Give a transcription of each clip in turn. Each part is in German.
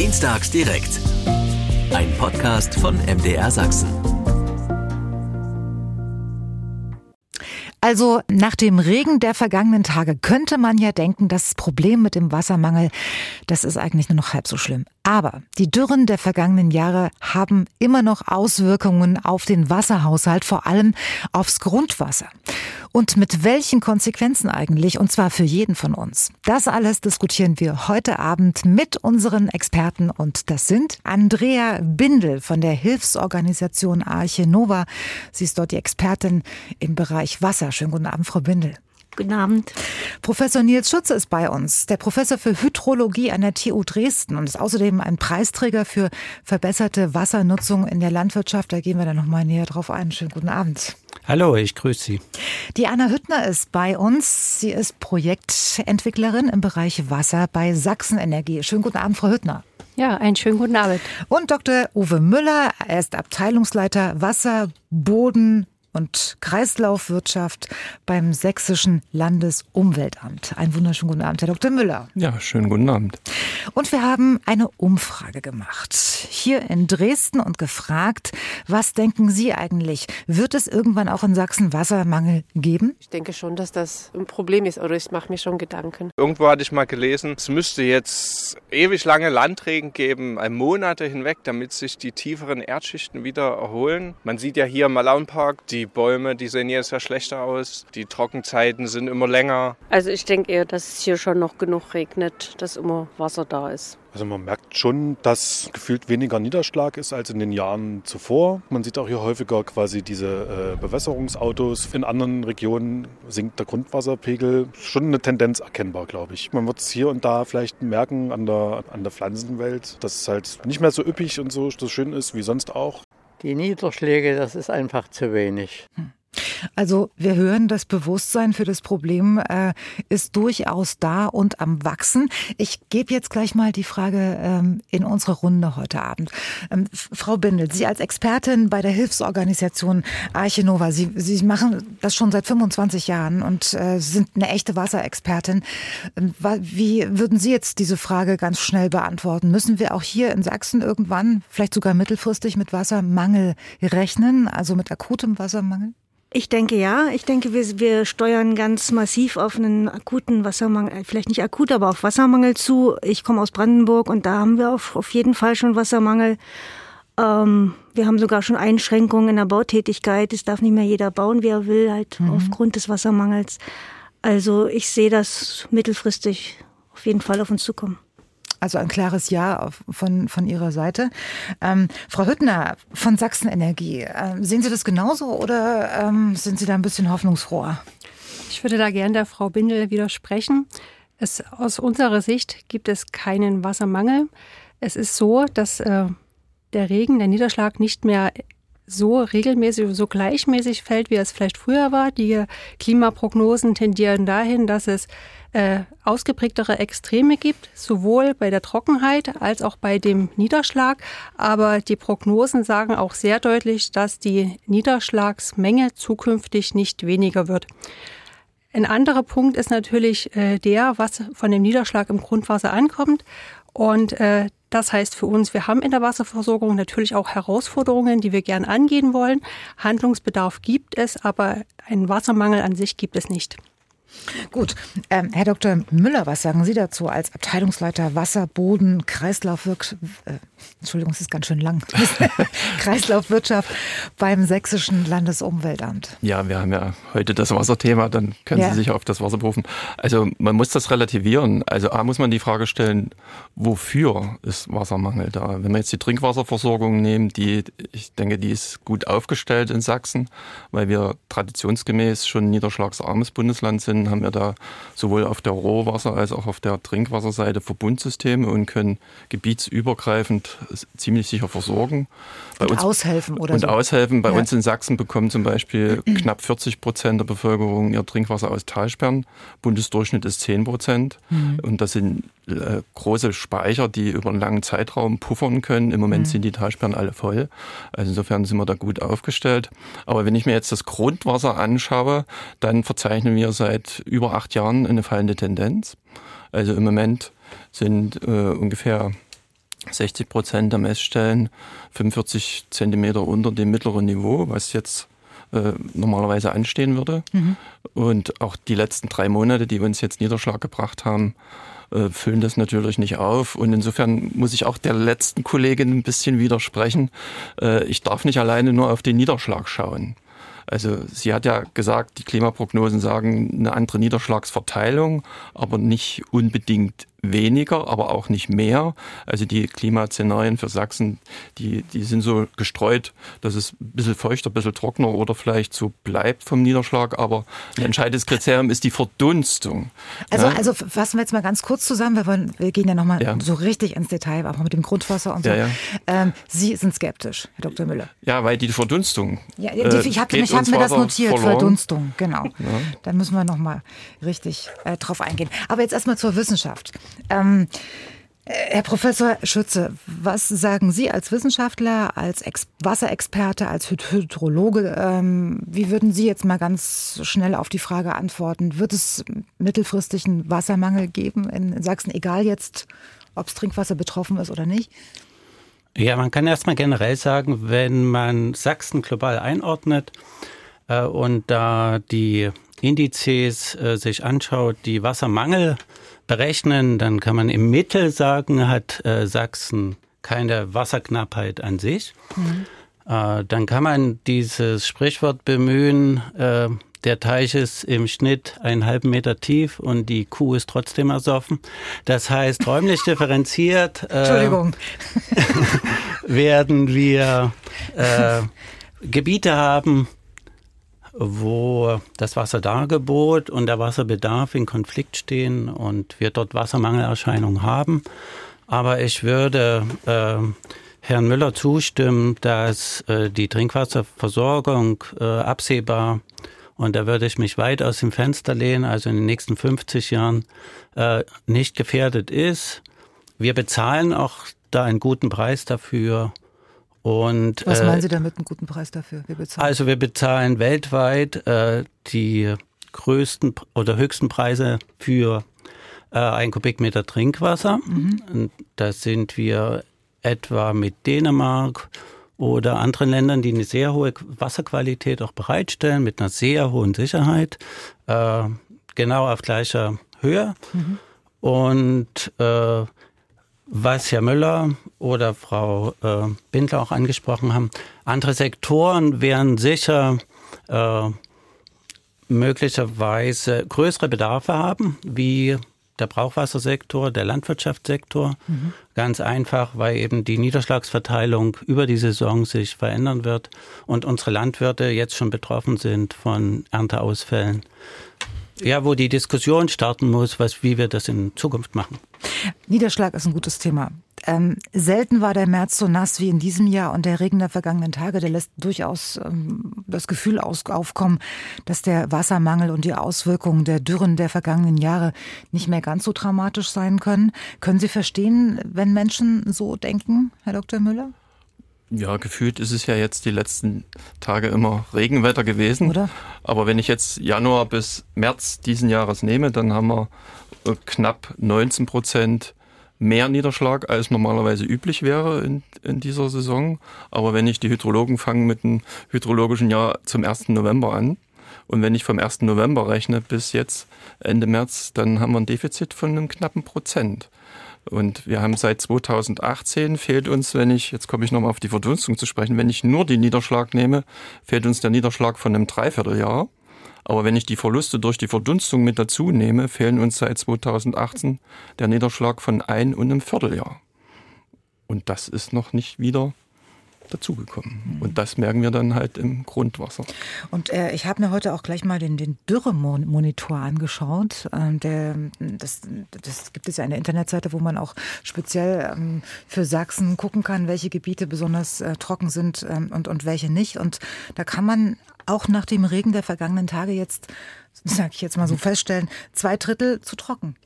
Dienstags direkt. Ein Podcast von MDR Sachsen. Also nach dem Regen der vergangenen Tage könnte man ja denken, das Problem mit dem Wassermangel, das ist eigentlich nur noch halb so schlimm. Aber die Dürren der vergangenen Jahre haben immer noch Auswirkungen auf den Wasserhaushalt, vor allem aufs Grundwasser. Und mit welchen Konsequenzen eigentlich, und zwar für jeden von uns. Das alles diskutieren wir heute Abend mit unseren Experten und das sind Andrea Bindel von der Hilfsorganisation Arche Nova. Sie ist dort die Expertin im Bereich Wasser. Schönen guten Abend, Frau Bindel. Guten Abend. Professor Nils Schutze ist bei uns, der Professor für Hydrologie an der TU Dresden und ist außerdem ein Preisträger für verbesserte Wassernutzung in der Landwirtschaft. Da gehen wir dann nochmal näher drauf ein. Schönen guten Abend. Hallo, ich grüße Sie. Die Anna Hüttner ist bei uns. Sie ist Projektentwicklerin im Bereich Wasser bei Sachsenenergie. Schönen guten Abend, Frau Hüttner. Ja, einen schönen guten Abend. Und Dr. Uwe Müller, er ist Abteilungsleiter Wasser, Boden und Kreislaufwirtschaft beim Sächsischen Landesumweltamt. Einen wunderschönen guten Abend, Herr Dr. Müller. Ja, schönen guten Abend. Und wir haben eine Umfrage gemacht hier in Dresden und gefragt, was denken Sie eigentlich? Wird es irgendwann auch in Sachsen Wassermangel geben? Ich denke schon, dass das ein Problem ist oder ich mache mir schon Gedanken. Irgendwo hatte ich mal gelesen, es müsste jetzt ewig lange Landregen geben, Monate hinweg, damit sich die tieferen Erdschichten wieder erholen. Man sieht ja hier im Malaunpark, die Bäume, die sehen jetzt ja schlechter aus. Die Trockenzeiten sind immer länger. Also ich denke eher, dass es hier schon noch genug regnet, dass immer Wasser da ist. Also man merkt schon, dass gefühlt weniger Niederschlag ist als in den Jahren zuvor. Man sieht auch hier häufiger quasi diese äh, Bewässerungsautos. In anderen Regionen sinkt der Grundwasserpegel. Schon eine Tendenz erkennbar, glaube ich. Man wird es hier und da vielleicht merken an der, an der Pflanzenwelt, dass es halt nicht mehr so üppig und so, so schön ist wie sonst auch. Die Niederschläge, das ist einfach zu wenig. Hm. Also wir hören, das Bewusstsein für das Problem äh, ist durchaus da und am Wachsen. Ich gebe jetzt gleich mal die Frage ähm, in unsere Runde heute Abend. Ähm, Frau Bindel, Sie als Expertin bei der Hilfsorganisation Arche Nova, Sie, Sie machen das schon seit 25 Jahren und äh, sind eine echte Wasserexpertin. Ähm, wie würden Sie jetzt diese Frage ganz schnell beantworten? Müssen wir auch hier in Sachsen irgendwann, vielleicht sogar mittelfristig, mit Wassermangel rechnen, also mit akutem Wassermangel? Ich denke ja. Ich denke, wir, wir steuern ganz massiv auf einen akuten Wassermangel, äh, vielleicht nicht akut, aber auf Wassermangel zu. Ich komme aus Brandenburg und da haben wir auf, auf jeden Fall schon Wassermangel. Ähm, wir haben sogar schon Einschränkungen in der Bautätigkeit. Es darf nicht mehr jeder bauen, wie er will, halt mhm. aufgrund des Wassermangels. Also ich sehe das mittelfristig auf jeden Fall auf uns zukommen. Also ein klares Ja von, von Ihrer Seite. Ähm, Frau Hüttner von Sachsenenergie, äh, sehen Sie das genauso oder ähm, sind Sie da ein bisschen hoffnungsfroher? Ich würde da gerne der Frau Bindel widersprechen. Es, aus unserer Sicht gibt es keinen Wassermangel. Es ist so, dass äh, der Regen, der Niederschlag nicht mehr so regelmäßig, so gleichmäßig fällt, wie es vielleicht früher war. Die Klimaprognosen tendieren dahin, dass es äh, ausgeprägtere Extreme gibt, sowohl bei der Trockenheit als auch bei dem Niederschlag. Aber die Prognosen sagen auch sehr deutlich, dass die Niederschlagsmenge zukünftig nicht weniger wird. Ein anderer Punkt ist natürlich äh, der, was von dem Niederschlag im Grundwasser ankommt. Und äh, das heißt für uns, wir haben in der Wasserversorgung natürlich auch Herausforderungen, die wir gern angehen wollen. Handlungsbedarf gibt es, aber einen Wassermangel an sich gibt es nicht. Gut, ähm, Herr Dr. Müller, was sagen Sie dazu als Abteilungsleiter Wasser, Boden, Kreislaufwirtschaft? Äh, Entschuldigung, es ist ganz schön lang. Kreislaufwirtschaft beim Sächsischen Landesumweltamt. Ja, wir haben ja heute das Wasserthema, dann können ja. Sie sich auf das Wasser berufen. Also man muss das relativieren. Also A muss man die Frage stellen, wofür ist Wassermangel da? Wenn wir jetzt die Trinkwasserversorgung nehmen, die, ich denke, die ist gut aufgestellt in Sachsen, weil wir traditionsgemäß schon ein niederschlagsarmes Bundesland sind, haben wir da sowohl auf der Rohwasser- als auch auf der Trinkwasserseite Verbundsysteme und können gebietsübergreifend ziemlich sicher versorgen. Bei und uns, aushelfen oder Und so. aushelfen. Bei ja. uns in Sachsen bekommen zum Beispiel knapp 40 Prozent der Bevölkerung ihr Trinkwasser aus Talsperren. Bundesdurchschnitt ist 10 Prozent. Mhm. Und das sind äh, große Speicher, die über einen langen Zeitraum puffern können. Im Moment mhm. sind die Talsperren alle voll. Also insofern sind wir da gut aufgestellt. Aber wenn ich mir jetzt das Grundwasser anschaue, dann verzeichnen wir seit über acht Jahren eine fallende Tendenz. Also im Moment sind äh, ungefähr 60 Prozent der Messstellen 45 Zentimeter unter dem mittleren Niveau, was jetzt äh, normalerweise anstehen würde. Mhm. Und auch die letzten drei Monate, die uns jetzt Niederschlag gebracht haben, äh, füllen das natürlich nicht auf. Und insofern muss ich auch der letzten Kollegin ein bisschen widersprechen. Äh, ich darf nicht alleine nur auf den Niederschlag schauen. Also sie hat ja gesagt, die Klimaprognosen sagen eine andere Niederschlagsverteilung, aber nicht unbedingt weniger, aber auch nicht mehr. Also die Klimaszenarien für Sachsen, die, die sind so gestreut, dass es ein bisschen feuchter, ein bisschen trockener oder vielleicht so bleibt vom Niederschlag. Aber ein entscheidendes Kriterium ist die Verdunstung. Also, ja? also fassen wir jetzt mal ganz kurz zusammen. Wir, wollen, wir gehen ja nochmal ja. so richtig ins Detail, auch mit dem Grundwasser und so. Ja, ähm, Sie sind skeptisch, Herr Dr. Müller. Ja, weil die Verdunstung. Ja, die, äh, ich habe hab mir das notiert, verloren. Verdunstung, genau. Da müssen wir nochmal richtig äh, drauf eingehen. Aber jetzt erstmal zur Wissenschaft. Ähm, äh, Herr Professor Schütze, was sagen Sie als Wissenschaftler, als Ex Wasserexperte, als Hydrologe? Ähm, wie würden Sie jetzt mal ganz schnell auf die Frage antworten? Wird es mittelfristig einen Wassermangel geben in Sachsen, egal jetzt, ob es Trinkwasser betroffen ist oder nicht? Ja, man kann erstmal generell sagen, wenn man Sachsen global einordnet äh, und da die Indizes äh, sich anschaut, die Wassermangel berechnen, dann kann man im Mittel sagen, hat äh, Sachsen keine Wasserknappheit an sich. Mhm. Äh, dann kann man dieses Sprichwort bemühen, äh, der Teich ist im Schnitt einen halben Meter tief und die Kuh ist trotzdem ersoffen. Das heißt, räumlich differenziert äh, werden wir äh, Gebiete haben, wo das Wasserdargebot und der Wasserbedarf in Konflikt stehen und wir dort Wassermangelerscheinungen haben. Aber ich würde äh, Herrn Müller zustimmen, dass äh, die Trinkwasserversorgung äh, absehbar und da würde ich mich weit aus dem Fenster lehnen, also in den nächsten 50 Jahren äh, nicht gefährdet ist. Wir bezahlen auch da einen guten Preis dafür und, Was meinen äh, Sie damit, einen guten Preis dafür? Wir? Also wir bezahlen weltweit äh, die größten oder höchsten Preise für äh, ein Kubikmeter Trinkwasser. Mhm. Da sind wir etwa mit Dänemark oder anderen Ländern, die eine sehr hohe Wasserqualität auch bereitstellen, mit einer sehr hohen Sicherheit, äh, genau auf gleicher Höhe. Mhm. Und äh, was Herr Müller oder Frau äh, Bindler auch angesprochen haben, andere Sektoren werden sicher äh, möglicherweise größere Bedarfe haben, wie der Brauchwassersektor, der Landwirtschaftssektor. Mhm. Ganz einfach, weil eben die Niederschlagsverteilung über die Saison sich verändern wird und unsere Landwirte jetzt schon betroffen sind von Ernteausfällen. Ja, wo die Diskussion starten muss, was, wie wir das in Zukunft machen. Niederschlag ist ein gutes Thema. Ähm, selten war der März so nass wie in diesem Jahr und der Regen der vergangenen Tage, der lässt durchaus ähm, das Gefühl aus, aufkommen, dass der Wassermangel und die Auswirkungen der Dürren der vergangenen Jahre nicht mehr ganz so dramatisch sein können. Können Sie verstehen, wenn Menschen so denken, Herr Dr. Müller? Ja, gefühlt ist es ja jetzt die letzten Tage immer Regenwetter gewesen. Oder? Aber wenn ich jetzt Januar bis März diesen Jahres nehme, dann haben wir äh, knapp 19 Prozent mehr Niederschlag, als normalerweise üblich wäre in, in dieser Saison. Aber wenn ich die Hydrologen fangen mit dem hydrologischen Jahr zum 1. November an, und wenn ich vom 1. November rechne bis jetzt Ende März, dann haben wir ein Defizit von einem knappen Prozent. Und wir haben seit 2018 fehlt uns, wenn ich, jetzt komme ich nochmal auf die Verdunstung zu sprechen, wenn ich nur den Niederschlag nehme, fehlt uns der Niederschlag von einem Dreivierteljahr. Aber wenn ich die Verluste durch die Verdunstung mit dazu nehme, fehlen uns seit 2018 der Niederschlag von ein und einem Vierteljahr. Und das ist noch nicht wieder dazugekommen. Mhm. Und das merken wir dann halt im Grundwasser. Und äh, ich habe mir heute auch gleich mal den, den Dürremonitor angeschaut. Ähm, der, das, das gibt es ja eine Internetseite, wo man auch speziell ähm, für Sachsen gucken kann, welche Gebiete besonders äh, trocken sind ähm, und, und welche nicht. Und da kann man auch nach dem Regen der vergangenen Tage jetzt sag ich jetzt mal so feststellen, zwei Drittel zu trocken.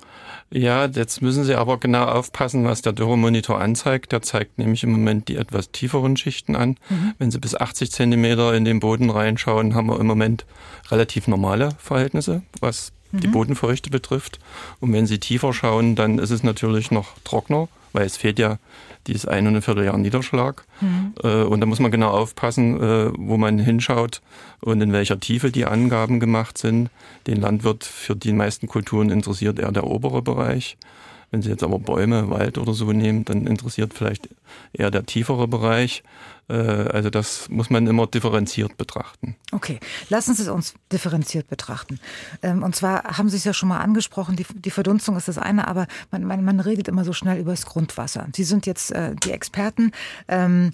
Ja, jetzt müssen Sie aber genau aufpassen, was der Dürremonitor anzeigt. Der zeigt nämlich im Moment die etwas tieferen Schichten an. Mhm. Wenn Sie bis 80 Zentimeter in den Boden reinschauen, haben wir im Moment relativ normale Verhältnisse, was mhm. die Bodenfeuchte betrifft. Und wenn Sie tiefer schauen, dann ist es natürlich noch trockener weil es fehlt ja dieses ein und ein Vierteljahr Niederschlag. Mhm. Äh, und da muss man genau aufpassen, äh, wo man hinschaut und in welcher Tiefe die Angaben gemacht sind. Den Landwirt für die meisten Kulturen interessiert eher der obere Bereich. Wenn Sie jetzt aber Bäume, Wald oder so nehmen, dann interessiert vielleicht eher der tiefere Bereich. Äh, also das muss man immer differenziert betrachten. Okay, lassen Sie es uns differenziert betrachten. Ähm, und zwar haben Sie es ja schon mal angesprochen, die, Verdunstung ist das eine, aber man, man, man, redet immer so schnell über das Grundwasser. Sie sind jetzt äh, die Experten. Ähm,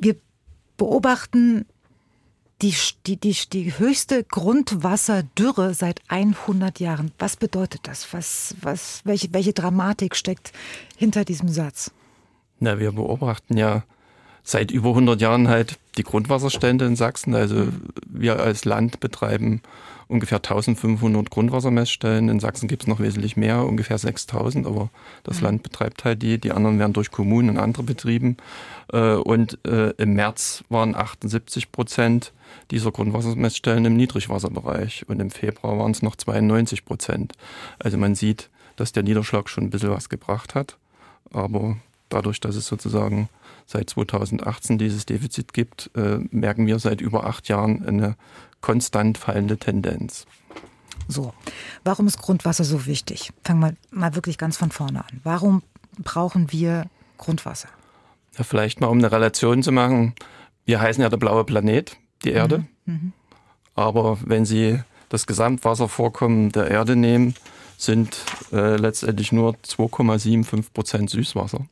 wir beobachten die, die, die, die höchste Grundwasserdürre seit 100 Jahren. Was bedeutet das? Was, was, welche, welche Dramatik steckt hinter diesem Satz? Na, wir beobachten ja seit über 100 Jahren halt die Grundwasserstände in Sachsen. Also wir als Land betreiben ungefähr 1500 Grundwassermessstellen. In Sachsen gibt es noch wesentlich mehr, ungefähr 6000, aber das mhm. Land betreibt halt die. Die anderen werden durch Kommunen und andere betrieben. Äh, und äh, im März waren 78 Prozent dieser Grundwassermessstellen im Niedrigwasserbereich und im Februar waren es noch 92 Prozent. Also man sieht, dass der Niederschlag schon ein bisschen was gebracht hat, aber dadurch, dass es sozusagen seit 2018 dieses Defizit gibt, äh, merken wir seit über acht Jahren eine konstant fallende Tendenz. So, warum ist Grundwasser so wichtig? Fangen wir mal wirklich ganz von vorne an. Warum brauchen wir Grundwasser? Ja, vielleicht mal um eine Relation zu machen. Wir heißen ja der blaue Planet die Erde. Mhm. mhm. Aber wenn Sie das Gesamtwasservorkommen der Erde nehmen, sind äh, letztendlich nur 2,75 Prozent Süßwasser.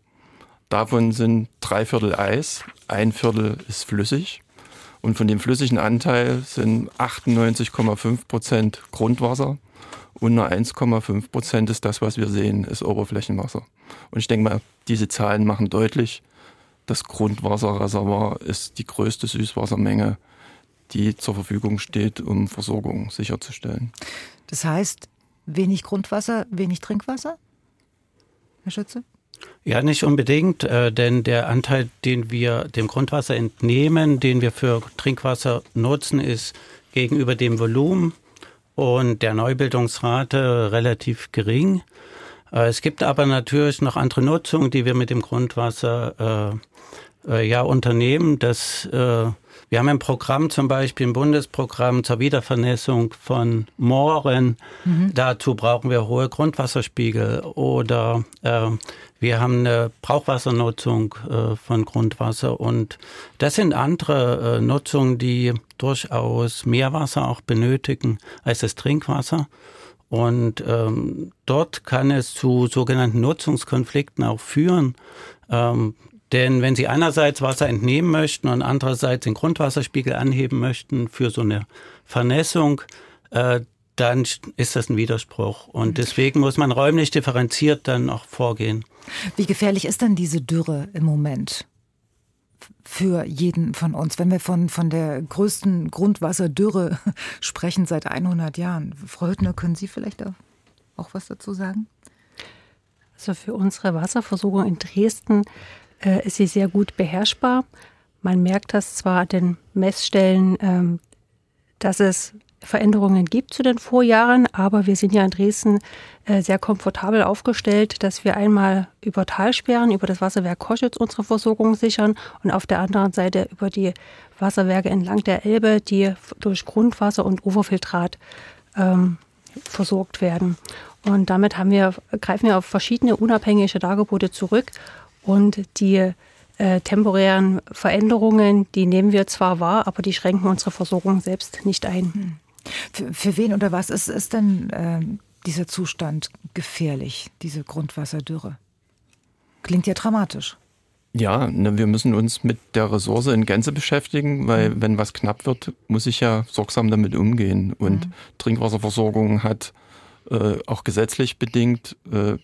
Davon sind drei Viertel Eis, ein Viertel ist flüssig. Und von dem flüssigen Anteil sind 98,5 Prozent Grundwasser und nur 1,5 Prozent ist das, was wir sehen, ist Oberflächenwasser. Und ich denke mal, diese Zahlen machen deutlich, das Grundwasserreservoir ist die größte Süßwassermenge die zur Verfügung steht, um Versorgung sicherzustellen. Das heißt, wenig Grundwasser, wenig Trinkwasser? Herr Schütze? Ja, nicht unbedingt, äh, denn der Anteil, den wir dem Grundwasser entnehmen, den wir für Trinkwasser nutzen, ist gegenüber dem Volumen und der Neubildungsrate relativ gering. Äh, es gibt aber natürlich noch andere Nutzungen, die wir mit dem Grundwasser äh, äh ja unternehmen. Das äh, wir haben ein Programm zum Beispiel, ein Bundesprogramm zur Wiedervernässung von Mooren. Mhm. Dazu brauchen wir hohe Grundwasserspiegel oder wir haben eine Brauchwassernutzung äh, von Grundwasser und das sind andere äh, Nutzungen, die durchaus mehr Wasser auch benötigen als das Trinkwasser. Und ähm, dort kann es zu sogenannten Nutzungskonflikten auch führen. Ähm, denn wenn Sie einerseits Wasser entnehmen möchten und andererseits den Grundwasserspiegel anheben möchten für so eine Vernässung, äh, dann ist das ein Widerspruch. Und deswegen muss man räumlich differenziert dann auch vorgehen. Wie gefährlich ist denn diese Dürre im Moment? Für jeden von uns, wenn wir von, von der größten Grundwasserdürre sprechen seit 100 Jahren. Frau Hüttner, können Sie vielleicht auch was dazu sagen? Also für unsere Wasserversorgung in Dresden äh, ist sie sehr gut beherrschbar. Man merkt das zwar an den Messstellen, ähm, dass es Veränderungen gibt zu den Vorjahren, aber wir sind ja in Dresden äh, sehr komfortabel aufgestellt, dass wir einmal über Talsperren, über das Wasserwerk Koschitz unsere Versorgung sichern und auf der anderen Seite über die Wasserwerke entlang der Elbe, die durch Grundwasser und Uferfiltrat ähm, versorgt werden. Und damit haben wir, greifen wir auf verschiedene unabhängige Dargebote zurück und die äh, temporären Veränderungen, die nehmen wir zwar wahr, aber die schränken unsere Versorgung selbst nicht ein. Für, für wen oder was ist, ist denn äh, dieser Zustand gefährlich, diese Grundwasserdürre? Klingt ja dramatisch. Ja, ne, wir müssen uns mit der Ressource in Gänze beschäftigen, weil mhm. wenn was knapp wird, muss ich ja sorgsam damit umgehen. Und mhm. Trinkwasserversorgung hat äh, auch gesetzlich bedingt, äh,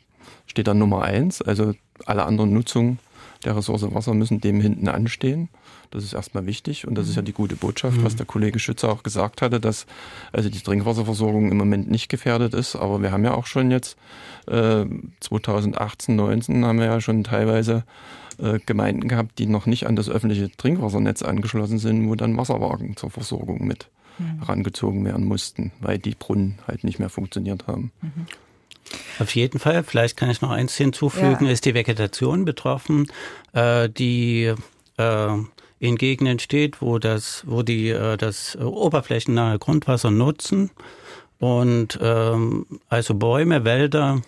steht da Nummer eins. Also alle anderen Nutzungen der Ressource Wasser müssen dem hinten anstehen. Das ist erstmal wichtig und das ist ja die gute Botschaft, mhm. was der Kollege Schützer auch gesagt hatte, dass also die Trinkwasserversorgung im Moment nicht gefährdet ist. Aber wir haben ja auch schon jetzt äh, 2018, 19 haben wir ja schon teilweise äh, Gemeinden gehabt, die noch nicht an das öffentliche Trinkwassernetz angeschlossen sind, wo dann Wasserwagen zur Versorgung mit mhm. herangezogen werden mussten, weil die Brunnen halt nicht mehr funktioniert haben. Mhm. Auf jeden Fall. Vielleicht kann ich noch eins hinzufügen, ja. ist die Vegetation betroffen, äh, die äh, in Gegenden steht, wo das, wo die äh, das oberflächennahe Grundwasser nutzen und ähm, also Bäume, Wälder,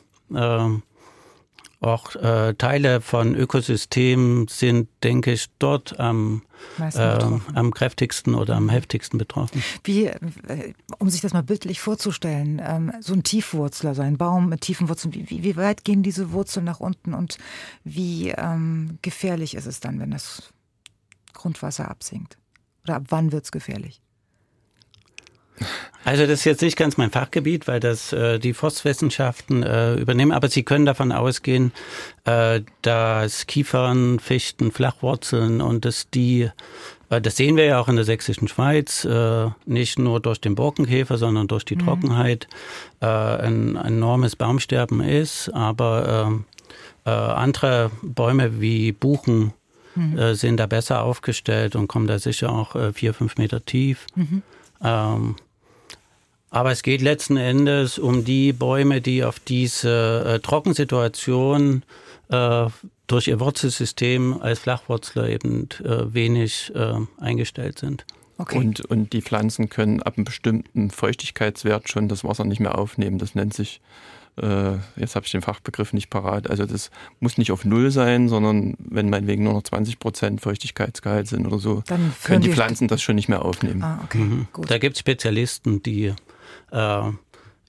auch äh, Teile von Ökosystemen sind, denke ich, dort am, äh, am kräftigsten oder am heftigsten betroffen. Wie, äh, um sich das mal bildlich vorzustellen, ähm, so ein Tiefwurzler, so ein Baum mit tiefen Wurzeln, wie, wie weit gehen diese Wurzeln nach unten und wie ähm, gefährlich ist es dann, wenn das Grundwasser absinkt? Oder ab wann wird es gefährlich? Also das ist jetzt nicht ganz mein Fachgebiet, weil das äh, die Forstwissenschaften äh, übernehmen, aber Sie können davon ausgehen, äh, dass Kiefern, Fichten, Flachwurzeln und dass die, äh, das sehen wir ja auch in der sächsischen Schweiz, äh, nicht nur durch den Borkenkäfer, sondern durch die mhm. Trockenheit äh, ein, ein enormes Baumsterben ist, aber äh, äh, andere Bäume wie Buchen mhm. äh, sind da besser aufgestellt und kommen da sicher auch äh, vier, fünf Meter tief. Mhm. Ähm, aber es geht letzten Endes um die Bäume, die auf diese äh, Trockensituation äh, durch ihr Wurzelsystem als Flachwurzler eben äh, wenig äh, eingestellt sind. Okay. Und, und die Pflanzen können ab einem bestimmten Feuchtigkeitswert schon das Wasser nicht mehr aufnehmen. Das nennt sich, äh, jetzt habe ich den Fachbegriff nicht parat, also das muss nicht auf Null sein, sondern wenn meinetwegen nur noch 20 Prozent Feuchtigkeitsgehalt sind oder so, Dann können die Pflanzen das schon nicht mehr aufnehmen. Ah, okay. Mhm. Da gibt es Spezialisten, die äh,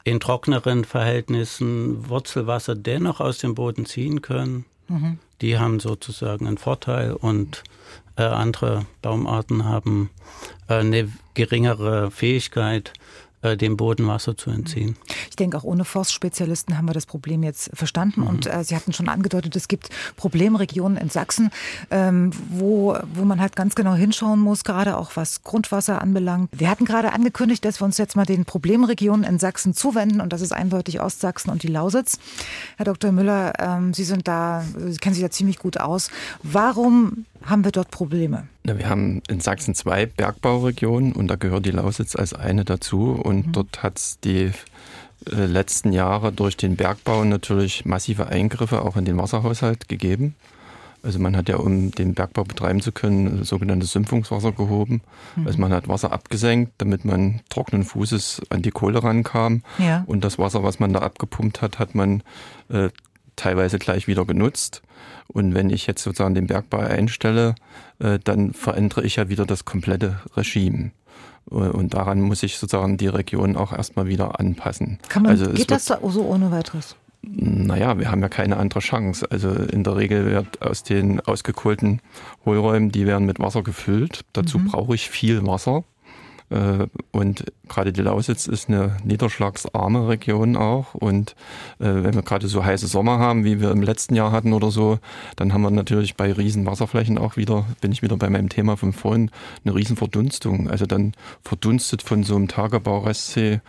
in trockneren Verhältnissen Wurzelwasser dennoch aus dem Boden ziehen können. Mhm. Die haben sozusagen einen Vorteil und äh, andere Baumarten haben äh, eine geringere Fähigkeit, äh, dem Boden Wasser zu entziehen. Ich denke, auch ohne Forstspezialisten haben wir das Problem jetzt verstanden. Mhm. Und äh, Sie hatten schon angedeutet, es gibt Problemregionen in Sachsen, ähm, wo, wo man halt ganz genau hinschauen muss, gerade auch was Grundwasser anbelangt. Wir hatten gerade angekündigt, dass wir uns jetzt mal den Problemregionen in Sachsen zuwenden. Und das ist eindeutig Ostsachsen und die Lausitz. Herr Dr. Müller, ähm, Sie sind da, Sie kennen sich da ziemlich gut aus. Warum haben wir dort Probleme? Wir haben in Sachsen zwei Bergbauregionen und da gehört die Lausitz als eine dazu. Und mhm. dort hat es die äh, letzten Jahre durch den Bergbau natürlich massive Eingriffe auch in den Wasserhaushalt gegeben. Also man hat ja, um den Bergbau betreiben zu können, sogenanntes Sümpfungswasser gehoben. Mhm. Also man hat Wasser abgesenkt, damit man trockenen Fußes an die Kohle rankam. Ja. Und das Wasser, was man da abgepumpt hat, hat man äh, teilweise gleich wieder genutzt. Und wenn ich jetzt sozusagen den Bergbau einstelle, äh, dann verändere ich ja wieder das komplette Regime. Äh, und daran muss ich sozusagen die Region auch erstmal wieder anpassen. Kann man, also geht das so ohne weiteres? Naja, wir haben ja keine andere Chance. Also in der Regel wird aus den ausgekohlten Hohlräumen, die werden mit Wasser gefüllt. Dazu mhm. brauche ich viel Wasser. Äh, und gerade die Lausitz ist eine niederschlagsarme Region auch. Und äh, wenn wir gerade so heiße Sommer haben, wie wir im letzten Jahr hatten oder so, dann haben wir natürlich bei riesen Wasserflächen auch wieder, bin ich wieder bei meinem Thema von vorhin, eine riesen Verdunstung. Also dann verdunstet von so einem Tagebaurestsee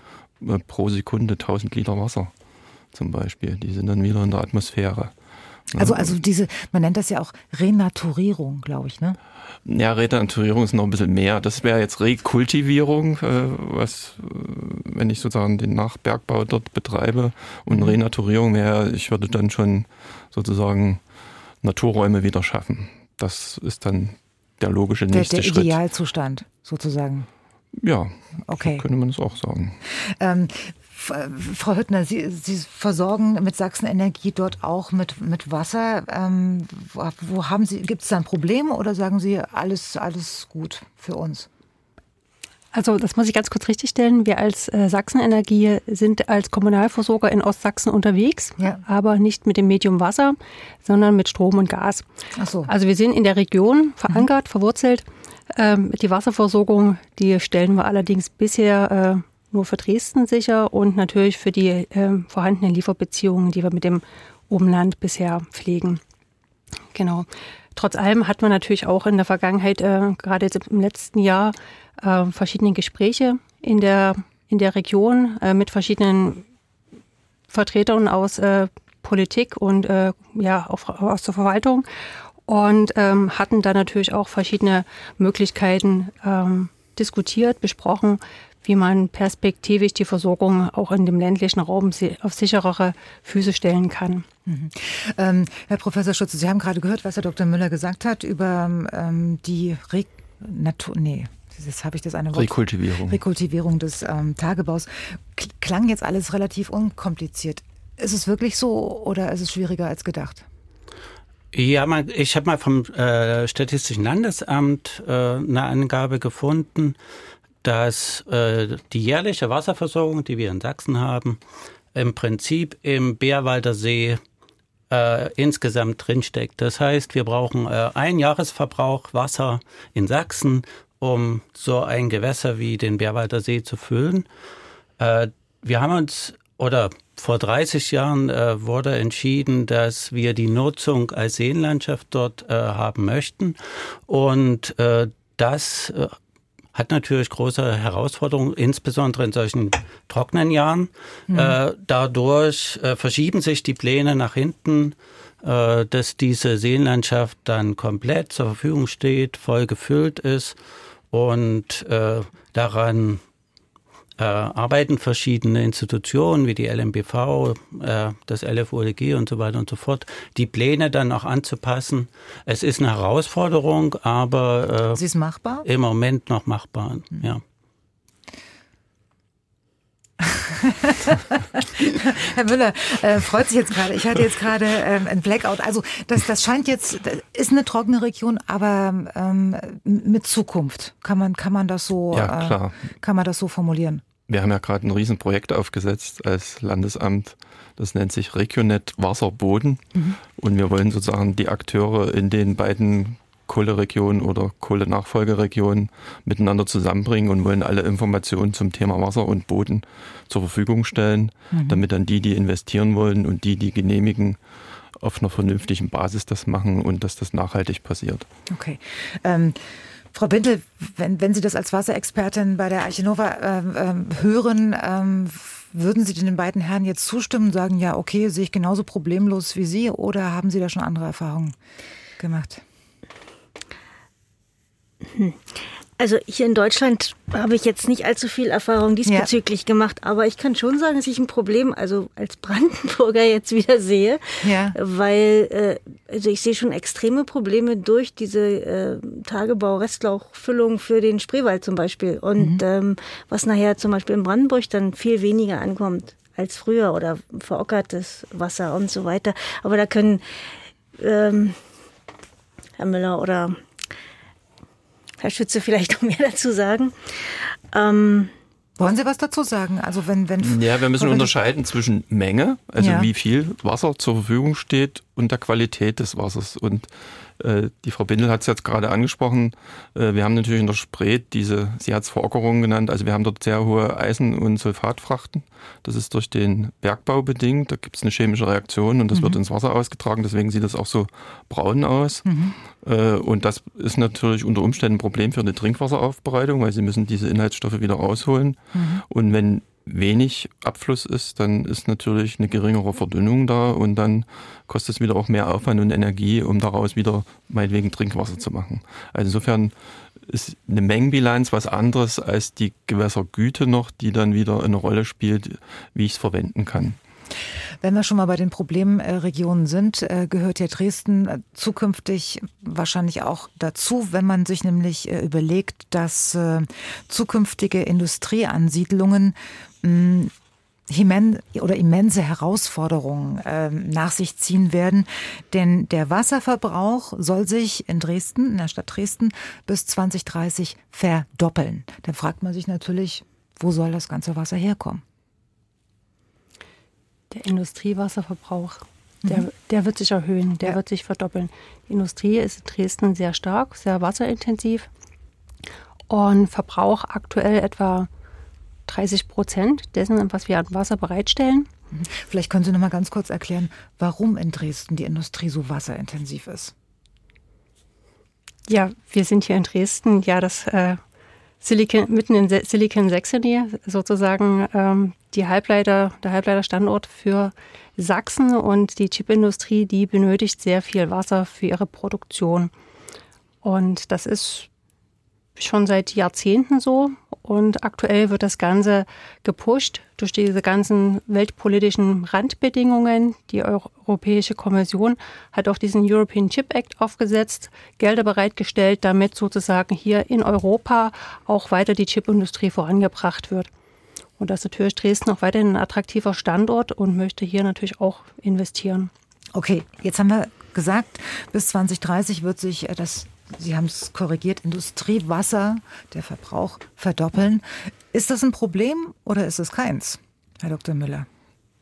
äh, pro Sekunde 1000 Liter Wasser zum Beispiel. Die sind dann wieder in der Atmosphäre. Also, also diese, man nennt das ja auch Renaturierung, glaube ich, ne? Ja, Renaturierung ist noch ein bisschen mehr. Das wäre jetzt Rekultivierung, äh, was, äh, wenn ich sozusagen den Nachbergbau dort betreibe. Und mhm. Renaturierung wäre, ich würde dann schon sozusagen Naturräume wieder schaffen. Das ist dann der logische nächste der, der Schritt. Der Idealzustand sozusagen. Ja, okay. so könnte man es auch sagen. Ähm, Frau Hüttner, Sie, Sie versorgen mit Sachsenenergie dort auch mit, mit Wasser. Ähm, wo, wo haben Sie, gibt es da ein Problem oder sagen Sie, alles, alles gut für uns? Also das muss ich ganz kurz richtigstellen. Wir als äh, Sachsenenergie sind als Kommunalversorger in Ostsachsen unterwegs, ja. aber nicht mit dem Medium Wasser, sondern mit Strom und Gas. Ach so. Also wir sind in der Region verankert, mhm. verwurzelt. Ähm, die Wasserversorgung, die stellen wir allerdings bisher äh, nur für Dresden sicher und natürlich für die äh, vorhandenen Lieferbeziehungen, die wir mit dem Umland bisher pflegen. Genau. Trotz allem hat man natürlich auch in der Vergangenheit, äh, gerade jetzt im letzten Jahr, äh, verschiedene Gespräche in der, in der Region äh, mit verschiedenen Vertretern aus äh, Politik und äh, ja, auch aus der Verwaltung und ähm, hatten da natürlich auch verschiedene Möglichkeiten ähm, diskutiert, besprochen, wie man perspektivisch die Versorgung auch in dem ländlichen Raum auf sicherere Füße stellen kann. Mhm. Ähm, Herr Professor Schutze, Sie haben gerade gehört, was Herr Dr. Müller gesagt hat über ähm, die Re Natur, nee, jetzt habe ich das eine Wort. Rekultivierung. Rekultivierung des ähm, Tagebaus. Klang jetzt alles relativ unkompliziert. Ist es wirklich so oder ist es schwieriger als gedacht? Ja, man, ich habe mal vom äh, Statistischen Landesamt äh, eine Angabe gefunden, dass äh, die jährliche Wasserversorgung, die wir in Sachsen haben, im Prinzip im Bärwalder See äh, insgesamt drinsteckt. Das heißt, wir brauchen äh, einen Jahresverbrauch Wasser in Sachsen, um so ein Gewässer wie den Bärwalder See zu füllen. Äh, wir haben uns, oder vor 30 Jahren äh, wurde entschieden, dass wir die Nutzung als Seenlandschaft dort äh, haben möchten. Und äh, das äh, hat natürlich große Herausforderungen, insbesondere in solchen trockenen Jahren. Mhm. Äh, dadurch äh, verschieben sich die Pläne nach hinten, äh, dass diese Seenlandschaft dann komplett zur Verfügung steht, voll gefüllt ist und äh, daran äh, arbeiten verschiedene Institutionen wie die LMBV, äh, das LFOLG und so weiter und so fort, die Pläne dann auch anzupassen. Es ist eine Herausforderung, aber äh, Sie ist machbar? Im Moment noch machbar, mhm. ja. Herr Müller äh, freut sich jetzt gerade. Ich hatte jetzt gerade ähm, ein Blackout. Also das, das scheint jetzt, das ist eine trockene Region, aber ähm, mit Zukunft. Kann man, kann man das so, ja, klar. Äh, kann man das so formulieren? Wir haben ja gerade ein Riesenprojekt aufgesetzt als Landesamt. Das nennt sich Regionet Wasser Boden. Mhm. Und wir wollen sozusagen die Akteure in den beiden Kohleregionen oder Kohlenachfolgeregionen miteinander zusammenbringen und wollen alle Informationen zum Thema Wasser und Boden zur Verfügung stellen, mhm. damit dann die, die investieren wollen und die, die genehmigen, auf einer vernünftigen Basis das machen und dass das nachhaltig passiert. Okay. Ähm Frau Bindel, wenn, wenn Sie das als Wasserexpertin bei der Archinova ähm, ähm, hören, ähm, würden Sie den beiden Herren jetzt zustimmen und sagen, ja, okay, sehe ich genauso problemlos wie Sie oder haben Sie da schon andere Erfahrungen gemacht? Hm. Also hier in Deutschland habe ich jetzt nicht allzu viel Erfahrung diesbezüglich ja. gemacht, aber ich kann schon sagen, dass ich ein Problem, also als Brandenburger jetzt wieder sehe, ja. weil äh, also ich sehe schon extreme Probleme durch diese äh, Tagebau-Restlauchfüllung für den Spreewald zum Beispiel und mhm. ähm, was nachher zum Beispiel in Brandenburg dann viel weniger ankommt als früher oder verockertes Wasser und so weiter. Aber da können ähm, Herr Müller oder Herr Schütze vielleicht noch mehr dazu sagen. Ähm, wollen Sie was dazu sagen? Also wenn, wenn ja, wir müssen unterscheiden zwischen Menge, also ja. wie viel Wasser zur Verfügung steht, und der Qualität des Wassers. Und die Frau Bindel hat es jetzt gerade angesprochen. Äh, wir haben natürlich in der Spree diese, sie hat es Verockerung genannt, also wir haben dort sehr hohe Eisen- und Sulfatfrachten. Das ist durch den Bergbau bedingt. Da gibt es eine chemische Reaktion und das mhm. wird ins Wasser ausgetragen. Deswegen sieht das auch so braun aus. Mhm. Äh, und das ist natürlich unter Umständen ein Problem für eine Trinkwasseraufbereitung, weil sie müssen diese Inhaltsstoffe wieder rausholen. Mhm. Und wenn wenig Abfluss ist, dann ist natürlich eine geringere Verdünnung da und dann kostet es wieder auch mehr Aufwand und Energie, um daraus wieder meinetwegen Trinkwasser zu machen. Also insofern ist eine Mengenbilanz was anderes als die Gewässergüte noch, die dann wieder eine Rolle spielt, wie ich es verwenden kann. Wenn wir schon mal bei den Problemregionen sind, äh, gehört ja Dresden äh, zukünftig wahrscheinlich auch dazu, wenn man sich nämlich äh, überlegt, dass zukünftige Industrieansiedlungen oder immense Herausforderungen nach sich ziehen werden. Denn der Wasserverbrauch soll sich in Dresden, in der Stadt Dresden, bis 2030 verdoppeln. Dann fragt man sich natürlich, wo soll das ganze Wasser herkommen? Der Industriewasserverbrauch, der, mhm. der wird sich erhöhen, der ja. wird sich verdoppeln. Die Industrie ist in Dresden sehr stark, sehr wasserintensiv und verbraucht aktuell etwa 30 Prozent dessen, was wir an Wasser bereitstellen. Vielleicht können Sie noch mal ganz kurz erklären, warum in Dresden die Industrie so wasserintensiv ist. Ja, wir sind hier in Dresden ja das äh, Silicon, mitten in Silicon Saxony sozusagen ähm, die Halbleiter, der Halbleiterstandort für Sachsen und die Chipindustrie, die benötigt sehr viel Wasser für ihre Produktion. Und das ist schon seit Jahrzehnten so. Und aktuell wird das Ganze gepusht durch diese ganzen weltpolitischen Randbedingungen. Die Europäische Kommission hat auch diesen European Chip Act aufgesetzt, Gelder bereitgestellt, damit sozusagen hier in Europa auch weiter die Chipindustrie vorangebracht wird. Und das ist natürlich Dresden auch weiterhin ein attraktiver Standort und möchte hier natürlich auch investieren. Okay, jetzt haben wir gesagt, bis 2030 wird sich das Sie haben es korrigiert, Industriewasser, der Verbrauch verdoppeln. Ist das ein Problem oder ist es keins, Herr Dr. Müller?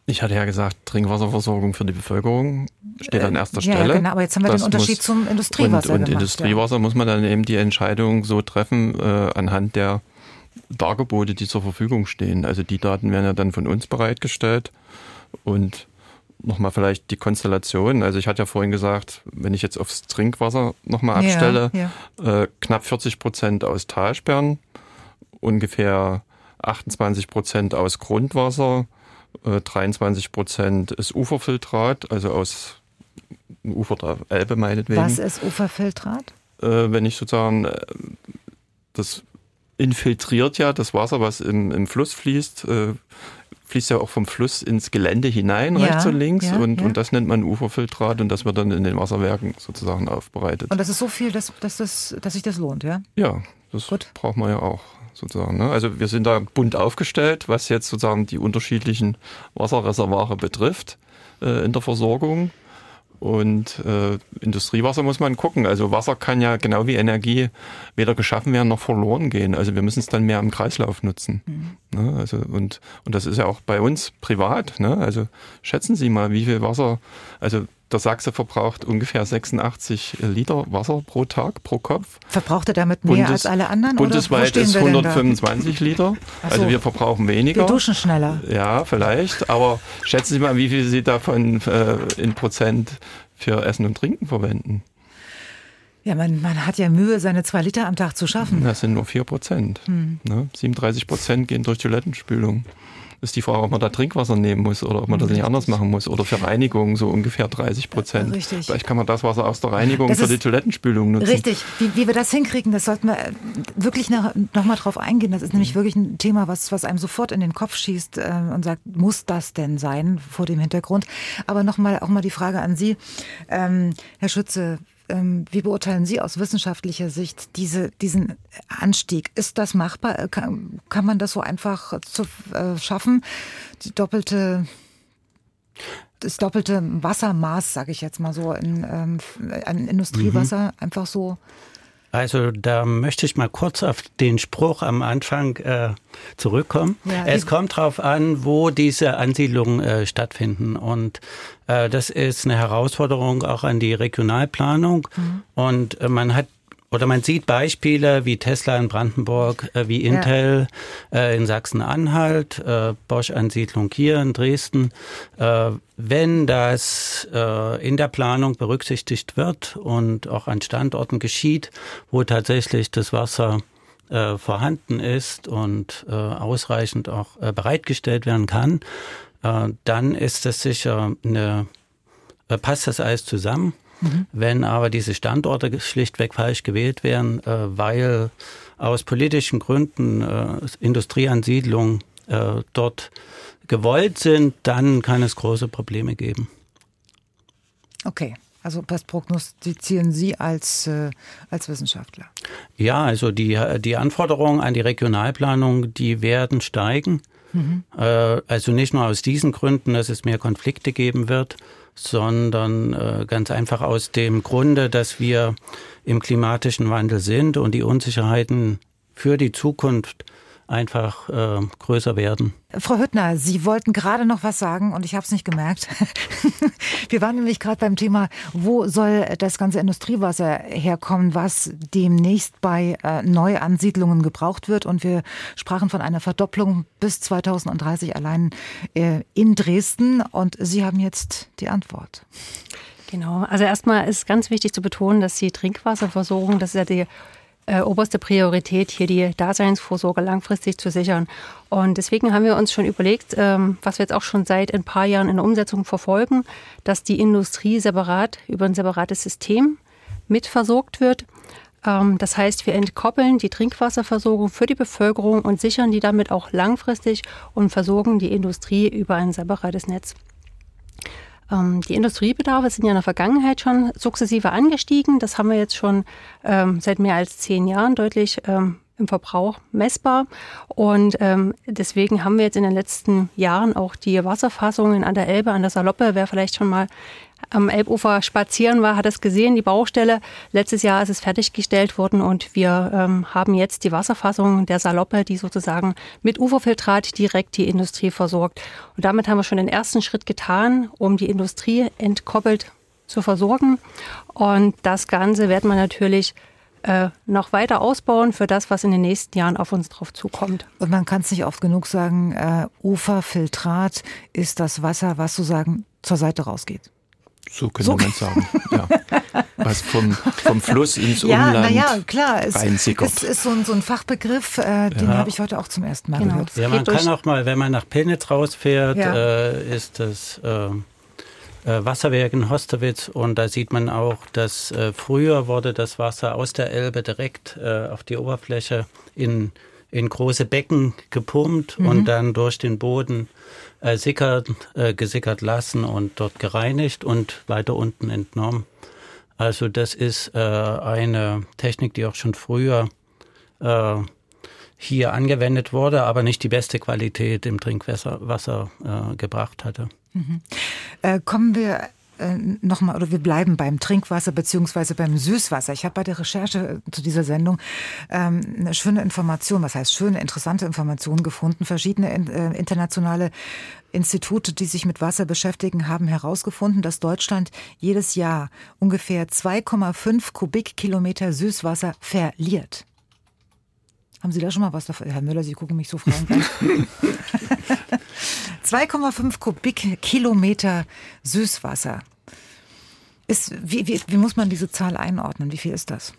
Ich hatte ja gesagt, Trinkwasserversorgung für die Bevölkerung steht an erster Stelle. Ja, genau, aber jetzt haben wir das den Unterschied muss, zum Industriewasser. Und, und gemacht, Industriewasser ja. muss man dann eben die Entscheidung so treffen äh, anhand der Dargebote, die zur Verfügung stehen. Also die Daten werden ja dann von uns bereitgestellt und nochmal vielleicht die Konstellation. Also ich hatte ja vorhin gesagt, wenn ich jetzt aufs Trinkwasser nochmal abstelle, ja, ja. Äh, knapp 40 Prozent aus Talsperren, ungefähr 28 Prozent aus Grundwasser, äh, 23 Prozent ist Uferfiltrat, also aus Ufer der Elbe meinetwegen. Was ist Uferfiltrat? Äh, wenn ich sozusagen äh, das infiltriert ja das Wasser, was im, im Fluss fließt, äh, fließt ja auch vom Fluss ins Gelände hinein, ja, rechts und links. Ja, und, ja. und das nennt man Uferfiltrat und das wird dann in den Wasserwerken sozusagen aufbereitet. Und das ist so viel, dass, dass, das, dass sich das lohnt, ja? Ja, das Gut. braucht man ja auch sozusagen. Ne? Also wir sind da bunt aufgestellt, was jetzt sozusagen die unterschiedlichen Wasserreservare betrifft äh, in der Versorgung. Und äh, Industriewasser muss man gucken. Also Wasser kann ja genau wie Energie weder geschaffen werden noch verloren gehen. Also wir müssen es dann mehr im Kreislauf nutzen. Mhm. Ne? Also und, und das ist ja auch bei uns privat. Ne? Also schätzen Sie mal, wie viel Wasser, also der Sachse verbraucht ungefähr 86 Liter Wasser pro Tag, pro Kopf. Verbraucht er damit mehr Bundes, als alle anderen? Bundesweit ist 125 Liter. So. Also wir verbrauchen weniger. Wir duschen schneller. Ja, vielleicht. Aber schätzen Sie mal, wie viel Sie davon äh, in Prozent für Essen und Trinken verwenden. Ja, man, man hat ja Mühe, seine zwei Liter am Tag zu schaffen. Das sind nur vier Prozent. Hm. Ne? 37 Prozent gehen durch Toilettenspülung ist die Frage, ob man da Trinkwasser nehmen muss oder ob man das nicht anders machen muss. Oder für Reinigung so ungefähr 30 Prozent. Richtig. Vielleicht kann man das Wasser aus der Reinigung das für die Toilettenspülung nutzen. Richtig. Wie, wie, wir das hinkriegen, das sollten wir wirklich noch, noch mal drauf eingehen. Das ist nämlich wirklich ein Thema, was, was einem sofort in den Kopf schießt äh, und sagt, muss das denn sein vor dem Hintergrund? Aber noch mal, auch mal die Frage an Sie, ähm, Herr Schütze, wie beurteilen Sie aus wissenschaftlicher Sicht diese, diesen Anstieg? Ist das machbar? Äh, kann, kann man das so einfach zu, äh, schaffen? Die doppelte das doppelte Wassermaß, sage ich jetzt mal so, in, ähm, an Industriewasser mhm. einfach so also da möchte ich mal kurz auf den Spruch am Anfang äh, zurückkommen. Ja, es kommt darauf an, wo diese Ansiedlungen äh, stattfinden. Und äh, das ist eine Herausforderung auch an die Regionalplanung. Mhm. Und äh, man hat oder man sieht Beispiele wie Tesla in Brandenburg, äh, wie Intel ja. äh, in Sachsen-Anhalt, äh, Bosch-Ansiedlung hier in Dresden. Wenn das in der Planung berücksichtigt wird und auch an Standorten geschieht, wo tatsächlich das Wasser vorhanden ist und ausreichend auch bereitgestellt werden kann, dann ist das sicher eine, passt das alles zusammen. Mhm. Wenn aber diese Standorte schlichtweg falsch gewählt werden, äh, weil aus politischen Gründen äh, Industrieansiedlungen äh, dort gewollt sind, dann kann es große Probleme geben. Okay. Also was prognostizieren Sie als, äh, als Wissenschaftler? Ja, also die, die Anforderungen an die Regionalplanung, die werden steigen. Mhm. Äh, also nicht nur aus diesen Gründen, dass es mehr Konflikte geben wird, sondern äh, ganz einfach aus dem Grunde, dass wir im klimatischen Wandel sind und die Unsicherheiten für die Zukunft einfach äh, größer werden. Frau Hüttner, Sie wollten gerade noch was sagen und ich habe es nicht gemerkt. Wir waren nämlich gerade beim Thema, wo soll das ganze Industriewasser herkommen, was demnächst bei äh, Neuansiedlungen gebraucht wird. Und wir sprachen von einer Verdopplung bis 2030 allein äh, in Dresden. Und Sie haben jetzt die Antwort. Genau, also erstmal ist ganz wichtig zu betonen, dass die Trinkwasserversorgung, das ist ja die äh, oberste Priorität, hier die Daseinsvorsorge langfristig zu sichern. Und deswegen haben wir uns schon überlegt, ähm, was wir jetzt auch schon seit ein paar Jahren in der Umsetzung verfolgen, dass die Industrie separat über ein separates System mitversorgt wird. Ähm, das heißt, wir entkoppeln die Trinkwasserversorgung für die Bevölkerung und sichern die damit auch langfristig und versorgen die Industrie über ein separates Netz. Ähm, die Industriebedarfe sind ja in der Vergangenheit schon sukzessive angestiegen. Das haben wir jetzt schon ähm, seit mehr als zehn Jahren deutlich im Verbrauch messbar. Und ähm, deswegen haben wir jetzt in den letzten Jahren auch die Wasserfassungen an der Elbe, an der Saloppe. Wer vielleicht schon mal am Elbufer spazieren war, hat es gesehen, die Baustelle. Letztes Jahr ist es fertiggestellt worden und wir ähm, haben jetzt die Wasserfassung der Saloppe, die sozusagen mit Uferfiltrat direkt die Industrie versorgt. Und damit haben wir schon den ersten Schritt getan, um die Industrie entkoppelt zu versorgen. Und das Ganze wird man natürlich äh, noch weiter ausbauen für das, was in den nächsten Jahren auf uns drauf zukommt. Und man kann es nicht oft genug sagen, äh, Uferfiltrat ist das Wasser, was sozusagen zur Seite rausgeht. So könnte so. man sagen. Ja. Was vom, vom Fluss ins ja, Umland ja, klar. Es, es ist so ein, so ein Fachbegriff, äh, den ja. habe ich heute auch zum ersten Mal genau. gehört. Ja, man kann auch mal, wenn man nach Pilnitz rausfährt, ja. äh, ist das äh, äh, Wasserwerk in Hostewitz und da sieht man auch, dass äh, früher wurde das Wasser aus der Elbe direkt äh, auf die Oberfläche in, in große Becken gepumpt mhm. und dann durch den Boden äh, sickert, äh, gesickert lassen und dort gereinigt und weiter unten entnommen. Also das ist äh, eine Technik, die auch schon früher äh, hier angewendet wurde, aber nicht die beste Qualität im Trinkwasser Wasser, äh, gebracht hatte. Mhm. Äh, kommen wir äh, nochmal, oder wir bleiben beim Trinkwasser beziehungsweise beim Süßwasser. Ich habe bei der Recherche zu dieser Sendung ähm, eine schöne Information, was heißt schöne, interessante Information gefunden. Verschiedene äh, internationale Institute, die sich mit Wasser beschäftigen, haben herausgefunden, dass Deutschland jedes Jahr ungefähr 2,5 Kubikkilometer Süßwasser verliert. Haben Sie da schon mal was davon? Herr Müller, Sie gucken mich so fragend an. 2,5 Kubikkilometer Süßwasser. Ist, wie, wie, wie muss man diese Zahl einordnen? Wie viel ist das?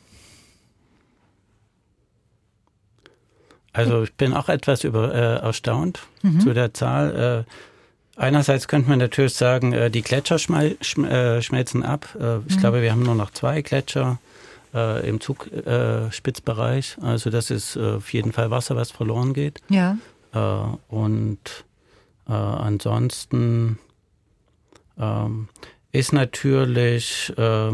Also ich bin auch etwas über, äh, erstaunt mhm. zu der Zahl. Äh, einerseits könnte man natürlich sagen, äh, die Gletscher schmel schm äh, schmelzen ab. Äh, ich mhm. glaube, wir haben nur noch zwei Gletscher äh, im Zugspitzbereich. also das ist auf jeden Fall Wasser, was verloren geht. Ja. und äh, ansonsten ähm, ist natürlich äh,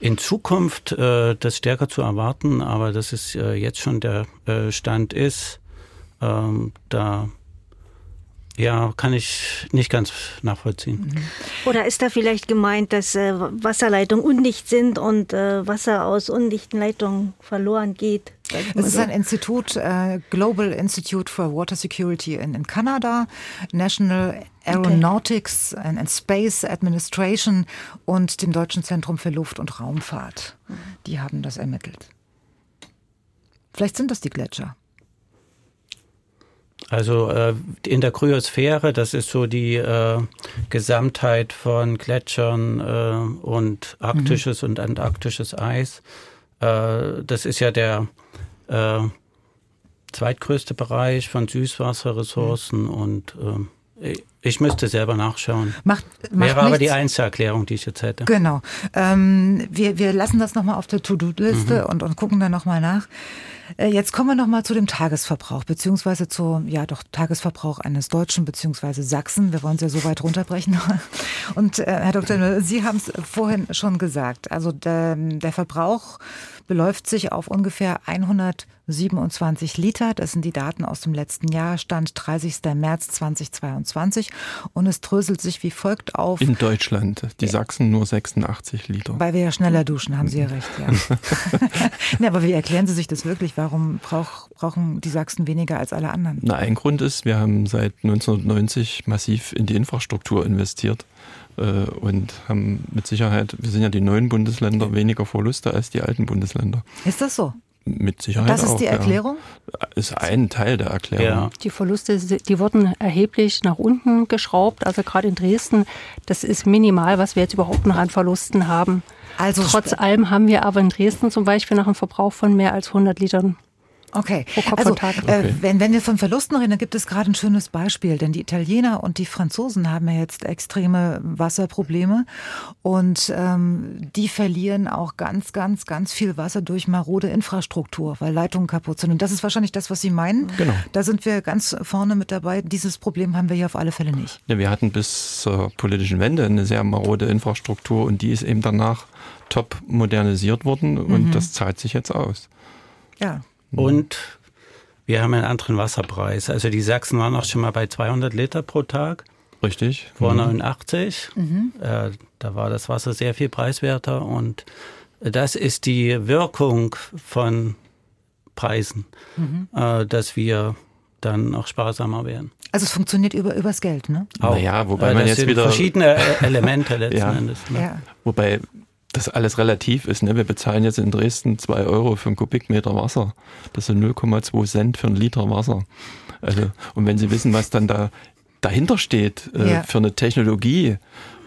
in Zukunft äh, das stärker zu erwarten, aber dass es äh, jetzt schon der äh, Stand ist, ähm, da ja, kann ich nicht ganz nachvollziehen. Mhm. Oder ist da vielleicht gemeint, dass äh, Wasserleitungen undicht sind und äh, Wasser aus undichten Leitungen verloren geht? Es ist ein Institut, äh, Global Institute for Water Security in, in Kanada, National Aeronautics okay. and Space Administration und dem Deutschen Zentrum für Luft- und Raumfahrt. Mhm. Die haben das ermittelt. Vielleicht sind das die Gletscher. Also äh, in der Kryosphäre, das ist so die äh, Gesamtheit von Gletschern äh, und arktisches mhm. und antarktisches Eis. Äh, das ist ja der äh, zweitgrößte Bereich von Süßwasserressourcen mhm. und äh, ich müsste selber nachschauen. Macht, macht Wäre nichts. aber die Einzelerklärung, die ich jetzt hätte. Genau. Ähm, wir, wir lassen das nochmal auf der To-Do-Liste mhm. und, und gucken dann nochmal nach. Äh, jetzt kommen wir noch mal zu dem Tagesverbrauch, beziehungsweise zu, ja doch, Tagesverbrauch eines Deutschen, beziehungsweise Sachsen. Wir wollen es ja so weit runterbrechen. Und äh, Herr Dr. Sie haben es vorhin schon gesagt. Also der, der Verbrauch beläuft sich auf ungefähr 127 Liter. Das sind die Daten aus dem letzten Jahr, Stand 30. März 2022. Und es dröselt sich wie folgt auf. In Deutschland, die Sachsen nur 86 Liter. Weil wir ja schneller duschen, haben Sie ja recht, ja. nee, aber wie erklären Sie sich das wirklich? Warum brauch, brauchen die Sachsen weniger als alle anderen? Na, ein Grund ist, wir haben seit 1990 massiv in die Infrastruktur investiert. Äh, und haben mit Sicherheit, wir sind ja die neuen Bundesländer, weniger Verluste als die alten Bundesländer. Ist das so? Mit Sicherheit. Das ist auch, die Erklärung? Ja. Ist ein Teil der Erklärung. Ja. Die Verluste, die wurden erheblich nach unten geschraubt. Also gerade in Dresden, das ist minimal, was wir jetzt überhaupt noch an Verlusten haben. Also Trotz allem haben wir aber in Dresden zum Beispiel noch einen Verbrauch von mehr als 100 Litern Okay, also äh, wenn, wenn wir von Verlusten reden, dann gibt es gerade ein schönes Beispiel, denn die Italiener und die Franzosen haben ja jetzt extreme Wasserprobleme und ähm, die verlieren auch ganz, ganz, ganz viel Wasser durch marode Infrastruktur, weil Leitungen kaputt sind. Und das ist wahrscheinlich das, was Sie meinen. Genau. Da sind wir ganz vorne mit dabei. Dieses Problem haben wir hier auf alle Fälle nicht. Ja, wir hatten bis zur politischen Wende eine sehr marode Infrastruktur und die ist eben danach top modernisiert worden und mhm. das zahlt sich jetzt aus. Ja. Und wir haben einen anderen Wasserpreis. Also die Sachsen waren auch schon mal bei 200 Liter pro Tag. Richtig. Vor mhm. 89. Mhm. Äh, da war das Wasser sehr viel preiswerter und das ist die Wirkung von Preisen, mhm. äh, dass wir dann auch sparsamer werden. Also es funktioniert über übers Geld, ne? Auch. Naja, wobei äh, man jetzt wieder verschiedene Elemente letzten ja. Endes. Ne? Ja. Wobei das alles relativ ist. Ne? Wir bezahlen jetzt in Dresden zwei Euro für einen Kubikmeter Wasser. Das sind 0,2 Cent für einen Liter Wasser. Also, und wenn Sie wissen, was dann da dahinter steht äh, ja. für eine Technologie,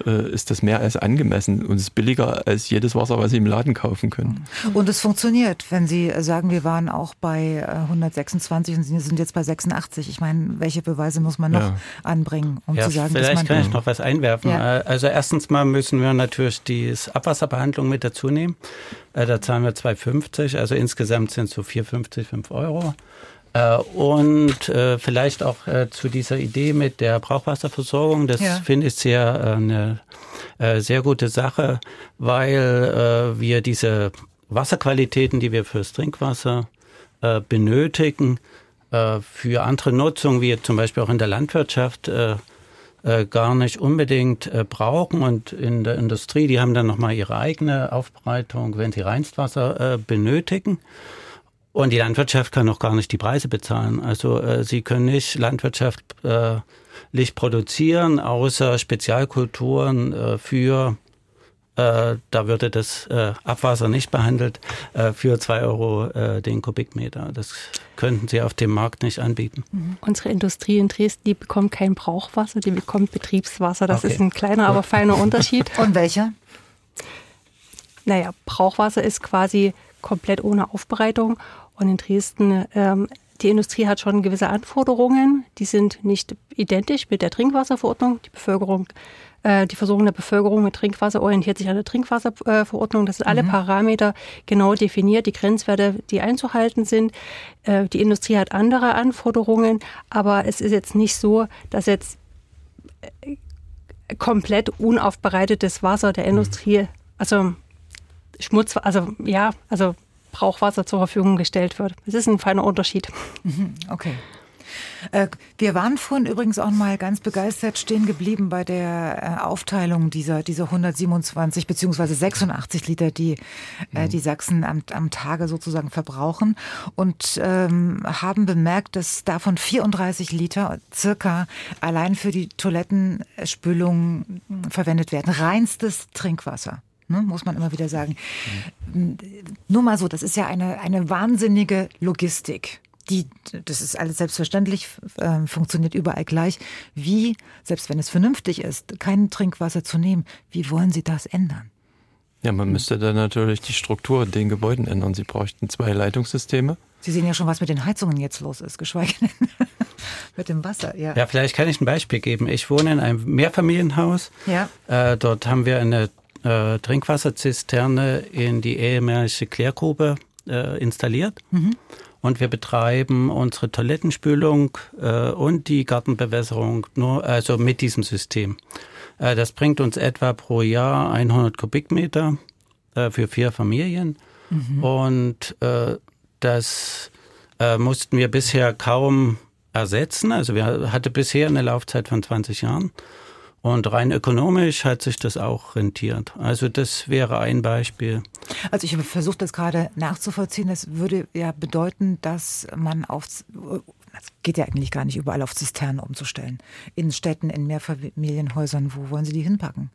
äh, ist das mehr als angemessen und ist billiger als jedes Wasser, was Sie im Laden kaufen können. Und es funktioniert, wenn Sie sagen, wir waren auch bei 126 äh, und Sie sind jetzt bei 86. Ich meine, welche Beweise muss man noch ja. anbringen, um ja, zu sagen, vielleicht dass man kann ich noch was einwerfen. Ja. Äh, also erstens mal müssen wir natürlich die Abwasserbehandlung mit dazu nehmen. Äh, da zahlen wir 2,50, also insgesamt sind es so 4,50, 5 Euro. Äh, und äh, vielleicht auch äh, zu dieser Idee mit der Brauchwasserversorgung, das ja. finde ich sehr eine sehr gute Sache, weil wir diese Wasserqualitäten, die wir fürs Trinkwasser benötigen, für andere Nutzungen, wie zum Beispiel auch in der Landwirtschaft, gar nicht unbedingt brauchen. Und in der Industrie, die haben dann nochmal ihre eigene Aufbereitung, wenn sie Reinstwasser benötigen. Und die Landwirtschaft kann noch gar nicht die Preise bezahlen. Also äh, sie können nicht landwirtschaftlich produzieren, außer Spezialkulturen äh, für, äh, da würde das äh, Abwasser nicht behandelt, äh, für zwei Euro äh, den Kubikmeter. Das könnten sie auf dem Markt nicht anbieten. Mhm. Unsere Industrie in Dresden, die bekommt kein Brauchwasser, die bekommt Betriebswasser. Das okay. ist ein kleiner, aber feiner Unterschied. Und welcher? Naja, Brauchwasser ist quasi komplett ohne Aufbereitung und in Dresden, ähm, die Industrie hat schon gewisse Anforderungen, die sind nicht identisch mit der Trinkwasserverordnung. Die Bevölkerung, äh, die Versorgung der Bevölkerung mit Trinkwasser orientiert sich an der Trinkwasserverordnung. Das sind alle mhm. Parameter genau definiert, die Grenzwerte, die einzuhalten sind. Äh, die Industrie hat andere Anforderungen, aber es ist jetzt nicht so, dass jetzt äh, komplett unaufbereitetes Wasser der mhm. Industrie, also Schmutz, also ja, also Brauchwasser zur Verfügung gestellt wird. Es ist ein feiner Unterschied. Mhm, okay. Äh, wir waren vorhin übrigens auch mal ganz begeistert stehen geblieben bei der äh, Aufteilung dieser, dieser 127 beziehungsweise 86 Liter, die äh, mhm. die Sachsen am, am Tage sozusagen verbrauchen und ähm, haben bemerkt, dass davon 34 Liter circa allein für die Toilettenspülung verwendet werden. Reinstes Trinkwasser ne, muss man immer wieder sagen. Mhm. Nur mal so, das ist ja eine, eine wahnsinnige Logistik. Die, das ist alles selbstverständlich, äh, funktioniert überall gleich. Wie, selbst wenn es vernünftig ist, kein Trinkwasser zu nehmen, wie wollen Sie das ändern? Ja, man müsste dann natürlich die Struktur in den Gebäuden ändern. Sie bräuchten zwei Leitungssysteme. Sie sehen ja schon, was mit den Heizungen jetzt los ist, geschweige denn mit dem Wasser. Ja. ja, vielleicht kann ich ein Beispiel geben. Ich wohne in einem Mehrfamilienhaus. Ja. Äh, dort haben wir eine äh, Trinkwasserzisterne in die ehemalige Klärgrube äh, installiert. Mhm. Und wir betreiben unsere Toilettenspülung äh, und die Gartenbewässerung nur also mit diesem System. Äh, das bringt uns etwa pro Jahr 100 Kubikmeter äh, für vier Familien. Mhm. Und äh, das mussten wir bisher kaum ersetzen. Also wir hatte bisher eine Laufzeit von 20 Jahren. Und rein ökonomisch hat sich das auch rentiert. Also das wäre ein Beispiel. Also ich versuche das gerade nachzuvollziehen. Das würde ja bedeuten, dass man aufs, es geht ja eigentlich gar nicht überall auf Zisternen umzustellen. In Städten, in Mehrfamilienhäusern, wo wollen Sie die hinpacken?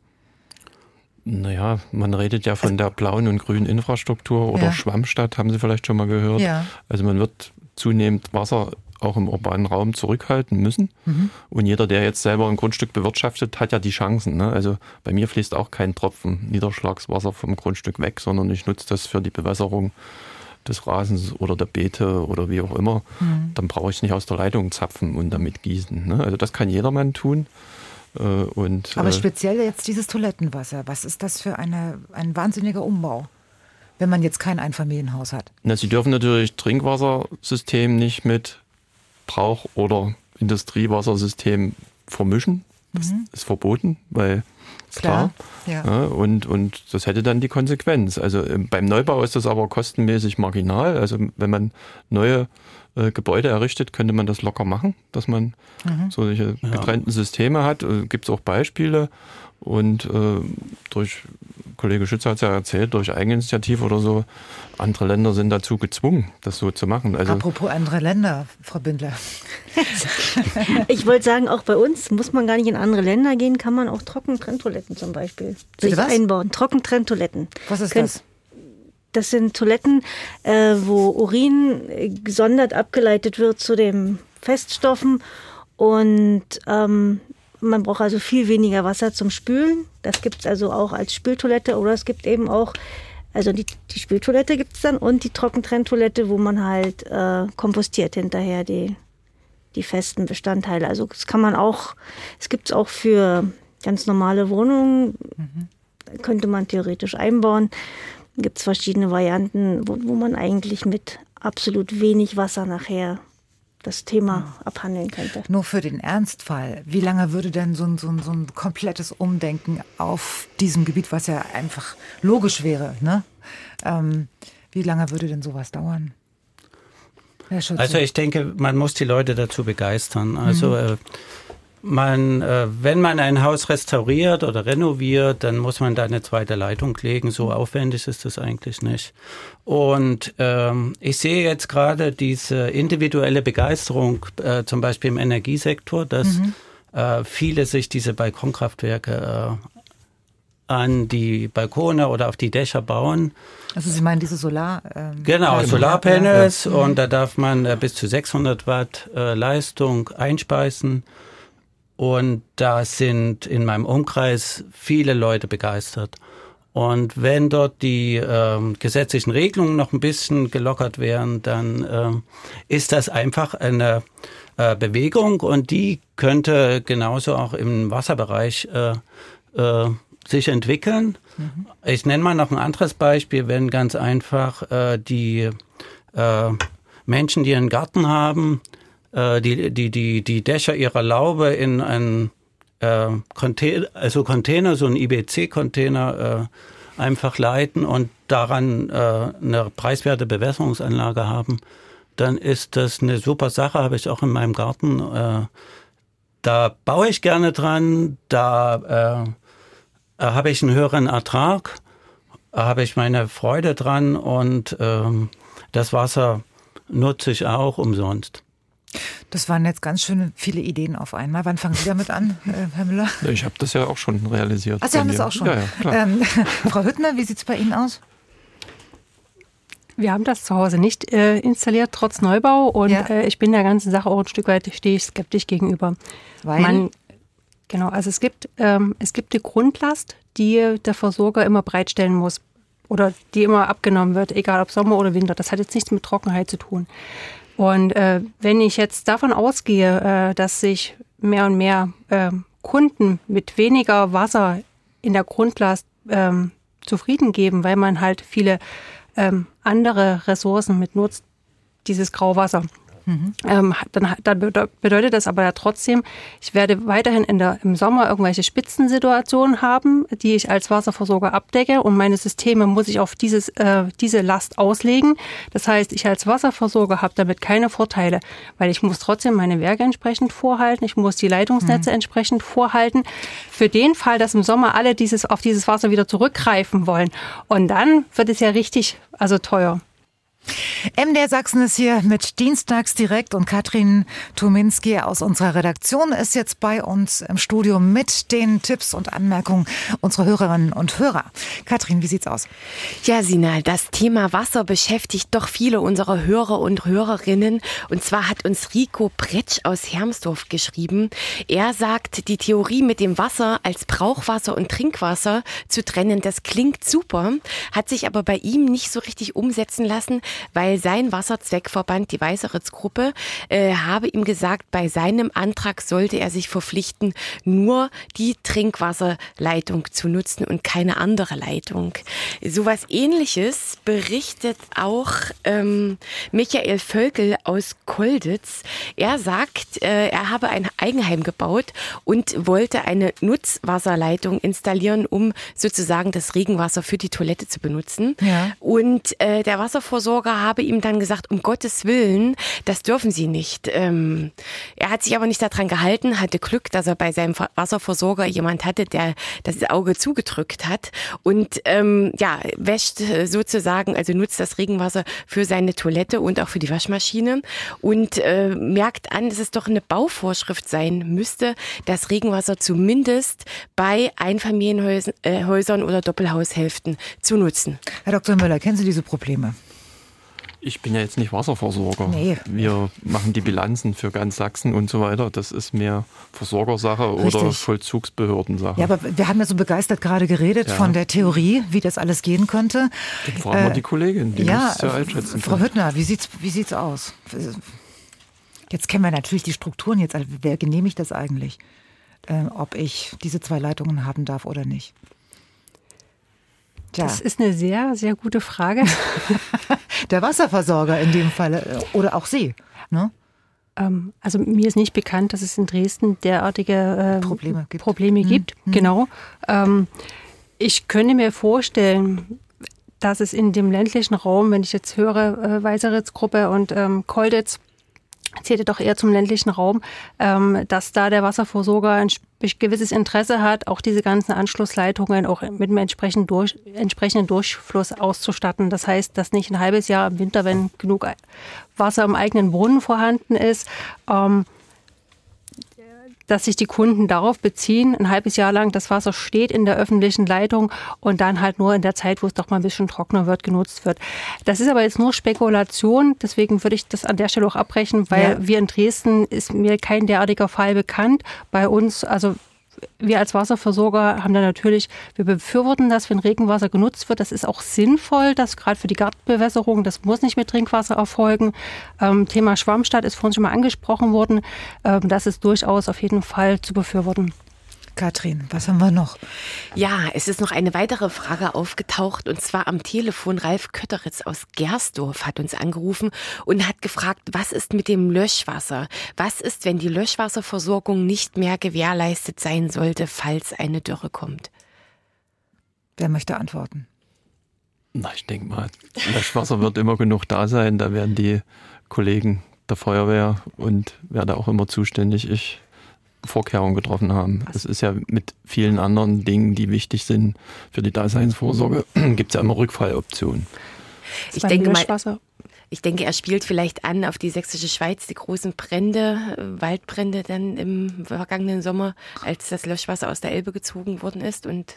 Naja, man redet ja von der blauen und grünen Infrastruktur oder ja. Schwammstadt, haben Sie vielleicht schon mal gehört. Ja. Also man wird zunehmend Wasser auch im urbanen Raum zurückhalten müssen. Mhm. Und jeder, der jetzt selber ein Grundstück bewirtschaftet, hat ja die Chancen. Ne? Also bei mir fließt auch kein Tropfen Niederschlagswasser vom Grundstück weg, sondern ich nutze das für die Bewässerung des Rasens oder der Beete oder wie auch immer, mhm. dann brauche ich nicht aus der Leitung zapfen und damit gießen. Ne? Also das kann jedermann tun. Äh, und, Aber äh, speziell jetzt dieses Toilettenwasser, was ist das für eine, ein wahnsinniger Umbau? wenn man jetzt kein Einfamilienhaus hat? Na, Sie dürfen natürlich Trinkwassersystem nicht mit Brauch- oder Industriewassersystem vermischen. Das mhm. ist verboten, weil klar. klar. Ja. und, und das hätte dann die Konsequenz. Also ähm, beim Neubau ist das aber kostenmäßig marginal. Also wenn man neue äh, Gebäude errichtet, könnte man das locker machen, dass man mhm. solche getrennten ja. Systeme hat. Äh, Gibt es auch Beispiele. Und äh, durch, Kollege Schütze hat es ja erzählt, durch Eigeninitiative oder so, andere Länder sind dazu gezwungen, das so zu machen. Also Apropos andere Länder, Frau Bindler. ich wollte sagen, auch bei uns muss man gar nicht in andere Länder gehen, kann man auch Trockentrenntoiletten zum Beispiel sich was? einbauen. Trockentrenntoiletten. Was ist Können, das? Das sind Toiletten, äh, wo Urin äh, gesondert abgeleitet wird zu den Feststoffen und ähm, man braucht also viel weniger Wasser zum Spülen. Das gibt es also auch als Spültoilette oder es gibt eben auch, also die, die Spültoilette gibt es dann und die Trockentrenntoilette, wo man halt äh, kompostiert hinterher die, die festen Bestandteile. Also das kann man auch, es gibt es auch für ganz normale Wohnungen, mhm. könnte man theoretisch einbauen. Gibt es verschiedene Varianten, wo, wo man eigentlich mit absolut wenig Wasser nachher das Thema abhandeln könnte. Nur für den Ernstfall, wie lange würde denn so ein, so, ein, so ein komplettes Umdenken auf diesem Gebiet, was ja einfach logisch wäre, ne? Ähm, wie lange würde denn sowas dauern? Also ich denke, man muss die Leute dazu begeistern. Also mhm. äh, man, äh, wenn man ein Haus restauriert oder renoviert, dann muss man da eine zweite Leitung legen. So aufwendig ist das eigentlich nicht. Und ähm, ich sehe jetzt gerade diese individuelle Begeisterung, äh, zum Beispiel im Energiesektor, dass mhm. äh, viele sich diese Balkonkraftwerke äh, an die Balkone oder auf die Dächer bauen. Also Sie meinen diese Solar? Ähm, genau, Solarpanels ja. und da darf man äh, bis zu 600 Watt Leistung einspeisen. Und da sind in meinem Umkreis viele Leute begeistert. Und wenn dort die äh, gesetzlichen Regelungen noch ein bisschen gelockert wären, dann äh, ist das einfach eine äh, Bewegung und die könnte genauso auch im Wasserbereich äh, äh, sich entwickeln. Mhm. Ich nenne mal noch ein anderes Beispiel, wenn ganz einfach äh, die äh, Menschen, die einen Garten haben, äh, die, die, die, die Dächer ihrer Laube in einen äh, Container, also Container, so ein IBC-Container äh, einfach leiten und daran äh, eine preiswerte Bewässerungsanlage haben, dann ist das eine super Sache, habe ich auch in meinem Garten. Äh, da baue ich gerne dran, da äh, habe ich einen höheren Ertrag, habe ich meine Freude dran und äh, das Wasser nutze ich auch umsonst. Das waren jetzt ganz schöne viele Ideen auf einmal. Wann fangen Sie damit an, äh, Herr Müller? Ich habe das ja auch schon realisiert. Ach, Sie haben das auch schon. Ja, ja, ähm, Frau Hüttner, wie sieht es bei Ihnen aus? Wir haben das zu Hause nicht äh, installiert, trotz Neubau. Und ja. äh, ich bin der ganzen Sache auch ein Stück weit stehe ich skeptisch gegenüber. Weil? Man, genau, also es gibt, ähm, es gibt die Grundlast, die der Versorger immer bereitstellen muss oder die immer abgenommen wird, egal ob Sommer oder Winter. Das hat jetzt nichts mit Trockenheit zu tun. Und äh, wenn ich jetzt davon ausgehe, äh, dass sich mehr und mehr äh, Kunden mit weniger Wasser in der Grundlast ähm, zufrieden geben, weil man halt viele ähm, andere Ressourcen mit nutzt, dieses Grauwasser. Mhm. Ähm, dann, dann, bedeutet das aber ja trotzdem, ich werde weiterhin in der, im Sommer irgendwelche Spitzensituationen haben, die ich als Wasserversorger abdecke und meine Systeme muss ich auf dieses, äh, diese Last auslegen. Das heißt, ich als Wasserversorger habe damit keine Vorteile, weil ich muss trotzdem meine Werke entsprechend vorhalten, ich muss die Leitungsnetze mhm. entsprechend vorhalten. Für den Fall, dass im Sommer alle dieses, auf dieses Wasser wieder zurückgreifen wollen. Und dann wird es ja richtig, also teuer. MDR Sachsen ist hier mit Dienstags direkt und Katrin Tuminski aus unserer Redaktion ist jetzt bei uns im Studio mit den Tipps und Anmerkungen unserer Hörerinnen und Hörer. Katrin, wie sieht's aus? Ja, Sina, das Thema Wasser beschäftigt doch viele unserer Hörer und Hörerinnen. Und zwar hat uns Rico Bretsch aus Hermsdorf geschrieben. Er sagt, die Theorie mit dem Wasser als Brauchwasser und Trinkwasser zu trennen, das klingt super, hat sich aber bei ihm nicht so richtig umsetzen lassen, weil sein Wasserzweckverband, die Weißeritz-Gruppe, äh, habe ihm gesagt, bei seinem Antrag sollte er sich verpflichten, nur die Trinkwasserleitung zu nutzen und keine andere Leitung. Sowas ähnliches berichtet auch ähm, Michael Völkel aus Kolditz. Er sagt, äh, er habe ein Eigenheim gebaut und wollte eine Nutzwasserleitung installieren, um sozusagen das Regenwasser für die Toilette zu benutzen. Ja. Und äh, der Wasserversorger habe ihm dann gesagt, um Gottes Willen, das dürfen Sie nicht. Ähm, er hat sich aber nicht daran gehalten, hatte Glück, dass er bei seinem Wasserversorger jemand hatte, der das Auge zugedrückt hat und ähm, ja, wäscht sozusagen, also nutzt das Regenwasser für seine Toilette und auch für die Waschmaschine und äh, merkt an, dass es doch eine Bauvorschrift sein müsste, das Regenwasser zumindest bei Einfamilienhäusern äh, oder Doppelhaushälften zu nutzen. Herr Dr. Müller, kennen Sie diese Probleme? Ich bin ja jetzt nicht Wasserversorger. Nee. Wir machen die Bilanzen für ganz Sachsen und so weiter. Das ist mehr Versorgersache Richtig. oder Vollzugsbehördensache. Ja, aber wir haben ja so begeistert gerade geredet ja. von der Theorie, wie das alles gehen könnte. Dann fragen äh, wir die Kollegin, die ja, muss ja einschätzen. Frau Hüttner, wie sieht's, wie sieht's aus? Jetzt kennen wir natürlich die Strukturen jetzt. Also wer genehmigt das eigentlich? Äh, ob ich diese zwei Leitungen haben darf oder nicht? Tja. Das ist eine sehr, sehr gute Frage. Der Wasserversorger in dem Fall äh, oder auch Sie. Ne? Ähm, also mir ist nicht bekannt, dass es in Dresden derartige äh, Probleme gibt. Probleme gibt. Hm. Genau. Ähm, ich könnte mir vorstellen, dass es in dem ländlichen Raum, wenn ich jetzt höre, äh, Weißeritz-Gruppe und ähm, Kolditz, zählte doch eher zum ländlichen Raum, ähm, dass da der Wasserversorger ein gewisses Interesse hat, auch diese ganzen Anschlussleitungen auch mit einem entsprechenden, durch, entsprechenden Durchfluss auszustatten. Das heißt, dass nicht ein halbes Jahr im Winter, wenn genug Wasser im eigenen Brunnen vorhanden ist, ähm, dass sich die Kunden darauf beziehen, ein halbes Jahr lang das Wasser steht in der öffentlichen Leitung und dann halt nur in der Zeit, wo es doch mal ein bisschen trockener wird, genutzt wird. Das ist aber jetzt nur Spekulation, deswegen würde ich das an der Stelle auch abbrechen, weil ja. wir in Dresden ist mir kein derartiger Fall bekannt. Bei uns, also wir als Wasserversorger haben da natürlich, wir befürworten das, wenn Regenwasser genutzt wird. Das ist auch sinnvoll, das gerade für die Gartenbewässerung, das muss nicht mit Trinkwasser erfolgen. Ähm, Thema Schwammstadt ist vorhin schon mal angesprochen worden. Ähm, das ist durchaus auf jeden Fall zu befürworten. Katrin, was haben wir noch? Ja, es ist noch eine weitere Frage aufgetaucht und zwar am Telefon. Ralf Kötteritz aus Gersdorf hat uns angerufen und hat gefragt, was ist mit dem Löschwasser? Was ist, wenn die Löschwasserversorgung nicht mehr gewährleistet sein sollte, falls eine Dürre kommt? Wer möchte antworten? Na, ich denke mal, Löschwasser wird immer genug da sein. Da werden die Kollegen der Feuerwehr und wer da auch immer zuständig ist, Vorkehrungen getroffen haben. Es ist ja mit vielen anderen Dingen, die wichtig sind für die Daseinsvorsorge, gibt es ja immer Rückfalloptionen. Ich denke mal, ich denke, er spielt vielleicht an auf die sächsische Schweiz, die großen Brände, äh, Waldbrände dann im vergangenen Sommer, als das Löschwasser aus der Elbe gezogen worden ist und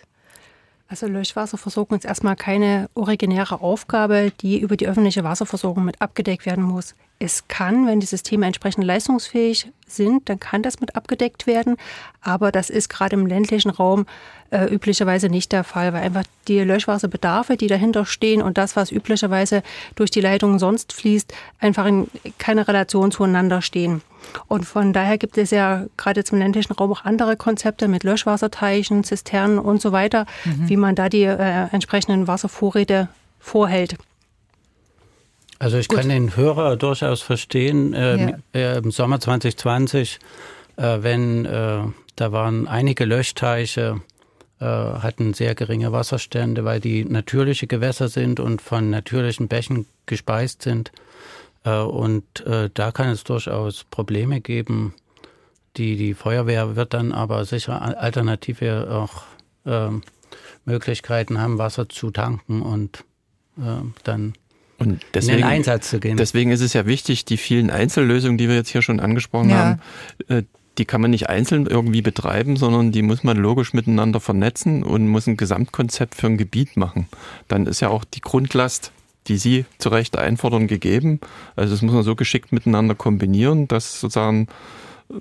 also Löschwasserversorgung ist erstmal keine originäre Aufgabe, die über die öffentliche Wasserversorgung mit abgedeckt werden muss. Es kann, wenn die Systeme entsprechend leistungsfähig sind, dann kann das mit abgedeckt werden. Aber das ist gerade im ländlichen Raum äh, üblicherweise nicht der Fall, weil einfach die Löschwasserbedarfe, die dahinter stehen und das, was üblicherweise durch die Leitungen sonst fließt, einfach in keiner Relation zueinander stehen. Und von daher gibt es ja gerade zum ländlichen Raum auch andere Konzepte mit Löschwasserteichen, Zisternen und so weiter, mhm. wie man da die äh, entsprechenden Wasservorräte vorhält. Also ich Gut. kann den Hörer durchaus verstehen. Ähm, ja. äh, Im Sommer 2020, äh, wenn äh, da waren einige Löschteiche, äh, hatten sehr geringe Wasserstände, weil die natürliche Gewässer sind und von natürlichen Bächen gespeist sind. Äh, und äh, da kann es durchaus Probleme geben. Die, die Feuerwehr wird dann aber sicher alternative auch ähm, Möglichkeiten haben, Wasser zu tanken und dann und deswegen, in den Einsatz zu gehen. Deswegen ist es ja wichtig, die vielen Einzellösungen, die wir jetzt hier schon angesprochen ja. haben, äh, die kann man nicht einzeln irgendwie betreiben, sondern die muss man logisch miteinander vernetzen und muss ein Gesamtkonzept für ein Gebiet machen. Dann ist ja auch die Grundlast, die Sie zu Recht einfordern, gegeben. Also das muss man so geschickt miteinander kombinieren, dass sozusagen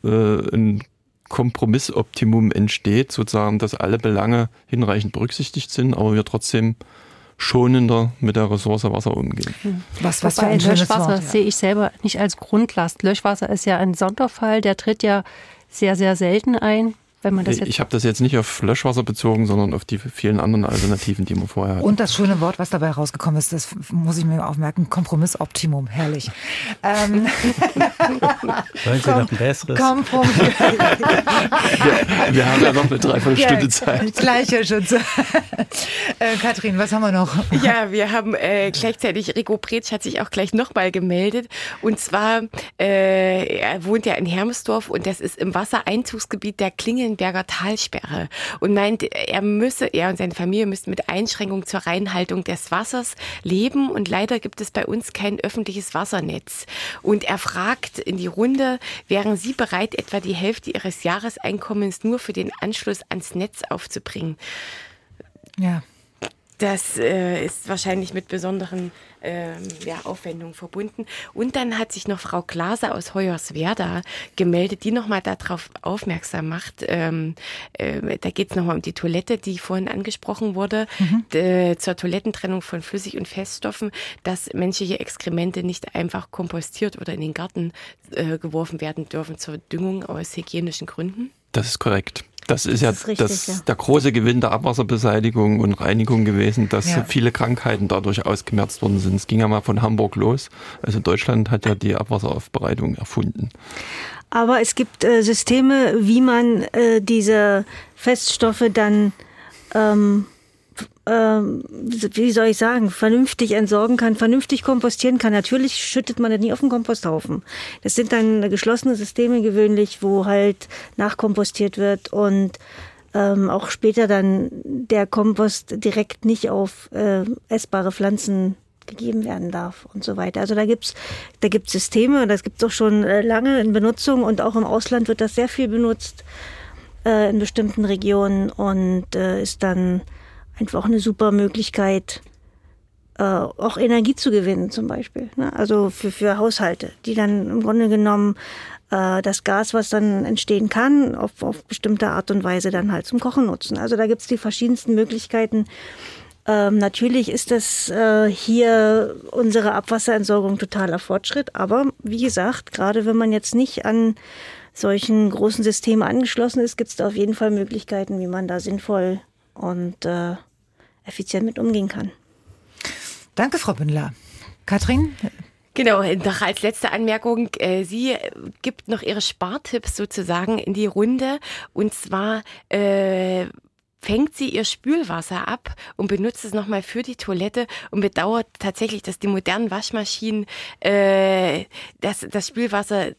äh, ein Kompromissoptimum entsteht, sozusagen, dass alle Belange hinreichend berücksichtigt sind, aber wir trotzdem schonender mit der Ressource Wasser umgehen. Was, was für ein Löschwasser Wort, ja. sehe ich selber nicht als Grundlast. Löschwasser ist ja ein Sonderfall, der tritt ja sehr, sehr selten ein wenn man das jetzt. Ich habe das jetzt nicht auf Löschwasser bezogen, sondern auf die vielen anderen Alternativen, die man vorher hat. Und das schöne Wort, was dabei rausgekommen ist, das muss ich mir aufmerken, Kompromissoptimum, herrlich. Ähm. Wollen Sie noch ein besseres? Kompromiss. wir, wir, haben ja noch eine Dreiviertelstunde ja, Zeit. Gleich, Herr Schütze. Äh, Kathrin, was haben wir noch? Ja, wir haben äh, gleichzeitig, Rico Pretsch hat sich auch gleich nochmal gemeldet. Und zwar, äh, er wohnt ja in Hermsdorf und das ist im Wassereinzugsgebiet der Klingeln Starnberger Talsperre und meint, er müsse, er und seine Familie müssten mit Einschränkungen zur Reinhaltung des Wassers leben und leider gibt es bei uns kein öffentliches Wassernetz. Und er fragt in die Runde, wären Sie bereit, etwa die Hälfte Ihres Jahreseinkommens nur für den Anschluss ans Netz aufzubringen? Ja. Das äh, ist wahrscheinlich mit besonderen ähm, ja, Aufwendungen verbunden. Und dann hat sich noch Frau Glaser aus Hoyerswerda gemeldet, die nochmal darauf aufmerksam macht. Ähm, äh, da geht es nochmal um die Toilette, die vorhin angesprochen wurde, mhm. äh, zur Toilettentrennung von Flüssig- und Feststoffen, dass menschliche Exkremente nicht einfach kompostiert oder in den Garten äh, geworfen werden dürfen zur Düngung aus hygienischen Gründen. Das ist korrekt. Das ist ja, das ist richtig, das, ja. der große Gewinn der Abwasserbeseitigung und Reinigung gewesen, dass ja. viele Krankheiten dadurch ausgemerzt worden sind. Es ging ja mal von Hamburg los. Also Deutschland hat ja die Abwasseraufbereitung erfunden. Aber es gibt äh, Systeme, wie man äh, diese Feststoffe dann ähm, ähm, wie soll ich sagen, vernünftig entsorgen kann, vernünftig kompostieren kann. Natürlich schüttet man das nie auf den Komposthaufen. Das sind dann geschlossene Systeme gewöhnlich, wo halt nachkompostiert wird und ähm, auch später dann der Kompost direkt nicht auf äh, essbare Pflanzen gegeben werden darf und so weiter. Also da gibt's da gibt's Systeme, das gibt's auch schon äh, lange in Benutzung und auch im Ausland wird das sehr viel benutzt äh, in bestimmten Regionen und äh, ist dann einfach eine super Möglichkeit, äh, auch Energie zu gewinnen zum Beispiel. Ne? Also für, für Haushalte, die dann im Grunde genommen äh, das Gas, was dann entstehen kann, auf, auf bestimmte Art und Weise dann halt zum Kochen nutzen. Also da gibt's die verschiedensten Möglichkeiten. Ähm, natürlich ist das äh, hier unsere Abwasserentsorgung totaler Fortschritt, aber wie gesagt, gerade wenn man jetzt nicht an solchen großen Systemen angeschlossen ist, gibt es da auf jeden Fall Möglichkeiten, wie man da sinnvoll und äh, effizient mit umgehen kann. Danke, Frau Bündler. Katrin? Genau, noch als letzte Anmerkung, äh, sie gibt noch ihre Spartipps sozusagen in die Runde. Und zwar äh, fängt sie ihr Spülwasser ab und benutzt es nochmal für die Toilette und bedauert tatsächlich, dass die modernen Waschmaschinen äh, das, das Spülwasser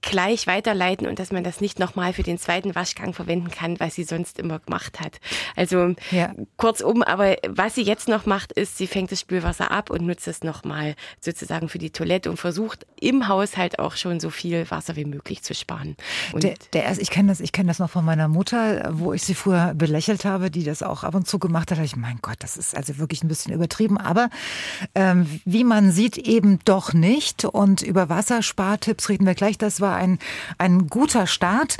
gleich weiterleiten und dass man das nicht nochmal für den zweiten Waschgang verwenden kann, was sie sonst immer gemacht hat. Also ja. kurzum, aber was sie jetzt noch macht, ist, sie fängt das Spülwasser ab und nutzt es nochmal sozusagen für die Toilette und versucht im Haushalt auch schon so viel Wasser wie möglich zu sparen. Der, der, ich kenne das, ich kenne das noch von meiner Mutter, wo ich sie früher belächelt habe, die das auch ab und zu gemacht hat. Da ich, mein Gott, das ist also wirklich ein bisschen übertrieben. Aber ähm, wie man sieht, eben doch nicht. Und über Wasserspartipps reden wir gleich. Das war ein, ein guter Start.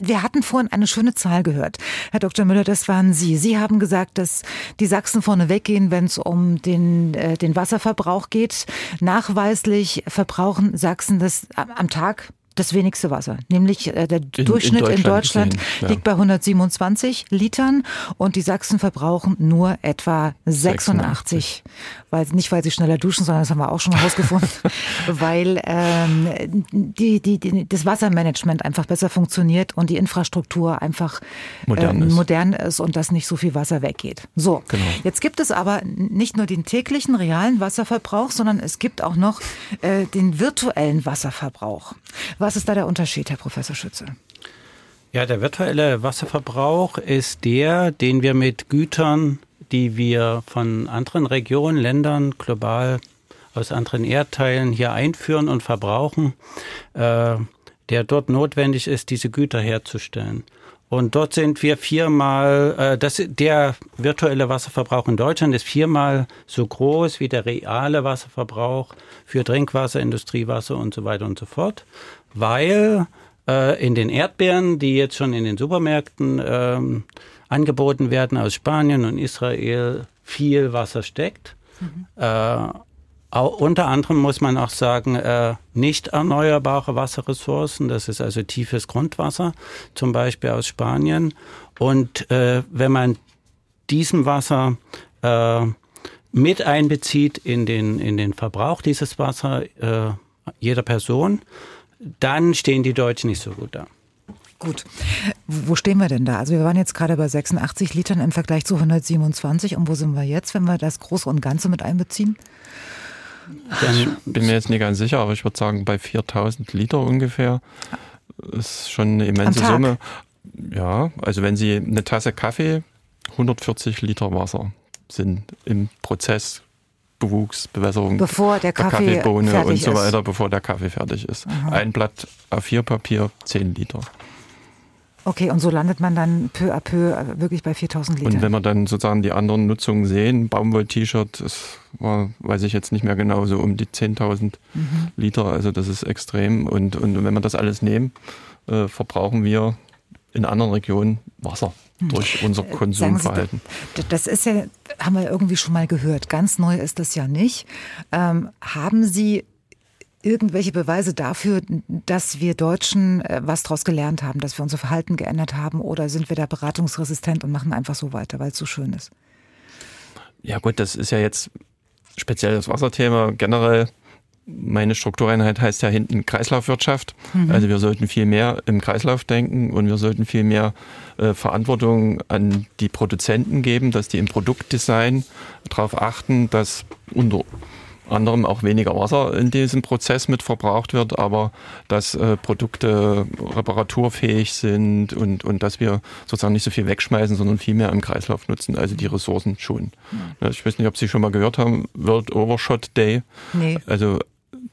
Wir hatten vorhin eine schöne Zahl gehört. Herr Dr. Müller, das waren Sie. Sie haben gesagt, dass die Sachsen vorne weggehen, wenn es um den, äh, den Wasserverbrauch geht. Nachweislich verbrauchen Sachsen das am Tag das wenigste Wasser. Nämlich äh, der in, Durchschnitt in Deutschland, in Deutschland ja. liegt bei 127 Litern und die Sachsen verbrauchen nur etwa 86. 86. Weil, nicht, weil sie schneller duschen, sondern das haben wir auch schon herausgefunden, weil ähm, die, die, die, das Wassermanagement einfach besser funktioniert und die Infrastruktur einfach modern, äh, ist. modern ist und dass nicht so viel Wasser weggeht. So, genau. jetzt gibt es aber nicht nur den täglichen realen Wasserverbrauch, sondern es gibt auch noch äh, den virtuellen Wasserverbrauch. Was was ist da der Unterschied, Herr Professor Schütze? Ja, der virtuelle Wasserverbrauch ist der, den wir mit Gütern, die wir von anderen Regionen, Ländern, global aus anderen Erdteilen hier einführen und verbrauchen, äh, der dort notwendig ist, diese Güter herzustellen. Und dort sind wir viermal, äh, das, der virtuelle Wasserverbrauch in Deutschland ist viermal so groß wie der reale Wasserverbrauch für Trinkwasser, Industriewasser und so weiter und so fort weil äh, in den Erdbeeren, die jetzt schon in den Supermärkten ähm, angeboten werden aus Spanien und Israel, viel Wasser steckt. Mhm. Äh, auch, unter anderem muss man auch sagen, äh, nicht erneuerbare Wasserressourcen, das ist also tiefes Grundwasser, zum Beispiel aus Spanien. Und äh, wenn man diesem Wasser äh, mit einbezieht in den, in den Verbrauch dieses Wasser äh, jeder Person, dann stehen die Deutschen nicht so gut da. Gut. Wo stehen wir denn da? Also wir waren jetzt gerade bei 86 Litern im Vergleich zu 127. Und wo sind wir jetzt, wenn wir das Große und Ganze mit einbeziehen? ich bin mir jetzt nicht ganz sicher, aber ich würde sagen, bei 4000 Liter ungefähr ist schon eine immense Summe. Ja, also wenn Sie eine Tasse Kaffee, 140 Liter Wasser sind im Prozess Bewuchs, Bewässerung bevor der, Kaffee der Kaffeebohne und so weiter, ist. bevor der Kaffee fertig ist. Aha. Ein Blatt A4-Papier, 10 Liter. Okay, und so landet man dann peu à peu äh, wirklich bei 4000 Liter. Und wenn wir dann sozusagen die anderen Nutzungen sehen, Baumwoll-T-Shirt, das war, weiß ich jetzt nicht mehr genau, so um die 10.000 mhm. Liter, also das ist extrem. Und, und wenn wir das alles nehmen, äh, verbrauchen wir in anderen Regionen Wasser. Durch unser äh, Konsumverhalten. Sie, das ist ja, haben wir irgendwie schon mal gehört. Ganz neu ist das ja nicht. Ähm, haben Sie irgendwelche Beweise dafür, dass wir Deutschen äh, was daraus gelernt haben, dass wir unser Verhalten geändert haben oder sind wir da beratungsresistent und machen einfach so weiter, weil es so schön ist? Ja gut, das ist ja jetzt speziell das Wasserthema. Generell meine Struktureinheit heißt ja hinten Kreislaufwirtschaft. Mhm. Also wir sollten viel mehr im Kreislauf denken und wir sollten viel mehr äh, Verantwortung an die Produzenten geben, dass die im Produktdesign darauf achten, dass unter anderem auch weniger Wasser in diesem Prozess mit verbraucht wird, aber dass äh, Produkte reparaturfähig sind und, und dass wir sozusagen nicht so viel wegschmeißen, sondern viel mehr im Kreislauf nutzen, also die Ressourcen schon. Mhm. Ich weiß nicht, ob Sie schon mal gehört haben, World Overshot Day. Nee. Also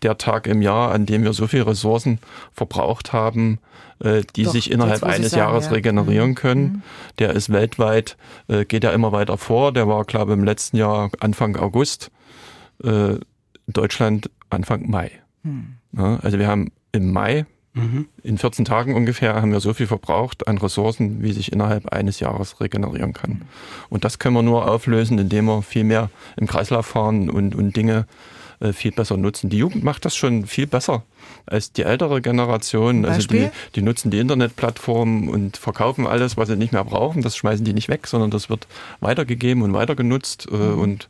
der Tag im Jahr, an dem wir so viele Ressourcen verbraucht haben, äh, die Doch, sich innerhalb eines sagen, Jahres ja. regenerieren mhm. können. Mhm. Der ist weltweit, äh, geht ja immer weiter vor. Der war, glaube ich, im letzten Jahr Anfang August. Äh, Deutschland Anfang Mai. Mhm. Ja, also wir haben im Mai Mhm. In 14 Tagen ungefähr haben wir so viel verbraucht an Ressourcen, wie sich innerhalb eines Jahres regenerieren kann. Und das können wir nur auflösen, indem wir viel mehr im Kreislauf fahren und, und Dinge äh, viel besser nutzen. Die Jugend macht das schon viel besser als die ältere Generation. Also die, die nutzen die Internetplattformen und verkaufen alles, was sie nicht mehr brauchen. Das schmeißen die nicht weg, sondern das wird weitergegeben und weiter genutzt. Äh, mhm. Und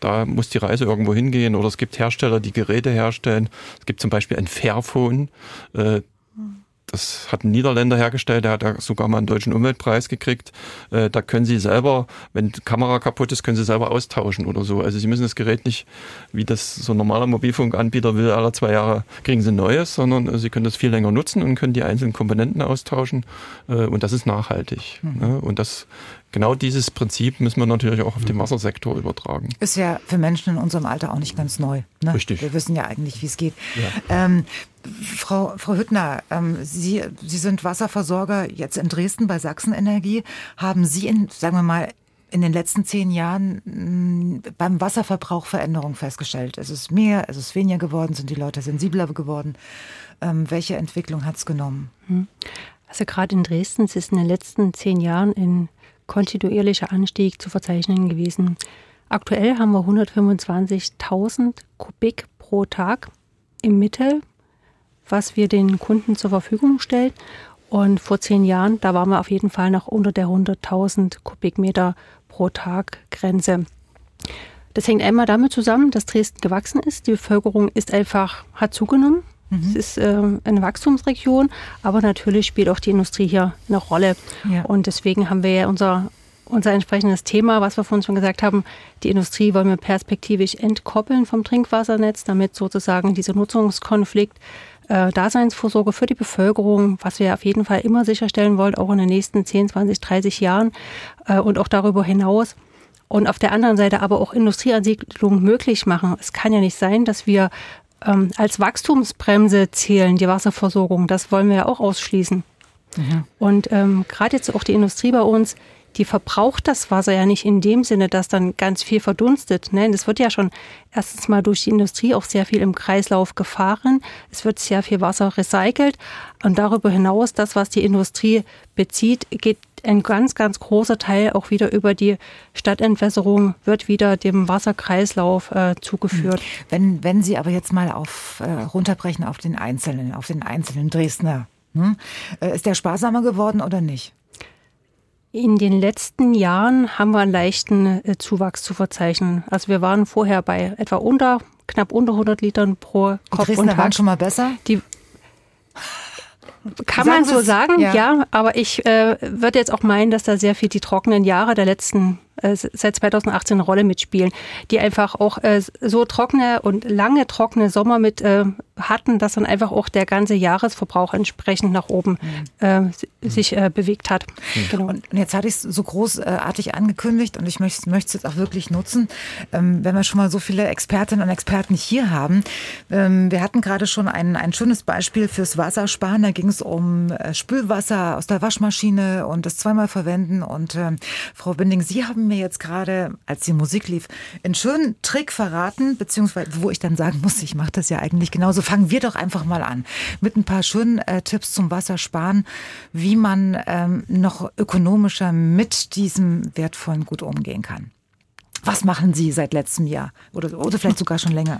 da muss die Reise irgendwo hingehen. Oder es gibt Hersteller, die Geräte herstellen. Es gibt zum Beispiel ein Fairphone. Äh, das hat ein Niederländer hergestellt, der hat sogar mal einen deutschen Umweltpreis gekriegt. Äh, da können Sie selber, wenn die Kamera kaputt ist, können Sie selber austauschen oder so. Also Sie müssen das Gerät nicht, wie das so ein normaler Mobilfunkanbieter will, alle zwei Jahre kriegen Sie ein neues, sondern Sie können das viel länger nutzen und können die einzelnen Komponenten austauschen. Äh, und das ist nachhaltig. Mhm. Ne? Und das genau dieses Prinzip müssen wir natürlich auch auf den Wassersektor übertragen. Ist ja für Menschen in unserem Alter auch nicht ganz neu. Ne? Richtig. Wir wissen ja eigentlich, wie es geht. Ja. Ähm, Frau, Frau Hüttner, ähm, Sie, Sie sind Wasserversorger jetzt in Dresden bei Sachsenenergie. Haben Sie in, sagen wir mal, in den letzten zehn Jahren mh, beim Wasserverbrauch Veränderungen festgestellt? Es ist mehr, es ist weniger geworden, sind die Leute sensibler geworden? Ähm, welche Entwicklung hat es genommen? Hm. Also gerade in Dresden ist es in den letzten zehn Jahren in kontinuierlicher Anstieg zu verzeichnen gewesen. Aktuell haben wir 125.000 Kubik pro Tag im Mittel, was wir den Kunden zur Verfügung stellen. Und vor zehn Jahren, da waren wir auf jeden Fall noch unter der 100.000 Kubikmeter pro Tag Grenze. Das hängt einmal damit zusammen, dass Dresden gewachsen ist. Die Bevölkerung ist einfach, hat zugenommen. Mhm. Es ist äh, eine Wachstumsregion, aber natürlich spielt auch die Industrie hier eine Rolle. Ja. Und deswegen haben wir ja unser, unser entsprechendes Thema, was wir vorhin schon gesagt haben, die Industrie wollen wir perspektivisch entkoppeln vom Trinkwassernetz, damit sozusagen dieser Nutzungskonflikt äh, Daseinsvorsorge für die Bevölkerung, was wir auf jeden Fall immer sicherstellen wollen, auch in den nächsten 10, 20, 30 Jahren äh, und auch darüber hinaus. Und auf der anderen Seite aber auch Industrieansiedlung möglich machen. Es kann ja nicht sein, dass wir ähm, als Wachstumsbremse zählen, die Wasserversorgung. Das wollen wir ja auch ausschließen. Mhm. Und ähm, gerade jetzt auch die Industrie bei uns, die verbraucht das Wasser ja nicht in dem Sinne, dass dann ganz viel verdunstet. Nein, es wird ja schon erstens mal durch die Industrie auch sehr viel im Kreislauf gefahren. Es wird sehr viel Wasser recycelt. Und darüber hinaus, das, was die Industrie bezieht, geht ein ganz, ganz großer Teil auch wieder über die Stadtentwässerung wird wieder dem Wasserkreislauf äh, zugeführt. Hm. Wenn, wenn Sie aber jetzt mal auf, äh, runterbrechen auf den Einzelnen, auf den einzelnen Dresdner, hm? Äh, ist der sparsamer geworden oder nicht? In den letzten Jahren haben wir einen leichten äh, Zuwachs zu verzeichnen. Also wir waren vorher bei etwa unter, knapp unter 100 Litern pro Kopf Die Dresdner waren schon mal besser? Die kann man so sagen, ja. ja. aber ich äh, würde jetzt auch meinen, dass da sehr viel die trockenen Jahre der letzten äh, seit 2018 eine Rolle mitspielen, die einfach auch äh, so trockene und lange trockene Sommer mit äh, hatten, dass dann einfach auch der ganze Jahresverbrauch entsprechend nach oben mhm. sich bewegt hat. Mhm. Genau. Und jetzt hatte ich es so großartig angekündigt und ich möchte es jetzt auch wirklich nutzen, ähm, wenn wir schon mal so viele Expertinnen und Experten hier haben. Ähm, wir hatten gerade schon ein, ein schönes Beispiel fürs Wassersparen. Da ging es um Spülwasser aus der Waschmaschine und das zweimal verwenden. Und äh, Frau Binding, Sie haben mir jetzt gerade, als die Musik lief, einen schönen Trick verraten, beziehungsweise wo ich dann sagen muss, ich mache das ja eigentlich genauso. Fangen wir doch einfach mal an mit ein paar schönen äh, Tipps zum Wassersparen, wie man ähm, noch ökonomischer mit diesem wertvollen Gut umgehen kann. Was machen Sie seit letztem Jahr oder, oder vielleicht sogar schon länger?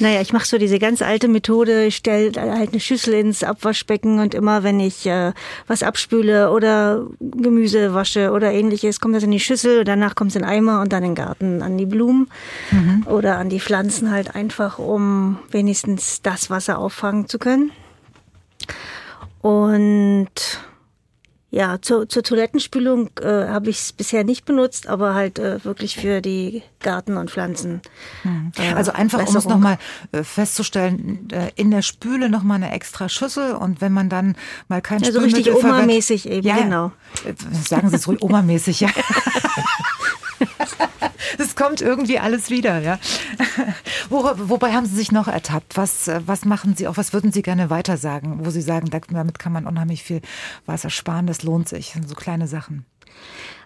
Naja, ich mache so diese ganz alte Methode, ich stelle halt eine Schüssel ins Abwaschbecken und immer wenn ich äh, was abspüle oder Gemüse wasche oder ähnliches, kommt das in die Schüssel, danach kommt es in den Eimer und dann in den Garten an die Blumen mhm. oder an die Pflanzen halt einfach, um wenigstens das Wasser auffangen zu können. Und ja, zur, zur Toilettenspülung äh, habe ich es bisher nicht benutzt, aber halt äh, wirklich für die Garten- und Pflanzen. Hm. Äh, also einfach, um es nochmal äh, festzustellen, äh, in der Spüle nochmal eine extra Schüssel und wenn man dann mal kein ja, so richtig Oma-mäßig eben, ja, genau. Äh, sagen Sie es ruhig, Oma-mäßig, ja. Es kommt irgendwie alles wieder, ja. Wo, wobei haben Sie sich noch ertappt? Was, was machen Sie auch? Was würden Sie gerne weiter sagen, wo Sie sagen, damit kann man unheimlich viel Wasser sparen, das lohnt sich? Das sind so kleine Sachen.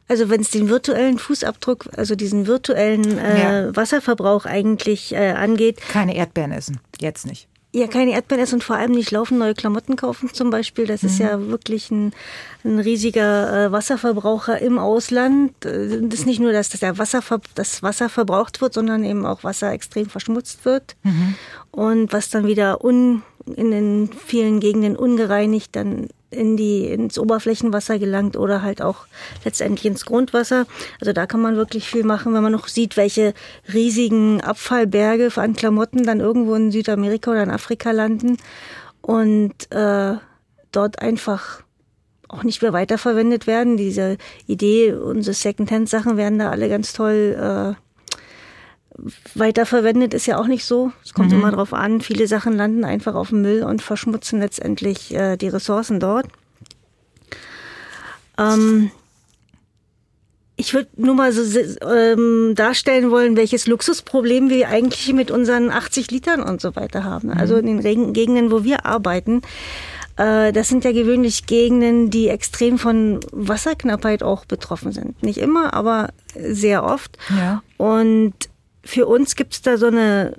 Also wenn es den virtuellen Fußabdruck, also diesen virtuellen äh, ja. Wasserverbrauch eigentlich äh, angeht. Keine Erdbeeren essen, jetzt nicht. Ja, keine Erdbeeren essen und vor allem nicht laufen, neue Klamotten kaufen zum Beispiel. Das mhm. ist ja wirklich ein, ein riesiger äh, Wasserverbraucher im Ausland. Äh, das ist nicht nur, dass das, Wasser, das Wasser verbraucht wird, sondern eben auch Wasser extrem verschmutzt wird. Mhm. Und was dann wieder un, in den vielen Gegenden ungereinigt dann in die, ins Oberflächenwasser gelangt oder halt auch letztendlich ins Grundwasser. Also da kann man wirklich viel machen, wenn man noch sieht, welche riesigen Abfallberge an Klamotten dann irgendwo in Südamerika oder in Afrika landen und äh, dort einfach auch nicht mehr weiterverwendet werden. Diese Idee, unsere Secondhand-Sachen werden da alle ganz toll äh, weiterverwendet ist ja auch nicht so. Es kommt mhm. immer drauf an. Viele Sachen landen einfach auf dem Müll und verschmutzen letztendlich äh, die Ressourcen dort. Ähm, ich würde nur mal so ähm, darstellen wollen, welches Luxusproblem wir eigentlich mit unseren 80 Litern und so weiter haben. Also mhm. in den Gegenden, wo wir arbeiten. Äh, das sind ja gewöhnlich Gegenden, die extrem von Wasserknappheit auch betroffen sind. Nicht immer, aber sehr oft. Ja. Und für uns gibt es da so eine,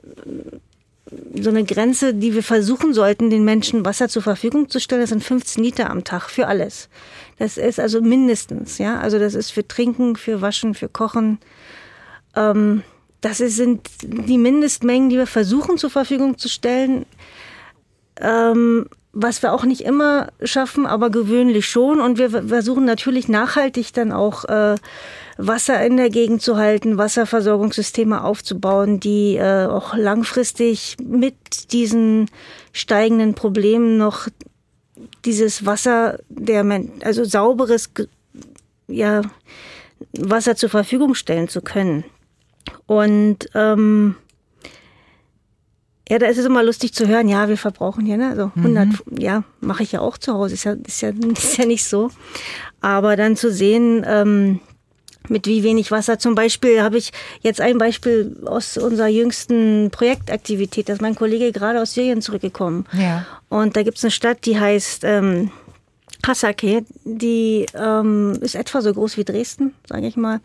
so eine Grenze, die wir versuchen sollten, den Menschen Wasser zur Verfügung zu stellen. Das sind 15 Liter am Tag für alles. Das ist also mindestens, ja. Also das ist für Trinken, für Waschen, für Kochen. Ähm, das ist, sind die Mindestmengen, die wir versuchen zur Verfügung zu stellen. Ähm, was wir auch nicht immer schaffen, aber gewöhnlich schon. Und wir versuchen natürlich nachhaltig dann auch äh, Wasser in der Gegend zu halten, Wasserversorgungssysteme aufzubauen, die äh, auch langfristig mit diesen steigenden Problemen noch dieses Wasser der also sauberes ja Wasser zur Verfügung stellen zu können. Und ähm, ja, da ist es immer lustig zu hören, ja, wir verbrauchen hier, ne, so 100, mhm. ja, mache ich ja auch zu Hause, ist ja, ist ja, ist ja nicht so. Aber dann zu sehen, ähm, mit wie wenig Wasser. Zum Beispiel habe ich jetzt ein Beispiel aus unserer jüngsten Projektaktivität. Da ist mein Kollege gerade aus Syrien zurückgekommen. Ja. Und da gibt es eine Stadt, die heißt ähm, Hasake. Die ähm, ist etwa so groß wie Dresden, sage ich mal.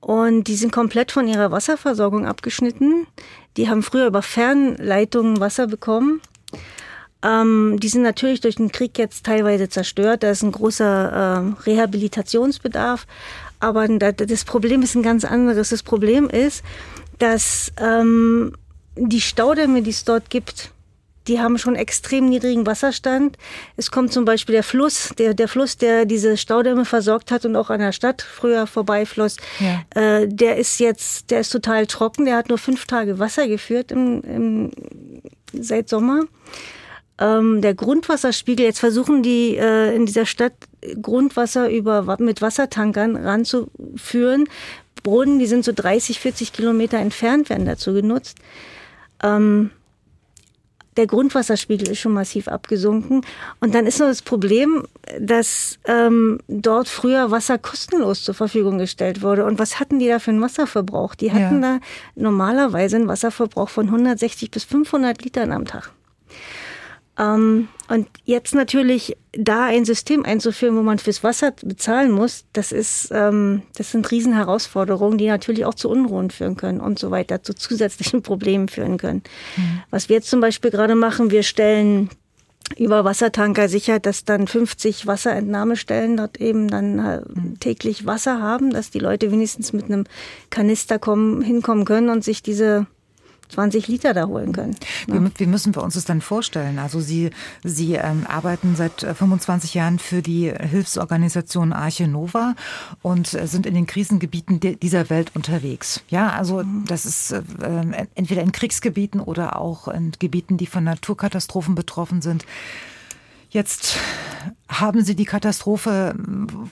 Und die sind komplett von ihrer Wasserversorgung abgeschnitten. Die haben früher über Fernleitungen Wasser bekommen. Ähm, die sind natürlich durch den Krieg jetzt teilweise zerstört. Da ist ein großer äh, Rehabilitationsbedarf. Aber das Problem ist ein ganz anderes. Das Problem ist, dass ähm, die Staudämme, die es dort gibt, die haben schon extrem niedrigen Wasserstand. Es kommt zum Beispiel der Fluss, der, der Fluss, der diese Staudämme versorgt hat und auch an der Stadt früher vorbeifloss, ja. äh, der ist jetzt, der ist total trocken. Der hat nur fünf Tage Wasser geführt im, im, seit Sommer. Ähm, der Grundwasserspiegel, jetzt versuchen die äh, in dieser Stadt Grundwasser über, mit Wassertankern ranzuführen. Brunnen, die sind so 30, 40 Kilometer entfernt, werden dazu genutzt. Ähm, der Grundwasserspiegel ist schon massiv abgesunken. Und dann ist noch das Problem, dass ähm, dort früher Wasser kostenlos zur Verfügung gestellt wurde. Und was hatten die da für einen Wasserverbrauch? Die hatten ja. da normalerweise einen Wasserverbrauch von 160 bis 500 Litern am Tag. Ähm, und jetzt natürlich da ein System einzuführen, wo man fürs Wasser bezahlen muss, das ist, ähm, das sind Riesenherausforderungen, die natürlich auch zu Unruhen führen können und so weiter, zu zusätzlichen Problemen führen können. Mhm. Was wir jetzt zum Beispiel gerade machen, wir stellen über Wassertanker sicher, dass dann 50 Wasserentnahmestellen dort eben dann äh, täglich Wasser haben, dass die Leute wenigstens mit einem Kanister kommen, hinkommen können und sich diese 20 Liter da holen können. Wie, wie müssen wir uns das dann vorstellen? Also Sie, Sie ähm, arbeiten seit 25 äh, Jahren für die Hilfsorganisation Arche Nova und äh, sind in den Krisengebieten dieser Welt unterwegs. Ja, also mhm. das ist äh, ähm, entweder in Kriegsgebieten oder auch in Gebieten, die von Naturkatastrophen betroffen sind. Jetzt haben Sie die Katastrophe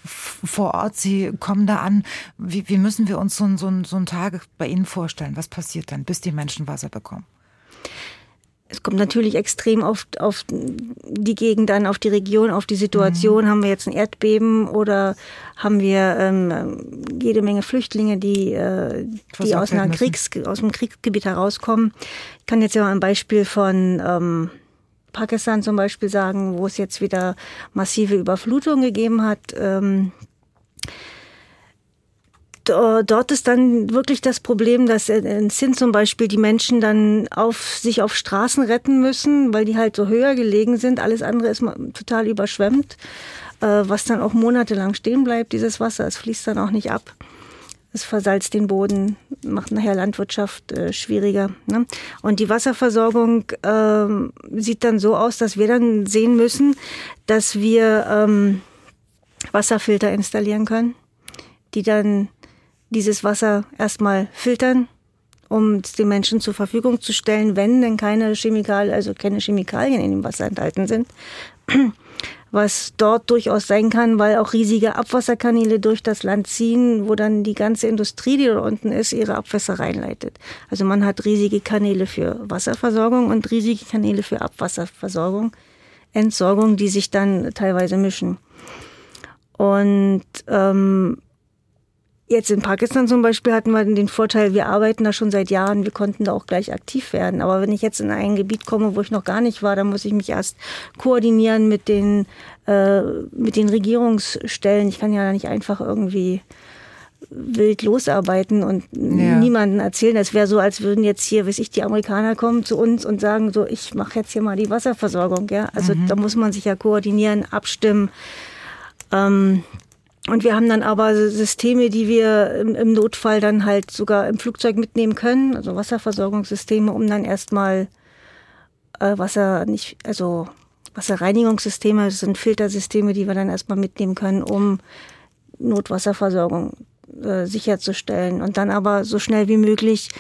vor Ort, Sie kommen da an. Wie, wie müssen wir uns so, so, so einen Tag bei Ihnen vorstellen? Was passiert dann, bis die Menschen Wasser bekommen? Es kommt natürlich extrem oft auf die Gegend an, auf die Region, auf die Situation. Mhm. Haben wir jetzt ein Erdbeben oder haben wir ähm, jede Menge Flüchtlinge, die, äh, die aus, einer Kriegs, aus einem Kriegsgebiet herauskommen? Ich kann jetzt ja mal ein Beispiel von ähm, Pakistan zum Beispiel sagen, wo es jetzt wieder massive Überflutungen gegeben hat. Ähm, dort ist dann wirklich das Problem, dass in Sindh zum Beispiel die Menschen dann auf, sich auf Straßen retten müssen, weil die halt so höher gelegen sind. Alles andere ist total überschwemmt, äh, was dann auch monatelang stehen bleibt, dieses Wasser. Es fließt dann auch nicht ab. Es versalzt den Boden, macht nachher Landwirtschaft äh, schwieriger. Ne? Und die Wasserversorgung ähm, sieht dann so aus, dass wir dann sehen müssen, dass wir ähm, Wasserfilter installieren können, die dann dieses Wasser erstmal filtern, um es den Menschen zur Verfügung zu stellen, wenn denn keine Chemikalien, also keine Chemikalien in dem Wasser enthalten sind was dort durchaus sein kann, weil auch riesige Abwasserkanäle durch das Land ziehen, wo dann die ganze Industrie, die da unten ist, ihre Abwässer reinleitet. Also man hat riesige Kanäle für Wasserversorgung und riesige Kanäle für Abwasserversorgung, Entsorgung, die sich dann teilweise mischen. Und ähm, Jetzt in Pakistan zum Beispiel hatten wir den Vorteil, wir arbeiten da schon seit Jahren, wir konnten da auch gleich aktiv werden. Aber wenn ich jetzt in ein Gebiet komme, wo ich noch gar nicht war, dann muss ich mich erst koordinieren mit den, äh, mit den Regierungsstellen. Ich kann ja da nicht einfach irgendwie wild losarbeiten und ja. niemanden erzählen. Das wäre so, als würden jetzt hier, weiß ich, die Amerikaner kommen zu uns und sagen so, ich mache jetzt hier mal die Wasserversorgung. Ja, also mhm. da muss man sich ja koordinieren, abstimmen. Ähm, und wir haben dann aber Systeme, die wir im, Notfall dann halt sogar im Flugzeug mitnehmen können, also Wasserversorgungssysteme, um dann erstmal äh, Wasser nicht, also Wasserreinigungssysteme, das sind Filtersysteme, die wir dann erstmal mitnehmen können, um Notwasserversorgung äh, sicherzustellen und dann aber so schnell wie möglich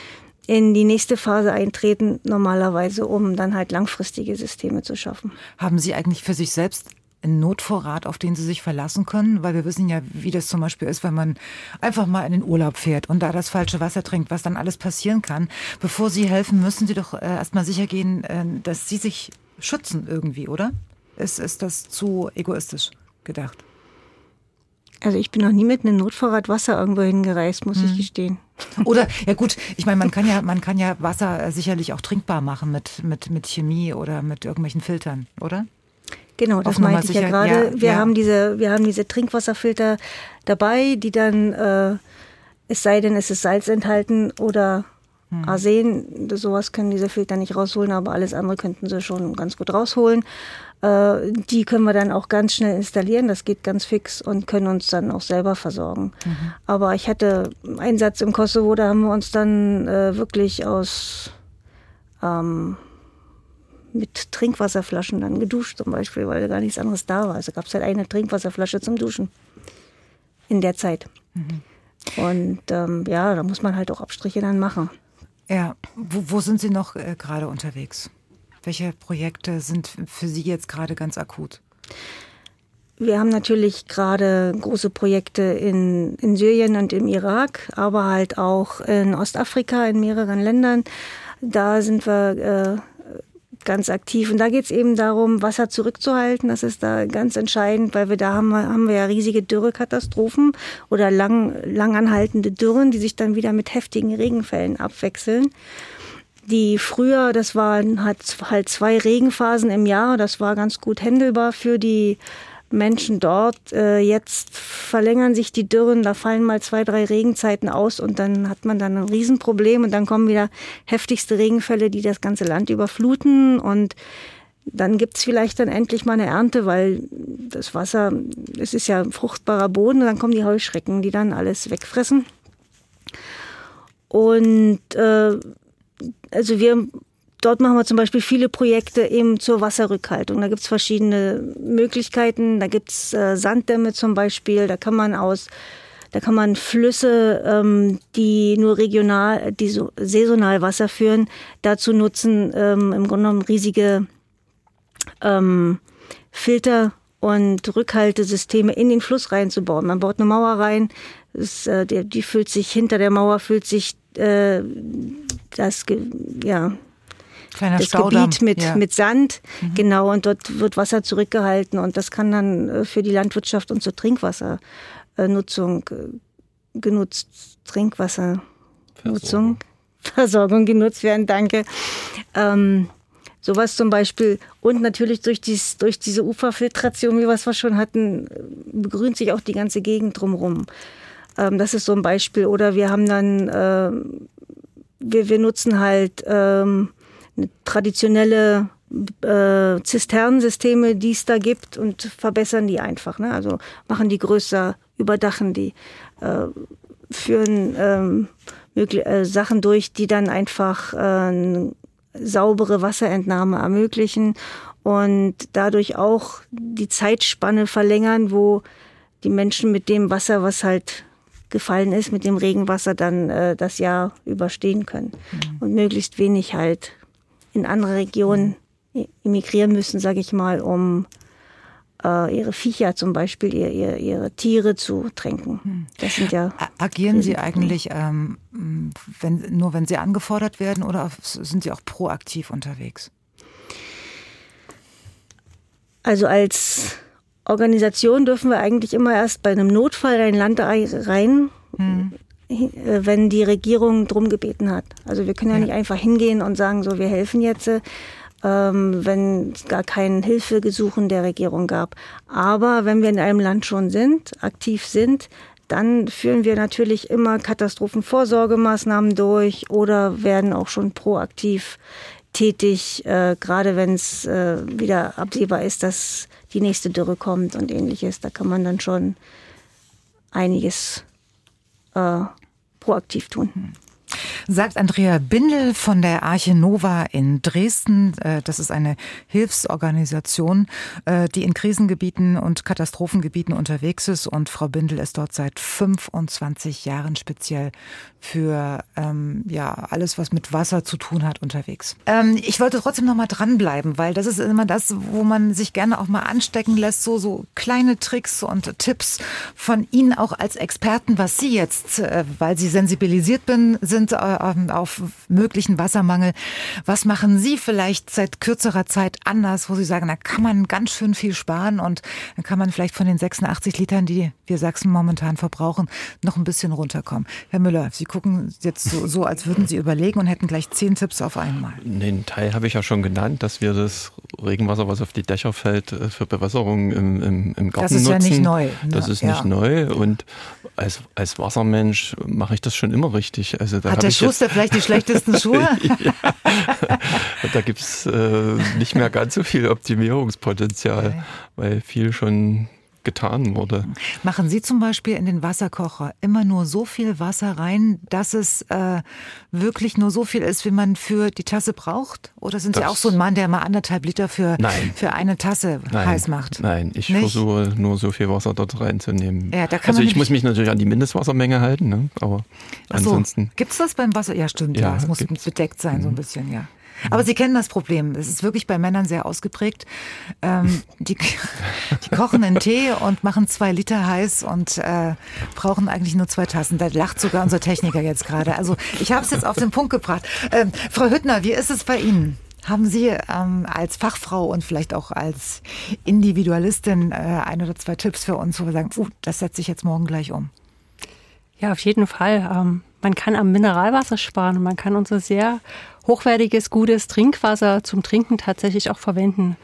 in die nächste Phase eintreten, normalerweise, um dann halt langfristige Systeme zu schaffen. Haben Sie eigentlich für sich selbst einen Notvorrat, auf den Sie sich verlassen können? Weil wir wissen ja, wie das zum Beispiel ist, wenn man einfach mal in den Urlaub fährt und da das falsche Wasser trinkt, was dann alles passieren kann. Bevor Sie helfen, müssen Sie doch äh, erstmal sicher gehen, äh, dass Sie sich schützen irgendwie, oder? Ist, ist das zu egoistisch gedacht? Also ich bin noch nie mit einem Notvorrat Wasser irgendwo hingereist, muss hm. ich gestehen. Oder ja gut, ich meine, man kann ja, man kann ja Wasser sicherlich auch trinkbar machen mit, mit, mit Chemie oder mit irgendwelchen Filtern, oder? Genau, das meinte ich ja gerade. Ja, wir ja. haben diese, wir haben diese Trinkwasserfilter dabei, die dann, äh, es sei denn, es ist Salz enthalten oder Hm. Arsen, sowas können diese Filter nicht rausholen, aber alles andere könnten sie schon ganz gut rausholen. Äh, die können wir dann auch ganz schnell installieren, das geht ganz fix und können uns dann auch selber versorgen. Mhm. Aber ich hatte einen Satz im Kosovo, da haben wir uns dann äh, wirklich aus ähm, mit Trinkwasserflaschen dann geduscht zum Beispiel, weil gar nichts anderes da war. Also gab es halt eine Trinkwasserflasche zum Duschen in der Zeit. Mhm. Und ähm, ja, da muss man halt auch Abstriche dann machen. Ja, wo, wo sind Sie noch äh, gerade unterwegs? Welche Projekte sind für Sie jetzt gerade ganz akut? Wir haben natürlich gerade große Projekte in, in Syrien und im Irak, aber halt auch in Ostafrika, in mehreren Ländern. Da sind wir äh, ganz aktiv. Und da geht es eben darum, Wasser zurückzuhalten. Das ist da ganz entscheidend, weil wir da haben, haben wir ja riesige Dürrekatastrophen oder lang, langanhaltende Dürren, die sich dann wieder mit heftigen Regenfällen abwechseln. Die früher, das waren halt, halt zwei Regenphasen im Jahr, das war ganz gut händelbar für die Menschen dort. Äh, jetzt verlängern sich die Dürren, da fallen mal zwei, drei Regenzeiten aus und dann hat man dann ein Riesenproblem und dann kommen wieder heftigste Regenfälle, die das ganze Land überfluten und dann gibt's vielleicht dann endlich mal eine Ernte, weil das Wasser, es ist ja fruchtbarer Boden und dann kommen die Heuschrecken, die dann alles wegfressen. Und äh, also wir Dort machen wir zum Beispiel viele Projekte eben zur Wasserrückhaltung. Da gibt es verschiedene Möglichkeiten. Da gibt es äh, Sanddämme zum Beispiel. Da kann man aus da kann man Flüsse, ähm, die nur regional, die so saisonal Wasser führen, dazu nutzen, ähm, im Grunde genommen riesige ähm, Filter und Rückhaltesysteme in den Fluss reinzubauen. Man baut eine Mauer rein, das, äh, die, die füllt sich hinter der Mauer füllt sich äh, das ja Kleiner das Staudamm. Gebiet mit, ja. mit Sand, mhm. genau, und dort wird Wasser zurückgehalten und das kann dann äh, für die Landwirtschaft und zur Trinkwassernutzung äh, genutzt, Trinkwassernutzung, Versorgung genutzt werden, danke. Ähm, Sowas zum Beispiel. Und natürlich durch, dies, durch diese Uferfiltration, wie wir es schon hatten, begrünt sich auch die ganze Gegend drumherum. Ähm, das ist so ein Beispiel. Oder wir haben dann, äh, wir, wir nutzen halt ähm, traditionelle äh, Zisternensysteme, die es da gibt und verbessern die einfach. Ne? Also machen die größer, überdachen die, äh, führen ähm, äh, Sachen durch, die dann einfach äh, saubere Wasserentnahme ermöglichen und dadurch auch die Zeitspanne verlängern, wo die Menschen mit dem Wasser, was halt gefallen ist, mit dem Regenwasser dann äh, das Jahr überstehen können mhm. und möglichst wenig halt in andere Regionen emigrieren müssen, sage ich mal, um äh, ihre Viecher zum Beispiel, ihr, ihr, ihre Tiere zu tränken. Hm. Das sind ja Agieren Sie eigentlich ähm, wenn, nur, wenn Sie angefordert werden oder sind Sie auch proaktiv unterwegs? Also als Organisation dürfen wir eigentlich immer erst bei einem Notfall in ein Land rein, hm. Äh, wenn die Regierung drum gebeten hat. Also wir können ja, ja, nicht einfach hingehen und sagen, so wir helfen jetzt, ähm, wenn es gar kein Hilfegesuchen der Regierung gab. Aber wenn wir in einem Land schon sind, aktiv sind, dann führen wir natürlich immer Katastrophenvorsorgemaßnahmen durch oder werden auch schon proaktiv tätig, äh, gerade wenn es äh, wieder absehbar ist, dass die nächste Dürre kommt und ähnliches. Da kann man dann schon einiges äh, proaktiv tun. Sagt Andrea Bindel von der Arche Nova in Dresden. Äh, das ist eine Hilfsorganisation, äh, die in Krisengebieten und Katastrophengebieten unterwegs ist. Und Frau Bindel ist dort seit 25 Jahren speziell für ähm, ja alles, was mit Wasser zu tun hat, unterwegs. Ähm, ich wollte trotzdem noch mal dranbleiben, weil das ist immer das, wo man sich gerne auch mal anstecken lässt, so so kleine Tricks und Tipps von Ihnen auch als Experten, was Sie jetzt, äh, weil Sie sensibilisiert bin, sind äh, auf möglichen Wassermangel. Was machen Sie vielleicht seit kürzerer Zeit anders, wo Sie sagen, da kann man ganz schön viel sparen und dann kann man vielleicht von den 86 Litern, die wir Sachsen momentan verbrauchen, noch ein bisschen runterkommen. Herr Müller, Sie gucken jetzt so, so, als würden Sie überlegen und hätten gleich zehn Tipps auf einmal. Den Teil habe ich ja schon genannt, dass wir das Regenwasser, was auf die Dächer fällt, äh, für Bewässerung im, im, im Garten nutzen. Das ist nutzen. ja nicht neu. Ne? Das ist ja. nicht neu und als, als Wassermensch mache ich das schon immer richtig. Also da Hat der Schuster vielleicht die schlechtesten Schuhe? ja. Da gibt es äh, nicht mehr ganz so viel Optimierungspotenzial, okay. weil viel schon getan wurde. Machen Sie zum Beispiel in den Wasserkocher immer nur so viel Wasser rein, dass es äh, wirklich nur so viel ist, wie man für die Tasse braucht? Oder sind das Sie auch so ein Mann, der mal anderthalb Liter für, für eine Tasse nein, heiß macht? Nein, ich Nicht? versuche nur so viel Wasser dort reinzunehmen. Ja, also ich muss mich natürlich an die Mindestwassermenge halten, ne? aber so. ansonsten. Gibt es das beim Wasser? Ja, stimmt, ja, ja es muss bedeckt sein, mhm. so ein bisschen, ja. Aber Sie kennen das Problem. Es ist wirklich bei Männern sehr ausgeprägt. Ähm, die, die kochen einen Tee und machen zwei Liter heiß und äh, brauchen eigentlich nur zwei Tassen. Da lacht sogar unser Techniker jetzt gerade. Also ich habe es jetzt auf den Punkt gebracht. Ähm, Frau Hüttner, wie ist es bei Ihnen? Haben Sie ähm, als Fachfrau und vielleicht auch als Individualistin äh, ein oder zwei Tipps für uns, wo wir sagen, uh, das setze ich jetzt morgen gleich um? Ja, auf jeden Fall. Ähm, man kann am Mineralwasser sparen und man kann unser sehr hochwertiges, gutes Trinkwasser zum Trinken tatsächlich auch verwenden.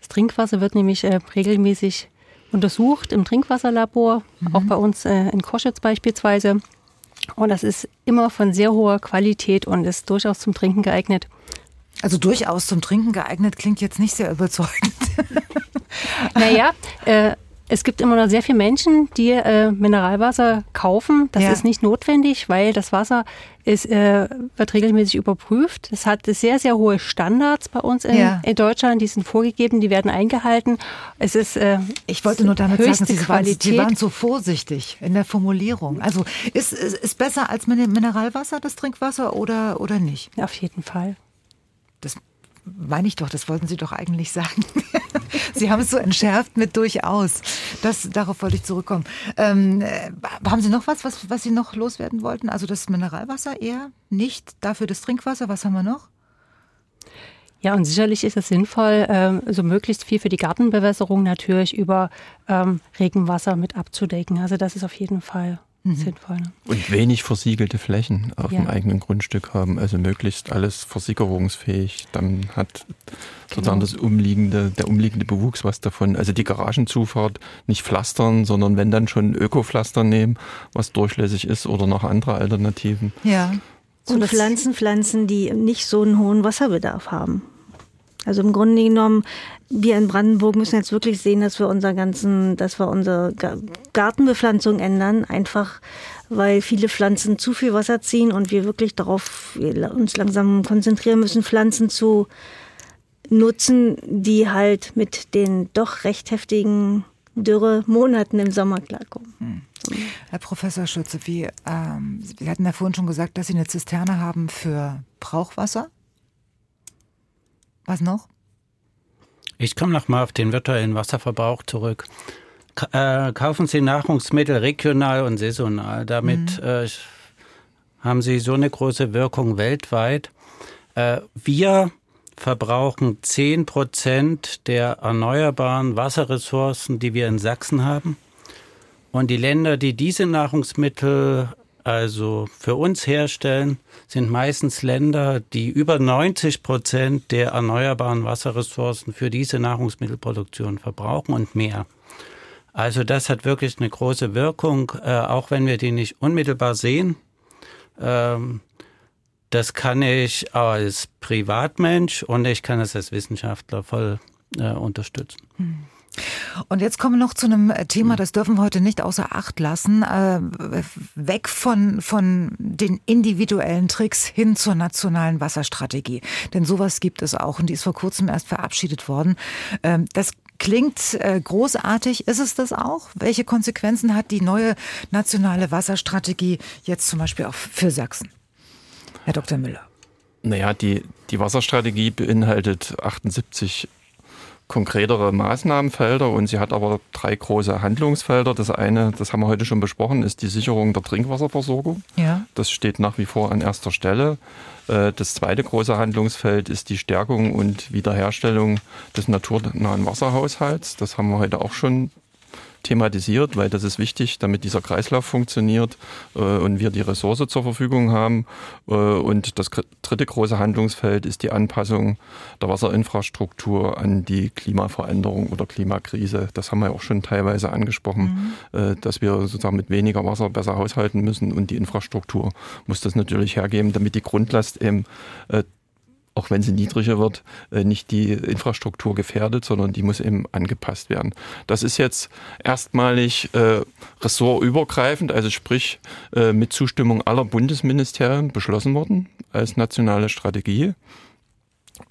Das Trinkwasser wird nämlich äh, regelmäßig untersucht im Trinkwasserlabor, mhm. auch bei uns äh, in Koschitz beispielsweise. Und das ist immer von sehr hoher Qualität und ist durchaus zum Trinken geeignet. Also durchaus zum Trinken geeignet klingt jetzt nicht sehr überzeugend. naja, äh, es gibt immer noch sehr viele Menschen, die äh, Mineralwasser kaufen. Das ja. ist nicht notwendig, weil das Wasser ist, äh, wird regelmäßig überprüft. Es hat sehr, sehr hohe Standards bei uns in, ja. in Deutschland. Die sind vorgegeben, die werden eingehalten. Es ist äh, Ich wollte nur damit sagen, Sie waren, Sie waren so vorsichtig in der Formulierung. Also ist, ist, ist besser als Mineralwasser das Trinkwasser oder, oder nicht? Auf jeden Fall. Meine ich doch, das wollten Sie doch eigentlich sagen. Sie haben es so entschärft mit durchaus. Das, darauf wollte ich zurückkommen. Ähm, äh, haben Sie noch was, was, was Sie noch loswerden wollten? Also das Mineralwasser eher nicht, dafür das Trinkwasser. Was haben wir noch? Ja, und sicherlich ist es sinnvoll, ähm, so möglichst viel für die Gartenbewässerung natürlich über ähm, Regenwasser mit abzudecken. Also das ist auf jeden Fall mhm. sinnvoll. Ne? Und wenig versiegelte Flächen auf ja. dem eigenen Grundstück haben, also möglichst alles versickerungsfähig. Dann hat sozusagen genau. das umliegende, der umliegende Bewuchs was davon. Also die Garagenzufahrt nicht pflastern, sondern wenn dann schon Ökopflaster nehmen, was durchlässig ist oder noch andere Alternativen. Ja. Und Pflanzen pflanzen, die nicht so einen hohen Wasserbedarf haben. Also im Grunde genommen, wir in Brandenburg müssen jetzt wirklich sehen, dass wir unser ganzen, dass wir unsere Gartenbepflanzung ändern, einfach weil viele Pflanzen zu viel Wasser ziehen und wir wirklich darauf uns langsam konzentrieren müssen, Pflanzen zu nutzen, die halt mit den doch recht heftigen Dürre-Monaten im Sommer klarkommen. Hm. Herr Professor Schütze, wie, ähm, Sie hatten ja vorhin schon gesagt, dass Sie eine Zisterne haben für Brauchwasser. Was noch? Ich komme nochmal auf den virtuellen Wasserverbrauch zurück. Äh, kaufen Sie Nahrungsmittel regional und saisonal. Damit mhm. äh, haben Sie so eine große Wirkung weltweit. Äh, wir verbrauchen 10 Prozent der erneuerbaren Wasserressourcen, die wir in Sachsen haben. Und die Länder, die diese Nahrungsmittel also für uns herstellen, sind meistens Länder, die über 90 Prozent der erneuerbaren Wasserressourcen für diese Nahrungsmittelproduktion verbrauchen und mehr. Also das hat wirklich eine große Wirkung, äh, auch wenn wir die nicht unmittelbar sehen. Ähm, das kann ich als Privatmensch und ich kann es als Wissenschaftler voll äh, unterstützen. Hm. Und jetzt kommen wir noch zu einem äh, Thema, das dürfen wir heute nicht außer Acht lassen. Äh, weg von, von den individuellen Tricks hin zur nationalen Wasserstrategie. Denn sowas gibt es auch und die ist vor kurzem erst verabschiedet worden. Ähm, das klingt äh, großartig. Ist es das auch? Welche Konsequenzen hat die neue nationale Wasserstrategie jetzt zum Beispiel auch für Sachsen? Herr Dr. Müller. Naja, die, die Wasserstrategie beinhaltet 78 konkretere Maßnahmenfelder und sie hat aber drei große Handlungsfelder. Das eine, das haben wir heute schon besprochen, ist die Sicherung der Trinkwasserversorgung. Ja. Das steht nach wie vor an erster Stelle. Äh, das zweite große Handlungsfeld ist die Stärkung und Wiederherstellung des naturnahen Wasserhaushalts. Das haben wir heute auch schon thematisiert, weil das ist wichtig, damit dieser Kreislauf funktioniert äh, und wir die Ressource zur Verfügung haben. Äh, und das dritte große Handlungsfeld ist die Anpassung der Wasserinfrastruktur an die Klimaveränderung oder Klimakrise. Das haben wir ja auch schon teilweise angesprochen, mhm. äh, dass wir sozusagen mit weniger Wasser besser haushalten müssen und die Infrastruktur muss das natürlich hergeben, damit die Grundlast eben auch wenn sie niedriger wird, äh, nicht die Infrastruktur gefährdet, sondern die muss eben angepasst werden. Das ist jetzt erstmalig äh, ressortübergreifend, also sprich äh, mit Zustimmung aller Bundesministerien beschlossen worden als nationale Strategie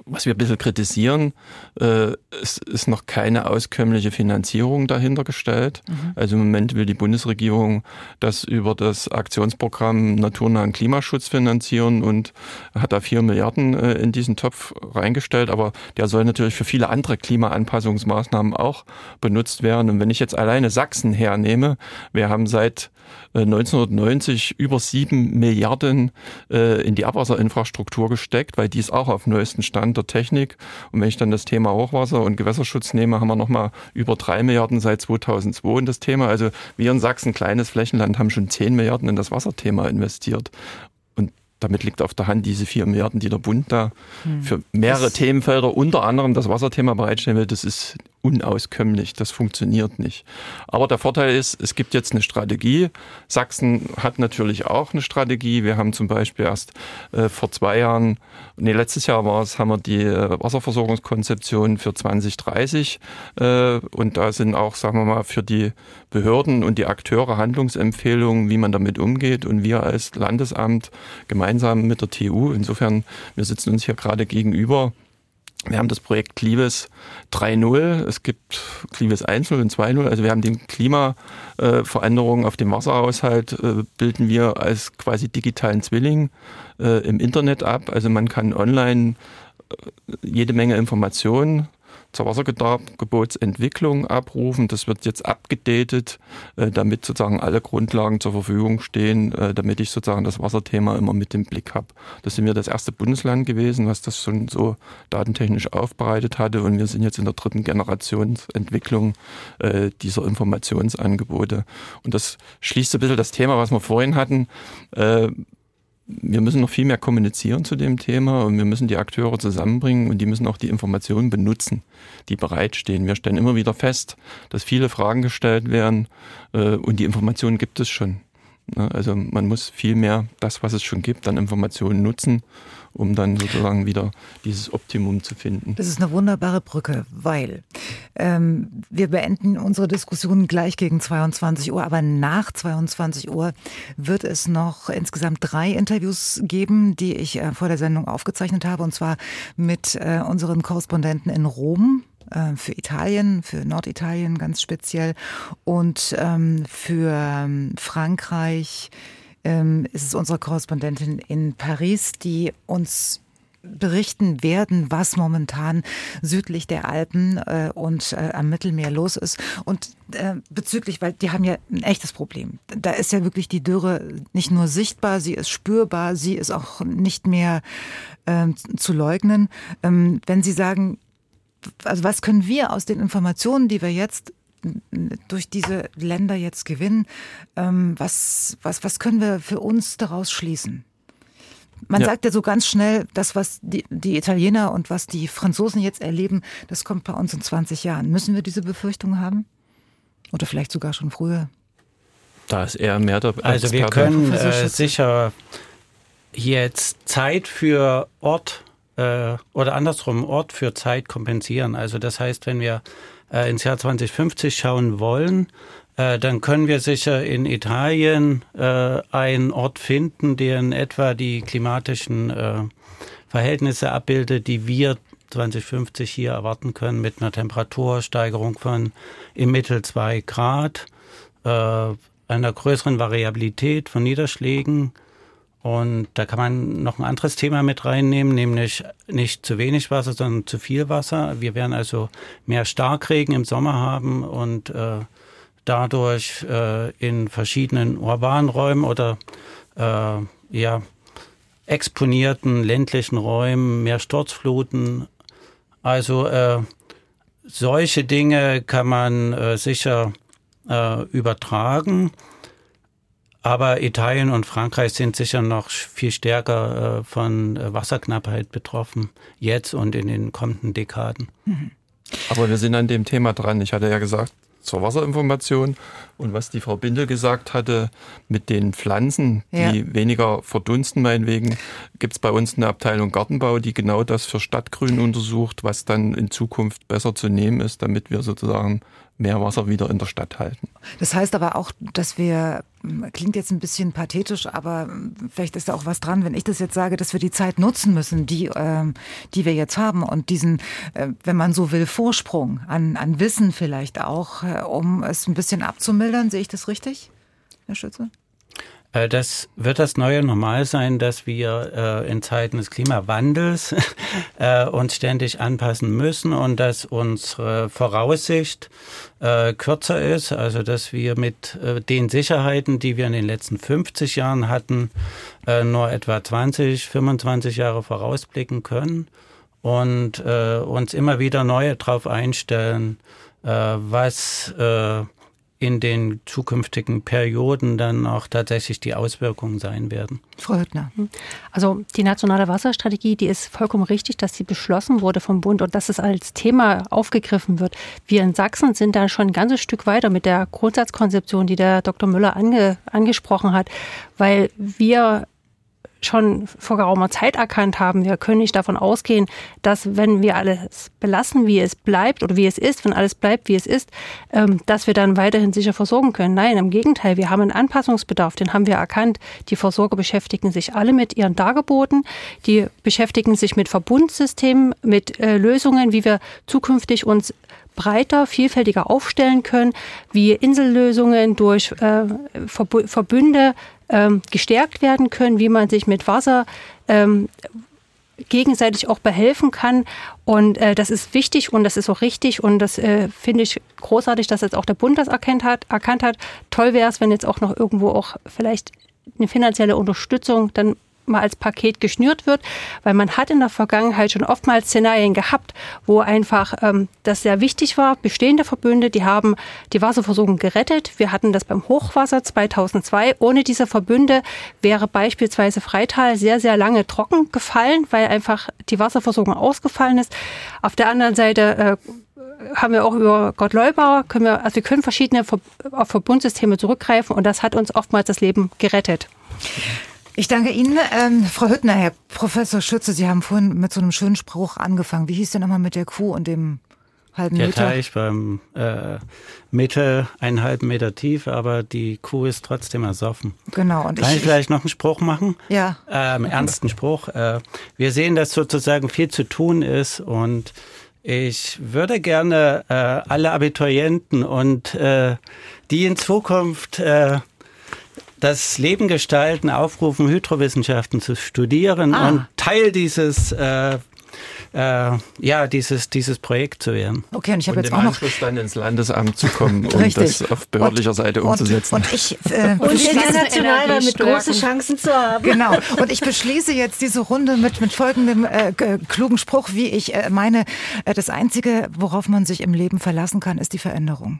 was wir ein bisschen kritisieren, äh, es ist noch keine auskömmliche Finanzierung dahinter gestellt. Mhm. Also im Moment will die Bundesregierung das über das Aktionsprogramm Naturnahen Klimaschutz finanzieren und hat da vier Milliarden äh, in diesen Topf reingestellt. Aber der soll natürlich für viele andere Klimaanpassungsmaßnahmen auch benutzt werden. Und wenn ich jetzt alleine Sachsen hernehme, wir haben seit 1990 äh, über sieben Milliarden äh, in die Abwasserinfrastruktur gesteckt, weil die ist auch auf neuesten Stand der Technik. Und wenn ich dann das Thema Hochwasser und Gewässerschutz nehme, haben wir nochmal über drei Milliarden seit 2002 in das Thema. Also wir in Sachsen, kleines Flächenland, haben schon zehn Milliarden in das Wasserthema investiert. Und damit liegt auf der Hand diese vier Milliarden, die der Bund da hm. für mehrere das Themenfelder, unter anderem das Wasserthema bereitstellen will. Das ist unauskömmlich. Das funktioniert nicht. Aber der Vorteil ist, es gibt jetzt eine Strategie. Sachsen hat natürlich auch eine Strategie. Wir haben zum Beispiel erst äh, vor zwei Jahren, nee, letztes Jahr war es, haben wir die äh, Wasserversorgungskonzeption für 2030. Äh, und da sind auch, sagen wir mal, für die Behörden und die Akteure Handlungsempfehlungen, wie man damit umgeht. Und wir als Landesamt gemeinsam mit der TU, insofern, wir sitzen uns hier gerade gegenüber, wir haben das Projekt Clives 3.0, es gibt Clives 1.0 und 2.0, also wir haben die Klimaveränderungen auf dem Wasserhaushalt, äh, bilden wir als quasi digitalen Zwilling äh, im Internet ab. Also man kann online äh, jede Menge Informationen zur Wassergebotsentwicklung abrufen. Das wird jetzt abgedatet, äh, damit sozusagen alle Grundlagen zur Verfügung stehen, äh, damit ich sozusagen das Wasserthema immer mit im Blick habe. Das sind wir das erste Bundesland gewesen, was das schon so datentechnisch aufbereitet hatte. Und wir sind jetzt in der dritten Generationsentwicklung äh, dieser Informationsangebote. Und das schließt so ein bisschen das Thema, was wir vorhin hatten wir müssen noch viel mehr kommunizieren zu dem Thema und wir müssen die Akteure zusammenbringen und die müssen auch die Informationen benutzen, die bereitstehen. Wir stellen immer wieder fest, dass viele Fragen gestellt werden äh, und die Informationen gibt es schon. Also man muss viel mehr das, was es schon gibt, an Informationen nutzen um dann sozusagen wieder dieses Optimum zu finden. Das ist eine wunderbare Brücke, weil ähm, wir beenden unsere Diskussion gleich gegen 22 Uhr, aber nach 22 Uhr wird es noch insgesamt drei Interviews geben, die ich äh, vor der Sendung aufgezeichnet habe, und zwar mit äh, unseren Korrespondenten in Rom, äh, für Italien, für Norditalien ganz speziell und ähm, für ähm, Frankreich, ähm, ist es unsere Korrespondentin in Paris, die uns berichten werden, was momentan südlich der Alpen äh, und äh, am Mittelmeer los ist. Und äh, bezüglich, weil die haben ja ein echtes Problem. Da ist ja wirklich die Dürre nicht nur sichtbar, sie ist spürbar, sie ist auch nicht mehr ähm, zu leugnen. Ähm, wenn Sie sagen, also was können wir aus den Informationen, die wir jetzt durch diese Länder jetzt gewinnen. Ähm, was, was, was können wir für uns daraus schließen? Man ja. sagt ja so ganz schnell, das, was die, die Italiener und was die Franzosen jetzt erleben, das kommt bei uns in 20 Jahren. Müssen wir diese Befürchtung haben? Oder vielleicht sogar schon früher? Da ist eher mehr der Also wir können äh, sicher jetzt Zeit für Ort äh, oder andersrum Ort für Zeit kompensieren. Also das heißt, wenn wir äh, ins Jahr 2050 schauen wollen, äh, dann können wir sicher in Italien äh, einen Ort finden, der in etwa die klimatischen äh, Verhältnisse abbildet, die wir 2050 hier erwarten können mit einer Temperatursteigerung von im Mittel zwei Grad, äh, einer größeren Variabilität von Niederschlägen, und da kann man noch ein anderes Thema mit reinnehmen, nämlich nicht zu wenig Wasser, sondern zu viel Wasser. Wir werden also mehr Starkregen im Sommer haben und äh, dadurch äh, in verschiedenen urbanen Räumen oder äh, ja, exponierten ländlichen Räumen mehr Sturzfluten. Also äh, solche Dinge kann man äh, sicher äh, übertragen. Aber Italien und Frankreich sind sicher noch viel stärker äh, von äh, Wasserknappheit betroffen, jetzt und in den kommenden Dekaden. Mhm. Aber wir sind an dem Thema dran. Ich hatte ja gesagt, zur Wasserinformation und was die Frau Bindel gesagt hatte mit den Pflanzen, die ja. weniger verdunsten meinetwegen, gibt es bei uns eine Abteilung Gartenbau, die genau das für Stadtgrün untersucht, was dann in Zukunft besser zu nehmen ist, damit wir sozusagen mehr Wasser wieder in der Stadt halten. Das heißt aber auch, dass wir, klingt jetzt ein bisschen pathetisch, aber vielleicht ist da auch was dran, wenn ich das jetzt sage, dass wir die Zeit nutzen müssen, die, äh, die wir jetzt haben und diesen, äh, wenn man so will, Vorsprung an, an Wissen vielleicht auch, äh, um es ein bisschen abzumildern. Sehe ich das richtig, Herr Schütze? Äh, das wird das neue Normal sein, dass wir äh, in Zeiten des Klimawandels äh, uns ständig anpassen müssen und dass unsere Voraussicht kürzer ist, also dass wir mit den Sicherheiten, die wir in den letzten 50 Jahren hatten, nur etwa 20, 25 Jahre vorausblicken können und uns immer wieder neu darauf einstellen, was in den zukünftigen Perioden dann auch tatsächlich die Auswirkungen sein werden. Frau Hüttner. Hm. Also die nationale Wasserstrategie, die ist vollkommen richtig, dass sie beschlossen wurde vom Bund und dass es als Thema aufgegriffen wird. Wir in Sachsen sind da schon ein ganzes Stück weiter mit der Grundsatzkonzeption, die der Dr. Müller ange, angesprochen hat, weil wir schon vor geraumer Zeit erkannt haben. Wir können nicht davon ausgehen, dass wenn wir alles belassen, wie es bleibt oder wie es ist, wenn alles bleibt, wie es ist, ähm, dass wir dann weiterhin sicher versorgen können. Nein, im Gegenteil, wir haben einen Anpassungsbedarf, den haben wir erkannt. Die Versorger beschäftigen sich alle mit ihren Dargeboten, die beschäftigen sich mit Verbundsystemen, mit äh, Lösungen, wie wir zukünftig uns breiter, vielfältiger aufstellen können, wie Insellösungen durch äh, Verbünde ähm, gestärkt werden können, wie man sich mit Wasser ähm, gegenseitig auch behelfen kann. Und äh, das ist wichtig und das ist auch richtig und das äh, finde ich großartig, dass jetzt auch der Bund das erkannt hat. Erkannt hat. Toll wäre es, wenn jetzt auch noch irgendwo auch vielleicht eine finanzielle Unterstützung dann mal als Paket geschnürt wird, weil man hat in der Vergangenheit schon oftmals Szenarien gehabt, wo einfach ähm, das sehr wichtig war. Bestehende Verbünde, die haben die Wasserversorgung gerettet. Wir hatten das beim Hochwasser 2002. Ohne diese Verbünde wäre beispielsweise Freital sehr, sehr lange trocken gefallen, weil einfach die Wasserversorgung ausgefallen ist. Auf der anderen Seite äh, haben wir auch über Gott Leubauer, können wir, also wir können verschiedene auf Verbundsysteme zurückgreifen und das hat uns oftmals das Leben gerettet. Ich danke Ihnen, ähm, Frau Hüttner, Herr Professor Schütze. Sie haben vorhin mit so einem schönen Spruch angefangen. Wie hieß der nochmal mit der Kuh und dem halben der Meter? Der Teich beim äh, Meter, einen halben Meter tief, aber die Kuh ist trotzdem ersoffen. Genau. Und Kann ich, ich vielleicht noch einen Spruch machen? Ja. Ähm, ernsten Spruch. Äh, wir sehen, dass sozusagen viel zu tun ist und ich würde gerne äh, alle Abiturienten und äh, die in Zukunft äh, das Leben gestalten, aufrufen, Hydrowissenschaften zu studieren ah. und Teil dieses äh, äh, ja, dieses, dieses Projekt zu werden. Okay, und ich habe jetzt auch noch dann ins Landesamt zu kommen und das auf behördlicher und, Seite umzusetzen. Und, und ich äh, und international damit große Chancen zu haben. Genau. Und ich beschließe jetzt diese Runde mit mit folgendem äh, klugen Spruch, wie ich äh, meine: äh, Das einzige, worauf man sich im Leben verlassen kann, ist die Veränderung.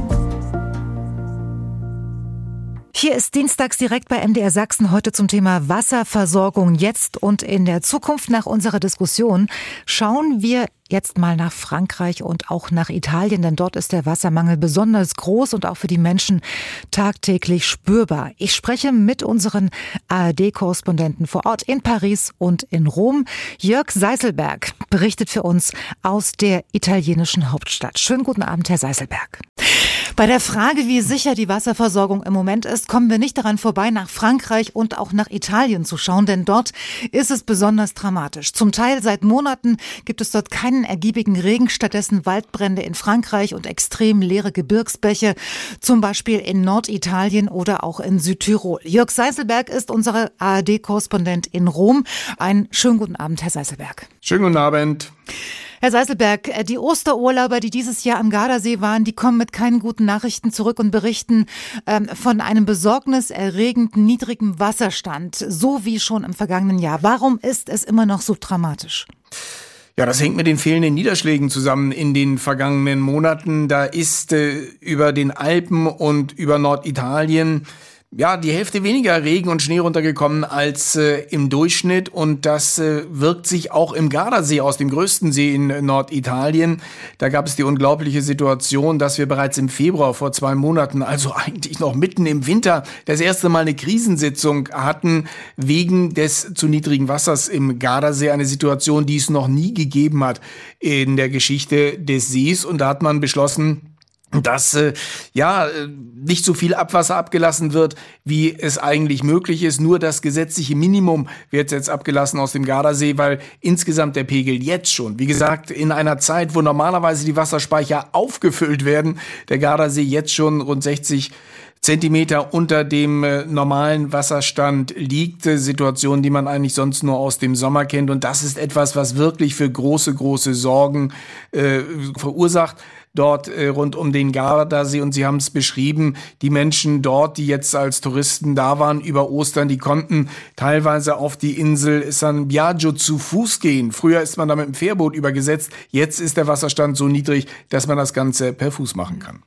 Hier ist Dienstags direkt bei MDR Sachsen heute zum Thema Wasserversorgung jetzt und in der Zukunft. Nach unserer Diskussion schauen wir jetzt mal nach Frankreich und auch nach Italien, denn dort ist der Wassermangel besonders groß und auch für die Menschen tagtäglich spürbar. Ich spreche mit unseren ARD-Korrespondenten vor Ort in Paris und in Rom. Jörg Seiselberg berichtet für uns aus der italienischen Hauptstadt. Schönen guten Abend, Herr Seiselberg. Bei der Frage, wie sicher die Wasserversorgung im Moment ist, kommen wir nicht daran vorbei, nach Frankreich und auch nach Italien zu schauen, denn dort ist es besonders dramatisch. Zum Teil seit Monaten gibt es dort keinen ergiebigen Regen, stattdessen Waldbrände in Frankreich und extrem leere Gebirgsbäche, zum Beispiel in Norditalien oder auch in Südtirol. Jörg Seiselberg ist unser ARD-Korrespondent in Rom. Einen schönen guten Abend, Herr Seiselberg. Schönen guten Abend. Herr Seiselberg, äh, die Osterurlauber, die dieses Jahr am Gardasee waren, die kommen mit keinen guten Nachrichten zurück und berichten ähm, von einem besorgniserregend niedrigen Wasserstand, so wie schon im vergangenen Jahr. Warum ist es immer noch so dramatisch? Ja, das hängt mit den fehlenden Niederschlägen zusammen in den vergangenen Monaten. Da ist äh, über den Alpen und über Norditalien ja, die Hälfte weniger Regen und Schnee runtergekommen als äh, im Durchschnitt und das äh, wirkt sich auch im Gardasee aus, dem größten See in Norditalien. Da gab es die unglaubliche Situation, dass wir bereits im Februar vor zwei Monaten, also eigentlich noch mitten im Winter, das erste Mal eine Krisensitzung hatten wegen des zu niedrigen Wassers im Gardasee. Eine Situation, die es noch nie gegeben hat in der Geschichte des Sees und da hat man beschlossen, dass äh, ja nicht so viel Abwasser abgelassen wird, wie es eigentlich möglich ist. Nur das gesetzliche Minimum wird jetzt abgelassen aus dem Gardasee, weil insgesamt der Pegel jetzt schon, wie gesagt, in einer Zeit, wo normalerweise die Wasserspeicher aufgefüllt werden, der Gardasee jetzt schon rund 60 Zentimeter unter dem äh, normalen Wasserstand liegt. Äh, Situation, die man eigentlich sonst nur aus dem Sommer kennt. Und das ist etwas, was wirklich für große, große Sorgen äh, verursacht dort äh, rund um den Gardasee und Sie haben es beschrieben, die Menschen dort, die jetzt als Touristen da waren über Ostern, die konnten teilweise auf die Insel San Biagio zu Fuß gehen. Früher ist man da mit dem Fährboot übergesetzt, jetzt ist der Wasserstand so niedrig, dass man das Ganze per Fuß machen kann.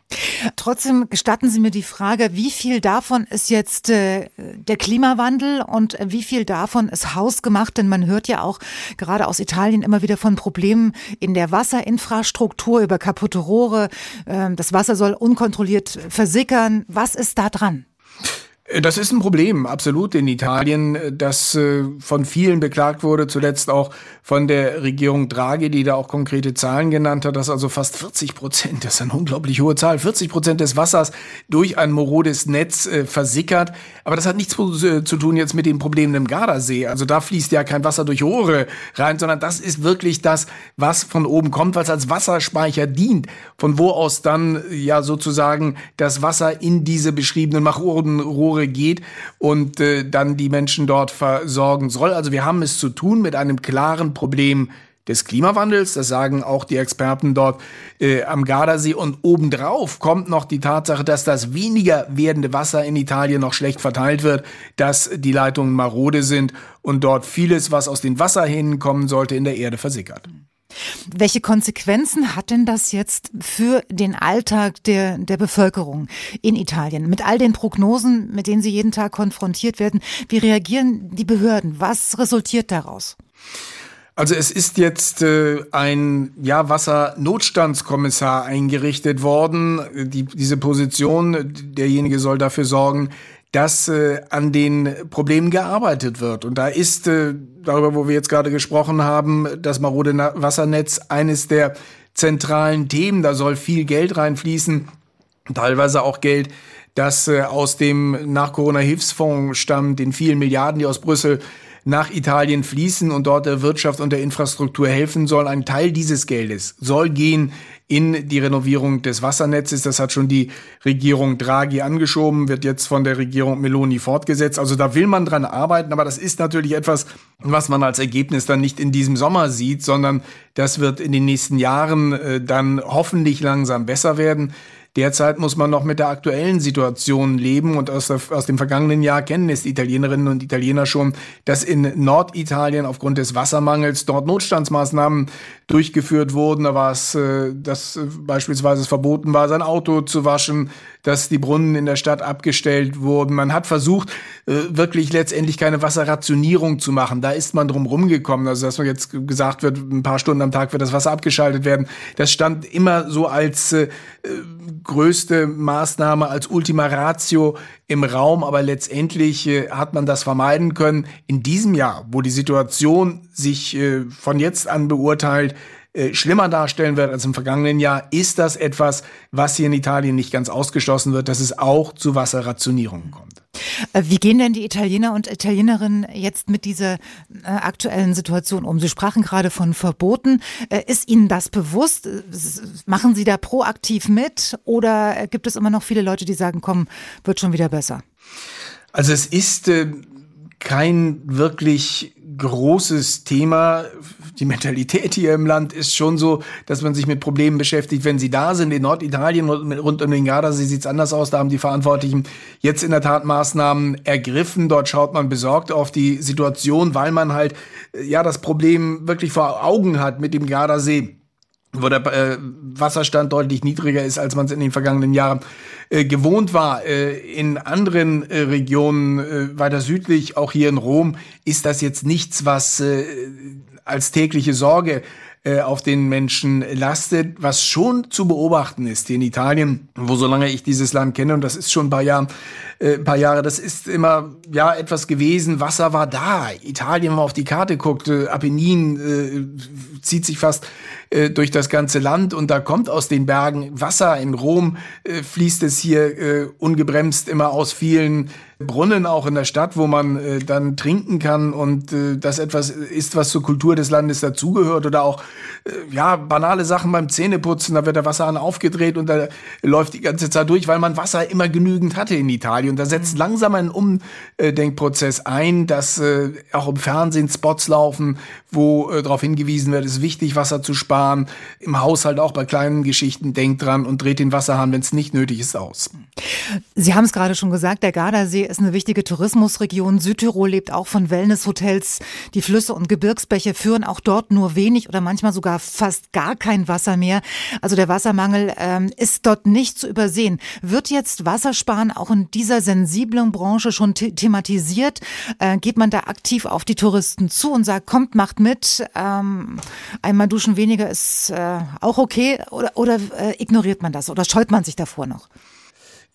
Trotzdem gestatten Sie mir die Frage, wie viel davon ist jetzt äh, der Klimawandel und wie viel davon ist hausgemacht? Denn man hört ja auch gerade aus Italien immer wieder von Problemen in der Wasserinfrastruktur über kaputte Rohre Rohre, ähm, das Wasser soll unkontrolliert versickern. Was ist da dran? Äh, das ist ein Problem, absolut in Italien, äh, das äh, von vielen beklagt wurde, zuletzt auch von der Regierung Draghi, die da auch konkrete Zahlen genannt hat, dass also fast 40 Prozent, das ist eine unglaublich hohe Zahl, 40 Prozent des Wassers durch ein morodes Netz versickert. Aber das hat nichts zu, tun jetzt mit den Problemen im Gardasee. Also da fließt ja kein Wasser durch Rohre rein, sondern das ist wirklich das, was von oben kommt, was als Wasserspeicher dient, von wo aus dann ja sozusagen das Wasser in diese beschriebenen maroden Rohre Tore geht und äh, dann die Menschen dort versorgen soll. Also wir haben es zu tun mit einem klaren Problem des Klimawandels. Das sagen auch die Experten dort äh, am Gardasee. Und obendrauf kommt noch die Tatsache, dass das weniger werdende Wasser in Italien noch schlecht verteilt wird, dass die Leitungen marode sind und dort vieles, was aus den Wasserhähnen kommen sollte, in der Erde versickert. Welche Konsequenzen hat denn das jetzt für den Alltag der, der Bevölkerung in Italien? Mit all den Prognosen, mit denen Sie jeden Tag konfrontiert werden, wie reagieren die Behörden? Was resultiert daraus? Also es ist jetzt äh, ein ja, Wassernotstandskommissar eingerichtet worden. Die, diese Position, derjenige soll dafür sorgen, dass äh, an den Problemen gearbeitet wird. Und da ist, äh, darüber, wo wir jetzt gerade gesprochen haben, das marode Wassernetz eines der zentralen Themen. Da soll viel Geld reinfließen, teilweise auch Geld, das äh, aus dem Nach-Corona-Hilfsfonds stammt, den vielen Milliarden, die aus Brüssel nach Italien fließen und dort der Wirtschaft und der Infrastruktur helfen soll. Ein Teil dieses Geldes soll gehen in die Renovierung des Wassernetzes. Das hat schon die Regierung Draghi angeschoben, wird jetzt von der Regierung Meloni fortgesetzt. Also da will man dran arbeiten, aber das ist natürlich etwas, was man als Ergebnis dann nicht in diesem Sommer sieht, sondern das wird in den nächsten Jahren äh, dann hoffentlich langsam besser werden. Derzeit muss man noch mit der aktuellen Situation leben und aus, der, aus dem vergangenen Jahr kennen es die Italienerinnen und Italiener schon, dass in Norditalien aufgrund des Wassermangels dort Notstandsmaßnahmen durchgeführt wurden. Da war es, äh, dass beispielsweise es verboten war, sein Auto zu waschen, dass die Brunnen in der Stadt abgestellt wurden. Man hat versucht, äh, wirklich letztendlich keine Wasserrationierung zu machen. Da ist man drum rumgekommen. Also, dass man jetzt gesagt wird, ein paar Stunden am Tag wird das Wasser abgeschaltet werden. Das stand immer so als äh, größte Maßnahme, als Ultima Ratio im Raum. Aber letztendlich äh, hat man das vermeiden können. In diesem Jahr, wo die Situation sich äh, von jetzt an beurteilt, äh, schlimmer darstellen wird als im vergangenen Jahr, ist das etwas, was hier in Italien nicht ganz ausgeschlossen wird, dass es auch zu Wasserrationierungen kommt. Äh, wie gehen denn die Italiener und Italienerinnen jetzt mit dieser äh, aktuellen Situation um? Sie sprachen gerade von Verboten. Ist Ihnen das bewusst? Machen Sie da proaktiv mit oder gibt es immer noch viele Leute, die sagen, komm, wird schon wieder besser? Also es ist kein wirklich großes Thema. Die Mentalität hier im Land ist schon so, dass man sich mit Problemen beschäftigt, wenn sie da sind. In Norditalien rund um den Gardasee sieht es anders aus. Da haben die Verantwortlichen jetzt in der Tat Maßnahmen ergriffen. Dort schaut man besorgt auf die Situation, weil man halt ja das Problem wirklich vor Augen hat mit dem Gardasee wo der äh, Wasserstand deutlich niedriger ist, als man es in den vergangenen Jahren äh, gewohnt war. Äh, in anderen äh, Regionen äh, weiter südlich, auch hier in Rom, ist das jetzt nichts, was äh, als tägliche Sorge äh, auf den Menschen lastet. Was schon zu beobachten ist in Italien, wo solange ich dieses Land kenne, und das ist schon ein paar Jahre, äh, ein paar Jahre, das ist immer ja etwas gewesen. Wasser war da. Italien, wenn man auf die Karte guckt, äh, Apennin äh, zieht sich fast äh, durch das ganze Land und da kommt aus den Bergen Wasser. In Rom äh, fließt es hier äh, ungebremst immer aus vielen Brunnen auch in der Stadt, wo man äh, dann trinken kann und äh, das etwas ist, was zur Kultur des Landes dazugehört oder auch äh, ja banale Sachen beim Zähneputzen, da wird der Wasserhahn aufgedreht und da läuft die ganze Zeit durch, weil man Wasser immer genügend hatte in Italien und da setzt mhm. langsam ein Umdenkprozess ein, dass äh, auch im Fernsehen Spots laufen, wo äh, darauf hingewiesen wird, es ist wichtig Wasser zu sparen, im Haushalt auch bei kleinen Geschichten denkt dran und dreht den Wasserhahn, wenn es nicht nötig ist, aus. Sie haben es gerade schon gesagt, der Gardasee ist eine wichtige Tourismusregion. Südtirol lebt auch von Wellnesshotels. Die Flüsse und Gebirgsbäche führen auch dort nur wenig oder manchmal sogar fast gar kein Wasser mehr. Also der Wassermangel ähm, ist dort nicht zu übersehen. Wird jetzt Wassersparen auch in dieser sensiblen Branche schon the thematisiert? Äh, geht man da aktiv auf die Touristen zu und sagt, kommt, macht mit, ähm, einmal duschen weniger ist äh, auch okay oder, oder äh, ignoriert man das oder scheut man sich davor noch?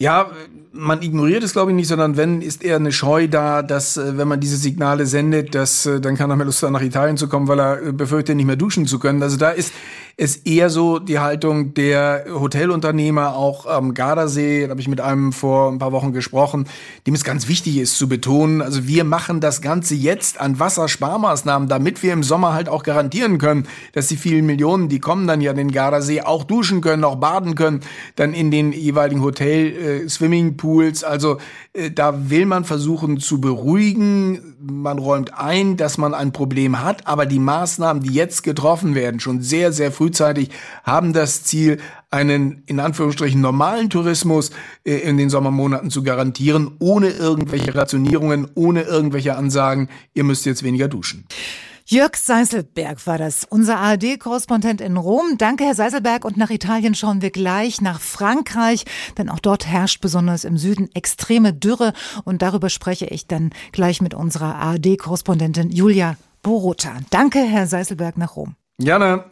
Ja, man ignoriert es, glaube ich, nicht, sondern wenn, ist eher eine Scheu da, dass, äh, wenn man diese Signale sendet, dass, äh, dann kann er mehr Lust haben, nach Italien zu kommen, weil er äh, befürchtet, nicht mehr duschen zu können. Also da ist ist eher so die Haltung der Hotelunternehmer, auch am Gardasee, da habe ich mit einem vor ein paar Wochen gesprochen, dem es ganz wichtig ist zu betonen, also wir machen das Ganze jetzt an Wassersparmaßnahmen, damit wir im Sommer halt auch garantieren können, dass die vielen Millionen, die kommen dann ja in den Gardasee, auch duschen können, auch baden können, dann in den jeweiligen Hotel, äh. Also äh, da will man versuchen zu beruhigen. Man räumt ein, dass man ein Problem hat, aber die Maßnahmen, die jetzt getroffen werden, schon sehr, sehr früh frühzeitig, haben das Ziel, einen in Anführungsstrichen normalen Tourismus äh, in den Sommermonaten zu garantieren, ohne irgendwelche Rationierungen, ohne irgendwelche Ansagen, ihr müsst jetzt weniger duschen. Jörg Seiselberg war das, unser ARD-Korrespondent in Rom. Danke, Herr Seiselberg. Und nach Italien schauen wir gleich nach Frankreich, denn auch dort herrscht besonders im Süden extreme Dürre. Und darüber spreche ich dann gleich mit unserer ARD-Korrespondentin Julia Borota. Danke, Herr Seiselberg, nach Rom. Gerne.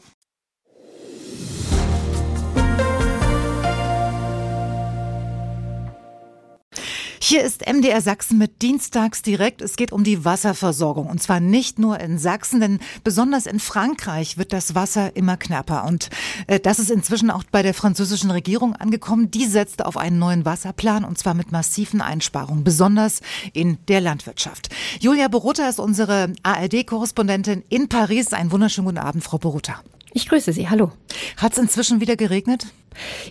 Hier ist MDR Sachsen mit Dienstags direkt. Es geht um die Wasserversorgung. Und zwar nicht nur in Sachsen, denn besonders in Frankreich wird das Wasser immer knapper. Und äh, das ist inzwischen auch bei der französischen Regierung angekommen. Die setzt auf einen neuen Wasserplan und zwar mit massiven Einsparungen, besonders in der Landwirtschaft. Julia Borota ist unsere ARD-Korrespondentin in Paris. Einen wunderschönen guten Abend, Frau Borota. Ich grüße Sie. Hallo. Hat es inzwischen wieder geregnet?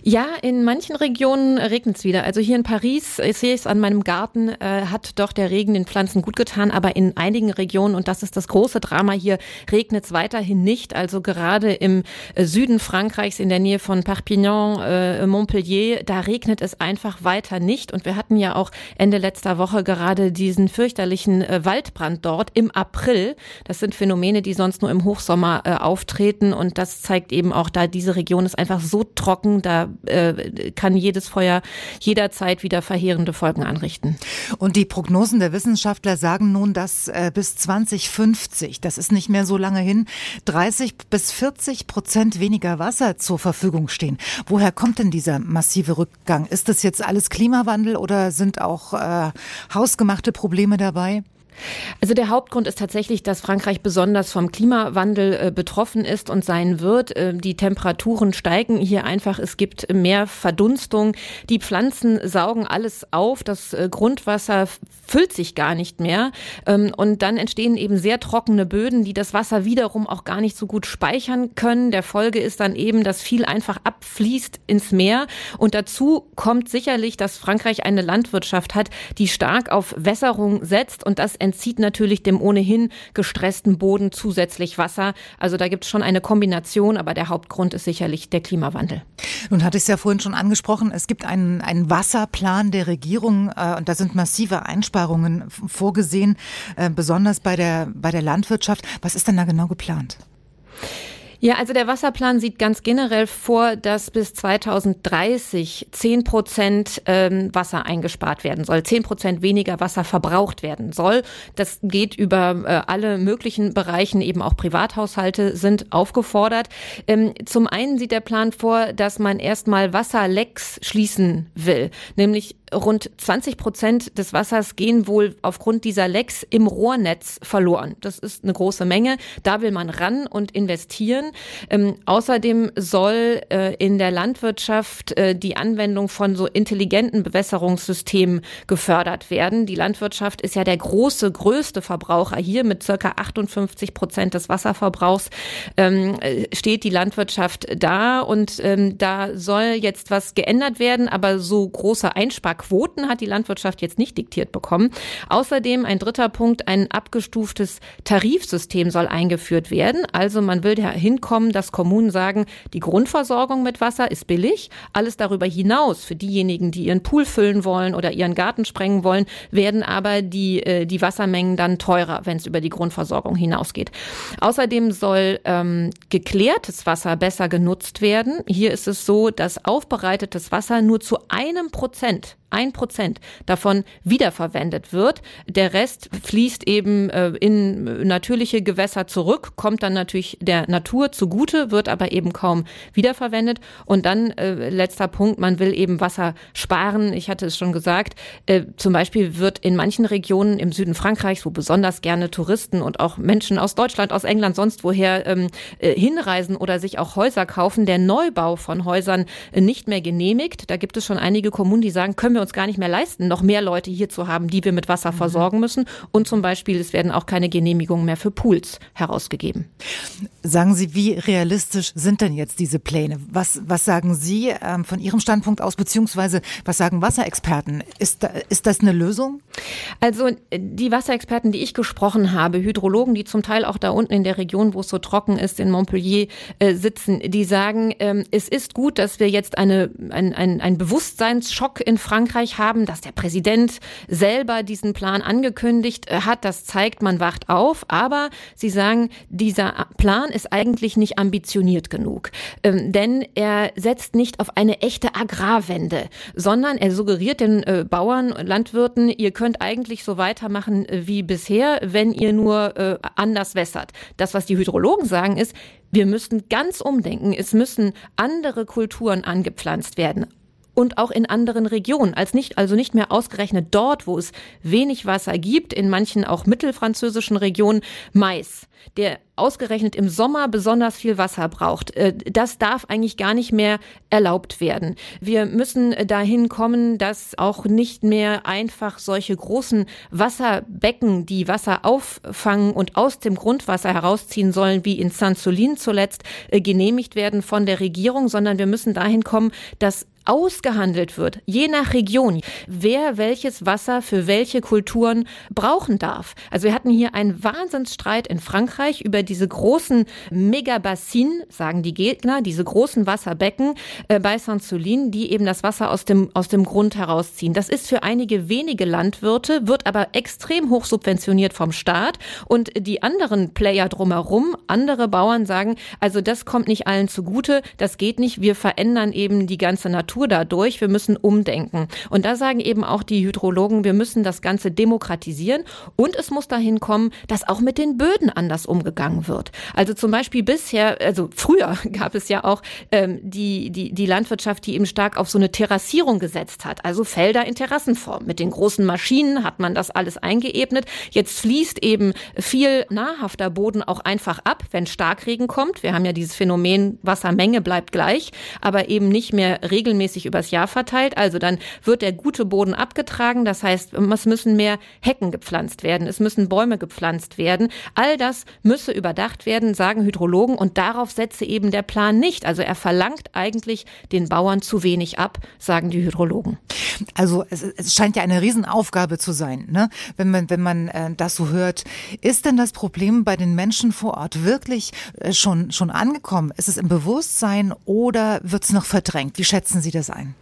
Ja, in manchen Regionen regnet es wieder. Also hier in Paris, ich sehe es an meinem Garten, äh, hat doch der Regen den Pflanzen gut getan, aber in einigen Regionen, und das ist das große Drama hier, regnet es weiterhin nicht. Also gerade im äh, Süden Frankreichs, in der Nähe von Perpignan, äh, Montpellier, da regnet es einfach weiter nicht. Und wir hatten ja auch Ende letzter Woche gerade diesen fürchterlichen äh, Waldbrand dort im April. Das sind Phänomene, die sonst nur im Hochsommer äh, auftreten. Und das zeigt eben auch, da diese Region ist einfach so trocken, da äh, kann jedes Feuer jederzeit wieder verheerende Folgen anrichten. Und die Prognosen der Wissenschaftler sagen nun, dass äh, bis 2050, das ist nicht mehr so lange hin, 30 bis 40 Prozent weniger Wasser zur Verfügung stehen. Woher kommt denn dieser massive Rückgang? Ist das jetzt alles Klimawandel oder sind auch äh, hausgemachte Probleme dabei? Also der Hauptgrund ist tatsächlich, dass Frankreich besonders vom Klimawandel äh, betroffen ist und sein wird. Äh, die Temperaturen steigen hier einfach. Es gibt mehr Verdunstung. Die Pflanzen saugen alles auf. Das äh, Grundwasser füllt sich gar nicht mehr. Ähm, und dann entstehen eben sehr trockene Böden, die das Wasser wiederum auch gar nicht so gut speichern können. Der Folge ist dann eben, dass viel einfach abfließt ins Meer. Und dazu kommt sicherlich, dass Frankreich eine Landwirtschaft hat, die stark auf Wässerung setzt und das entzieht natürlich dem ohnehin gestressten Boden zusätzlich Wasser. Also da gibt es schon eine Kombination, aber der Hauptgrund ist sicherlich der Klimawandel. Nun hatte ich es ja vorhin schon angesprochen, es gibt einen, einen Wasserplan der Regierung äh, und da sind massive Einsparungen vorgesehen, äh, besonders bei der, bei der Landwirtschaft. Was ist denn da genau geplant? Ja, also der Wasserplan sieht ganz generell vor, dass bis 2030 10 Prozent ähm, Wasser eingespart werden soll, 10 Prozent weniger Wasser verbraucht werden soll. Das geht über äh, alle möglichen Bereichen, eben auch Privathaushalte sind aufgefordert. Ähm, zum einen sieht der Plan vor, dass man erstmal Wasserlecks schließen will, nämlich rund 20 Prozent des Wassers gehen wohl aufgrund dieser Lecks im Rohrnetz verloren. Das ist eine große Menge. Da will man ran und investieren. Ähm, außerdem soll äh, in der Landwirtschaft äh, die Anwendung von so intelligenten Bewässerungssystemen gefördert werden. Die Landwirtschaft ist ja der große, größte Verbraucher hier mit circa 58 Prozent des Wasserverbrauchs ähm, äh, steht die Landwirtschaft da und ähm, da soll jetzt was geändert werden, aber so große Einsparungen Quoten hat die Landwirtschaft jetzt nicht diktiert bekommen. Außerdem ein dritter Punkt, ein abgestuftes Tarifsystem soll eingeführt werden. Also man will da hinkommen, dass Kommunen sagen, die Grundversorgung mit Wasser ist billig. Alles darüber hinaus für diejenigen, die ihren Pool füllen wollen oder ihren Garten sprengen wollen, werden aber die, äh, die Wassermengen dann teurer, wenn es über die Grundversorgung hinausgeht. Außerdem soll ähm, geklärtes Wasser besser genutzt werden. Hier ist es so, dass aufbereitetes Wasser nur zu einem Prozent ein Prozent davon wiederverwendet wird. Der Rest fließt eben äh, in natürliche Gewässer zurück, kommt dann natürlich der Natur zugute, wird aber eben kaum wiederverwendet. Und dann äh, letzter Punkt, man will eben Wasser sparen. Ich hatte es schon gesagt, äh, zum Beispiel wird in manchen Regionen im Süden Frankreichs, wo besonders gerne Touristen und auch Menschen aus Deutschland, aus England, sonst woher ähm, äh, hinreisen oder sich auch Häuser kaufen, der Neubau von Häusern äh, nicht mehr genehmigt. Da gibt es schon einige Kommunen, die sagen, können wir uns gar nicht mehr leisten, noch mehr Leute hier zu haben, die wir mit Wasser mhm. versorgen müssen. Und zum Beispiel, es werden auch keine Genehmigungen mehr für Pools herausgegeben. Sagen Sie, wie realistisch sind denn jetzt diese Pläne? Was, was sagen Sie ähm, von Ihrem Standpunkt aus, beziehungsweise was sagen Wasserexperten? Ist, da, ist das eine Lösung? Also die Wasserexperten, die ich gesprochen habe, Hydrologen, die zum Teil auch da unten in der Region, wo es so trocken ist, in Montpellier äh, sitzen, die sagen, ähm, es ist gut, dass wir jetzt eine, ein, ein, ein Bewusstseinsschock in Frankreich haben, dass der Präsident selber diesen Plan angekündigt äh, hat. Das zeigt, man wacht auf. Aber sie sagen, dieser Plan ist eigentlich nicht ambitioniert genug. Ähm, denn er setzt nicht auf eine echte Agrarwende, sondern er suggeriert den äh, Bauern, Landwirten, ihr könnt eigentlich so weitermachen äh, wie bisher, wenn ihr nur äh, anders wässert. Das, was die Hydrologen sagen, ist, wir müssen ganz umdenken. Es müssen andere Kulturen angepflanzt werden und auch in anderen Regionen, als nicht, also nicht mehr ausgerechnet dort, wo es wenig Wasser gibt, in manchen auch mittelfranzösischen Regionen, Mais, der ausgerechnet im Sommer besonders viel Wasser braucht. Äh, das darf eigentlich gar nicht mehr erlaubt werden. Wir müssen dahin kommen, dass auch nicht mehr einfach solche großen Wasserbecken, die Wasser auffangen und aus dem Grundwasser herausziehen sollen, wie in Saint-Solin zuletzt, äh, genehmigt werden von der Regierung, sondern wir müssen dahin kommen, dass ausgehandelt wird, je nach Region, wer welches Wasser für welche Kulturen brauchen darf. Also wir hatten hier einen Wahnsinnsstreit in Frankreich über diese großen Megabassinen, sagen die Gegner, diese großen Wasserbecken äh, bei Saint-Soulin, die eben das Wasser aus dem, aus dem Grund herausziehen. Das ist für einige wenige Landwirte, wird aber extrem hoch subventioniert vom Staat und die anderen Player drumherum, andere Bauern sagen, also das kommt nicht allen zugute, das geht nicht, wir verändern eben die ganze Natur Natur dadurch. Wir müssen umdenken. Und da sagen eben auch die Hydrologen, wir müssen das Ganze demokratisieren und es muss dahin kommen, dass auch mit den Böden anders umgegangen wird. Also zum Beispiel bisher, also früher gab es ja auch ähm, die, die, die Landwirtschaft, die eben stark auf so eine Terrassierung gesetzt hat, also Felder in Terrassenform. Mit den großen Maschinen hat man das alles eingeebnet. Jetzt fließt eben viel nahrhafter Boden auch einfach ab, wenn Starkregen kommt. Wir haben ja dieses Phänomen, Wassermenge bleibt gleich, aber eben nicht mehr regelmäßig gleichmäßig übers Jahr verteilt. Also dann wird der gute Boden abgetragen. Das heißt, es müssen mehr Hecken gepflanzt werden. Es müssen Bäume gepflanzt werden. All das müsse überdacht werden, sagen Hydrologen. Und darauf setze eben der Plan nicht. Also er verlangt eigentlich den Bauern zu wenig ab, sagen die Hydrologen. Also es, es scheint ja eine Riesenaufgabe zu sein, ne? wenn man, wenn man äh, das so hört. Ist denn das Problem bei den Menschen vor Ort wirklich äh, schon, schon angekommen? Ist es im Bewusstsein oder wird es noch verdrängt? Wie schätzen Sie das ein?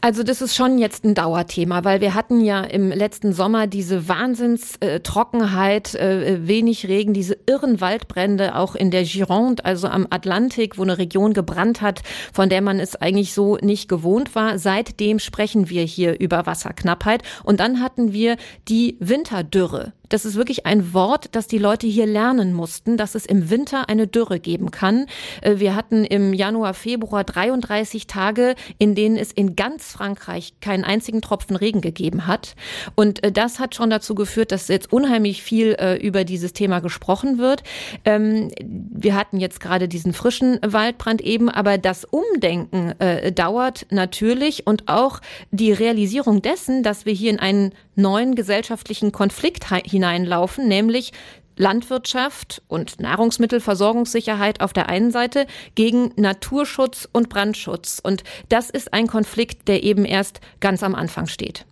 Also das ist schon jetzt ein Dauerthema, weil wir hatten ja im letzten Sommer diese Wahnsinnstrockenheit, äh, äh, wenig Regen, diese irren Waldbrände auch in der Gironde, also am Atlantik, wo eine Region gebrannt hat, von der man es eigentlich so nicht gewohnt war. Seitdem sprechen wir hier über Wasserknappheit. Und dann hatten wir die Winterdürre das ist wirklich ein Wort, das die Leute hier lernen mussten, dass es im Winter eine Dürre geben kann. Äh, wir hatten im Januar, Februar 33 Tage, in denen es in ganz Frankreich keinen einzigen Tropfen Regen gegeben hat. Und äh, das hat schon dazu geführt, dass jetzt unheimlich viel äh, über dieses Thema gesprochen wird. Ähm, wir hatten jetzt gerade diesen frischen Waldbrand eben, aber das Umdenken dauert natürlich und auch die Realisierung dessen, dass wir hier in einen neuen gesellschaftlichen Konflikt hineinlaufen, nämlich Landwirtschaft und Nahrungsmittelversorgungssicherheit auf der einen Seite gegen Naturschutz und Brandschutz. Und das ist ein Konflikt, der eben erst ganz am Anfang steht.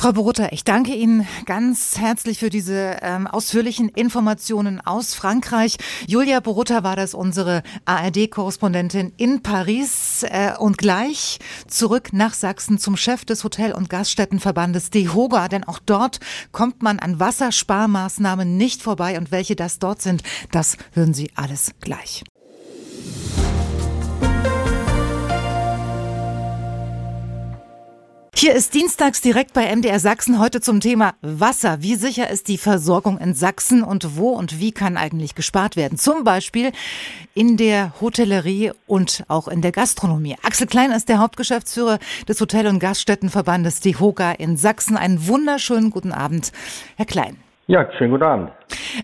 Frau Borutta, ich danke Ihnen ganz herzlich für diese ähm, ausführlichen Informationen aus Frankreich. Julia Borutta war das, unsere ARD-Korrespondentin in Paris. Äh, und gleich zurück nach Sachsen zum Chef des Hotel- und Gaststättenverbandes DEHOGA, denn auch dort kommt man an Wassersparmaßnahmen nicht vorbei. Und welche das dort sind, das hören Sie alles gleich. Hier ist Dienstags direkt bei MDR Sachsen heute zum Thema Wasser. Wie sicher ist die Versorgung in Sachsen und wo und wie kann eigentlich gespart werden? Zum Beispiel in der Hotellerie und auch in der Gastronomie. Axel Klein ist der Hauptgeschäftsführer des Hotel- und Gaststättenverbandes DEHOGA in Sachsen. Einen wunderschönen guten Abend, Herr Klein. Ja, schönen guten Abend.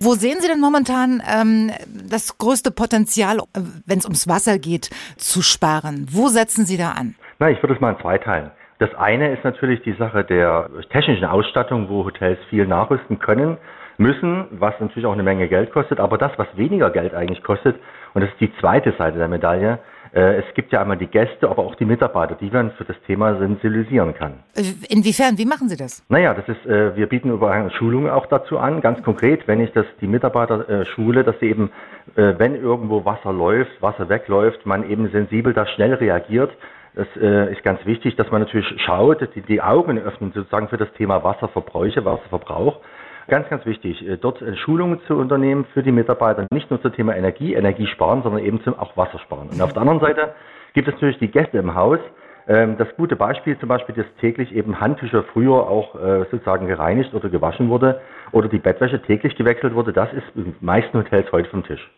Wo sehen Sie denn momentan ähm, das größte Potenzial, äh, wenn es ums Wasser geht, zu sparen? Wo setzen Sie da an? Na, ich würde es mal in zwei teilen. Das eine ist natürlich die Sache der technischen Ausstattung, wo Hotels viel nachrüsten können, müssen, was natürlich auch eine Menge Geld kostet. Aber das, was weniger Geld eigentlich kostet, und das ist die zweite Seite der Medaille, äh, es gibt ja einmal die Gäste, aber auch die Mitarbeiter, die man für das Thema sensibilisieren kann. Inwiefern? Wie machen Sie das? Naja, das ist, äh, wir bieten über Schulungen auch dazu an. Ganz konkret, wenn ich das die Mitarbeiter äh, schule, dass sie eben, wenn irgendwo Wasser läuft, Wasser wegläuft, man eben sensibel da schnell reagiert das äh, ist ganz wichtig, dass man natürlich schaut, die, die Augen öffnen sozusagen für das Thema Wasserverbräuche, Wasserverbrauch. Ganz, ganz wichtig, äh, dort äh, Schulungen zu unternehmen für die Mitarbeiter, nicht nur zum Thema Energie, Energiesparen, sondern eben zum auch Wassersparen. Und auf der anderen Seite gibt es natürlich die Gäste im Haus, das gute Beispiel zum Beispiel, dass täglich eben Handtücher früher auch äh, sozusagen gereinigt oder gewaschen wurde oder die Bettwäsche täglich gewechselt wurde, das ist in meisten Hotels heute vom Tisch.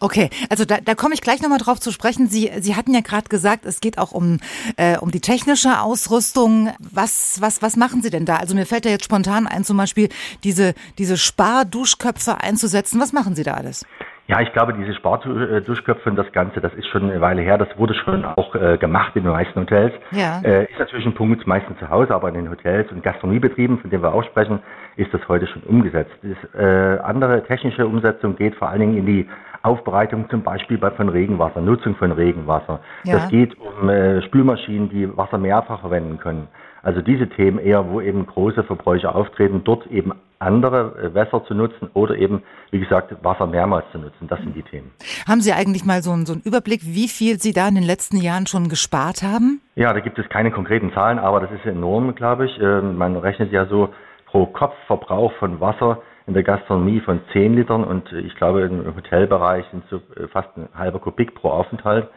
Okay, also da, da komme ich gleich nochmal drauf zu sprechen. Sie, Sie hatten ja gerade gesagt, es geht auch um, äh, um die technische Ausrüstung. Was, was, was machen Sie denn da? Also mir fällt ja jetzt spontan ein, zum Beispiel diese, diese Sparduschköpfe einzusetzen. Was machen Sie da alles? Ja, ich glaube, diese Sparduschköpfe und das Ganze, das ist schon eine Weile her. Das wurde schon auch äh, gemacht in den meisten Hotels. Ja. Äh, ist natürlich ein Punkt meistens zu Hause, aber in den Hotels und Gastronomiebetrieben, von denen wir auch sprechen, ist das heute schon umgesetzt. Das, äh, andere technische Umsetzung geht vor allen Dingen in die Aufbereitung zum Beispiel bei, von Regenwasser, Nutzung von Regenwasser. Ja. Das geht um äh, Spülmaschinen, die Wasser mehrfach verwenden können. Also diese Themen eher, wo eben große Verbräuche auftreten, dort eben andere äh, Wässer zu nutzen oder eben, wie gesagt, Wasser mehrmals zu nutzen. Das sind die Themen. Haben Sie eigentlich mal so einen, so einen Überblick, wie viel Sie da in den letzten Jahren schon gespart haben? Ja, da gibt es keine konkreten Zahlen, aber das ist enorm, glaube ich. Ähm, man rechnet ja so pro Kopfverbrauch von Wasser in der Gastronomie von 10 Litern und ich glaube im Hotelbereich sind so äh, fast ein halber Kubik pro Aufenthalt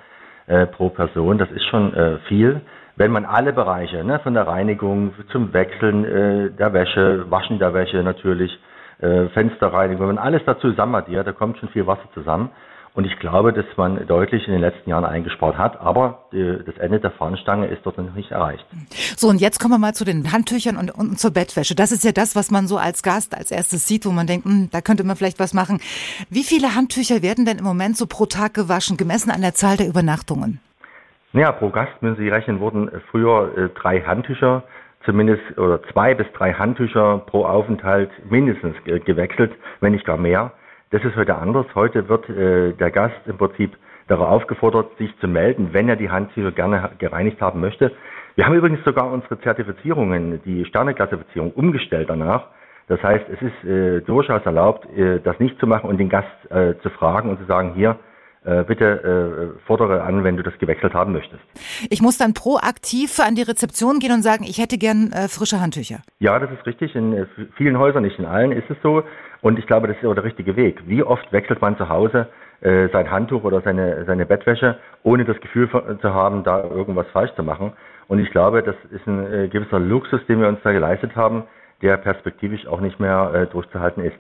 äh, pro Person. Das ist schon äh, viel wenn man alle Bereiche, ne, von der Reinigung zum Wechseln äh, der Wäsche, Waschen der Wäsche natürlich, äh, Fensterreinigung, wenn man alles dazu zusammen addiert, da kommt schon viel Wasser zusammen. Und ich glaube, dass man deutlich in den letzten Jahren eingespart hat, aber die, das Ende der Fahnenstange ist dort noch nicht erreicht. So, und jetzt kommen wir mal zu den Handtüchern und, und zur Bettwäsche. Das ist ja das, was man so als Gast als erstes sieht, wo man denkt, hm, da könnte man vielleicht was machen. Wie viele Handtücher werden denn im Moment so pro Tag gewaschen, gemessen an der Zahl der Übernachtungen? Naja, pro Gast müssen Sie rechnen, wurden früher äh, drei Handtücher, zumindest oder zwei bis drei Handtücher pro Aufenthalt mindestens gewechselt, wenn nicht gar mehr. Das ist heute anders. Heute wird äh, der Gast im Prinzip darauf aufgefordert, sich zu melden, wenn er die Handtücher gerne gereinigt haben möchte. Wir haben übrigens sogar unsere Zertifizierungen, die Sterneklassifizierung, umgestellt danach. Das heißt, es ist äh, durchaus erlaubt, äh, das nicht zu machen und den Gast äh, zu fragen und zu sagen, hier, äh, bitte äh, fordere an, wenn du das gewechselt haben möchtest. Ich muss dann proaktiv an die Rezeption gehen und sagen, ich hätte gern äh, frische Handtücher. Ja, das ist richtig. In äh, vielen Häusern, nicht in allen, ist es so. Und ich glaube, das ist auch der richtige Weg. Wie oft wechselt man zu Hause äh, sein Handtuch oder seine, seine Bettwäsche, ohne das Gefühl zu haben, da irgendwas falsch zu machen? Und ich glaube, das ist ein äh, gewisser Luxus, den wir uns da geleistet haben, der perspektivisch auch nicht mehr äh, durchzuhalten ist.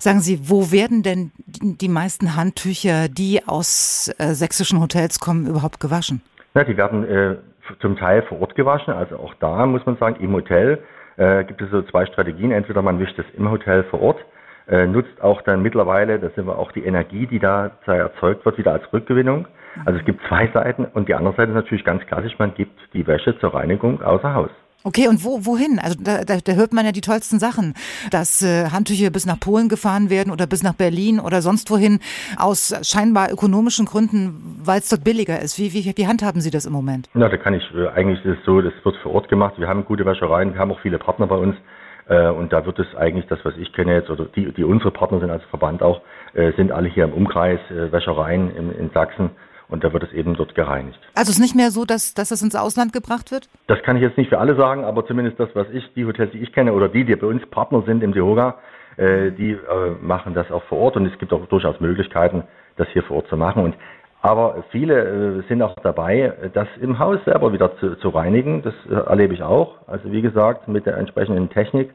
Sagen Sie, wo werden denn die meisten Handtücher, die aus äh, sächsischen Hotels kommen, überhaupt gewaschen? Na, die werden äh, zum Teil vor Ort gewaschen, also auch da muss man sagen, im Hotel äh, gibt es so zwei Strategien. Entweder man wischt es im Hotel vor Ort, äh, nutzt auch dann mittlerweile, da sind wir auch die Energie, die da erzeugt wird, wieder als Rückgewinnung. Also es gibt zwei Seiten und die andere Seite ist natürlich ganz klassisch, man gibt die Wäsche zur Reinigung außer Haus. Okay, und wo, wohin? Also da, da, da hört man ja die tollsten Sachen, dass äh, Handtücher bis nach Polen gefahren werden oder bis nach Berlin oder sonst wohin aus scheinbar ökonomischen Gründen, weil es dort billiger ist. Wie, wie, wie handhaben Sie das im Moment? Na, da kann ich, äh, eigentlich ist es so, das wird vor Ort gemacht. Wir haben gute Wäschereien, wir haben auch viele Partner bei uns. Äh, und da wird es eigentlich das, was ich kenne jetzt, oder die, die unsere Partner sind als Verband auch, äh, sind alle hier im Umkreis, äh, Wäschereien in, in Sachsen und da wird es eben dort gereinigt. Also es ist nicht mehr so, dass, dass es ins Ausland gebracht wird? Das kann ich jetzt nicht für alle sagen, aber zumindest das, was ich, die Hotels, die ich kenne oder die, die bei uns Partner sind im Dehoga, äh, die äh, machen das auch vor Ort und es gibt auch durchaus Möglichkeiten, das hier vor Ort zu machen. Und aber viele äh, sind auch dabei, das im Haus selber wieder zu, zu reinigen. Das äh, erlebe ich auch. Also wie gesagt, mit der entsprechenden Technik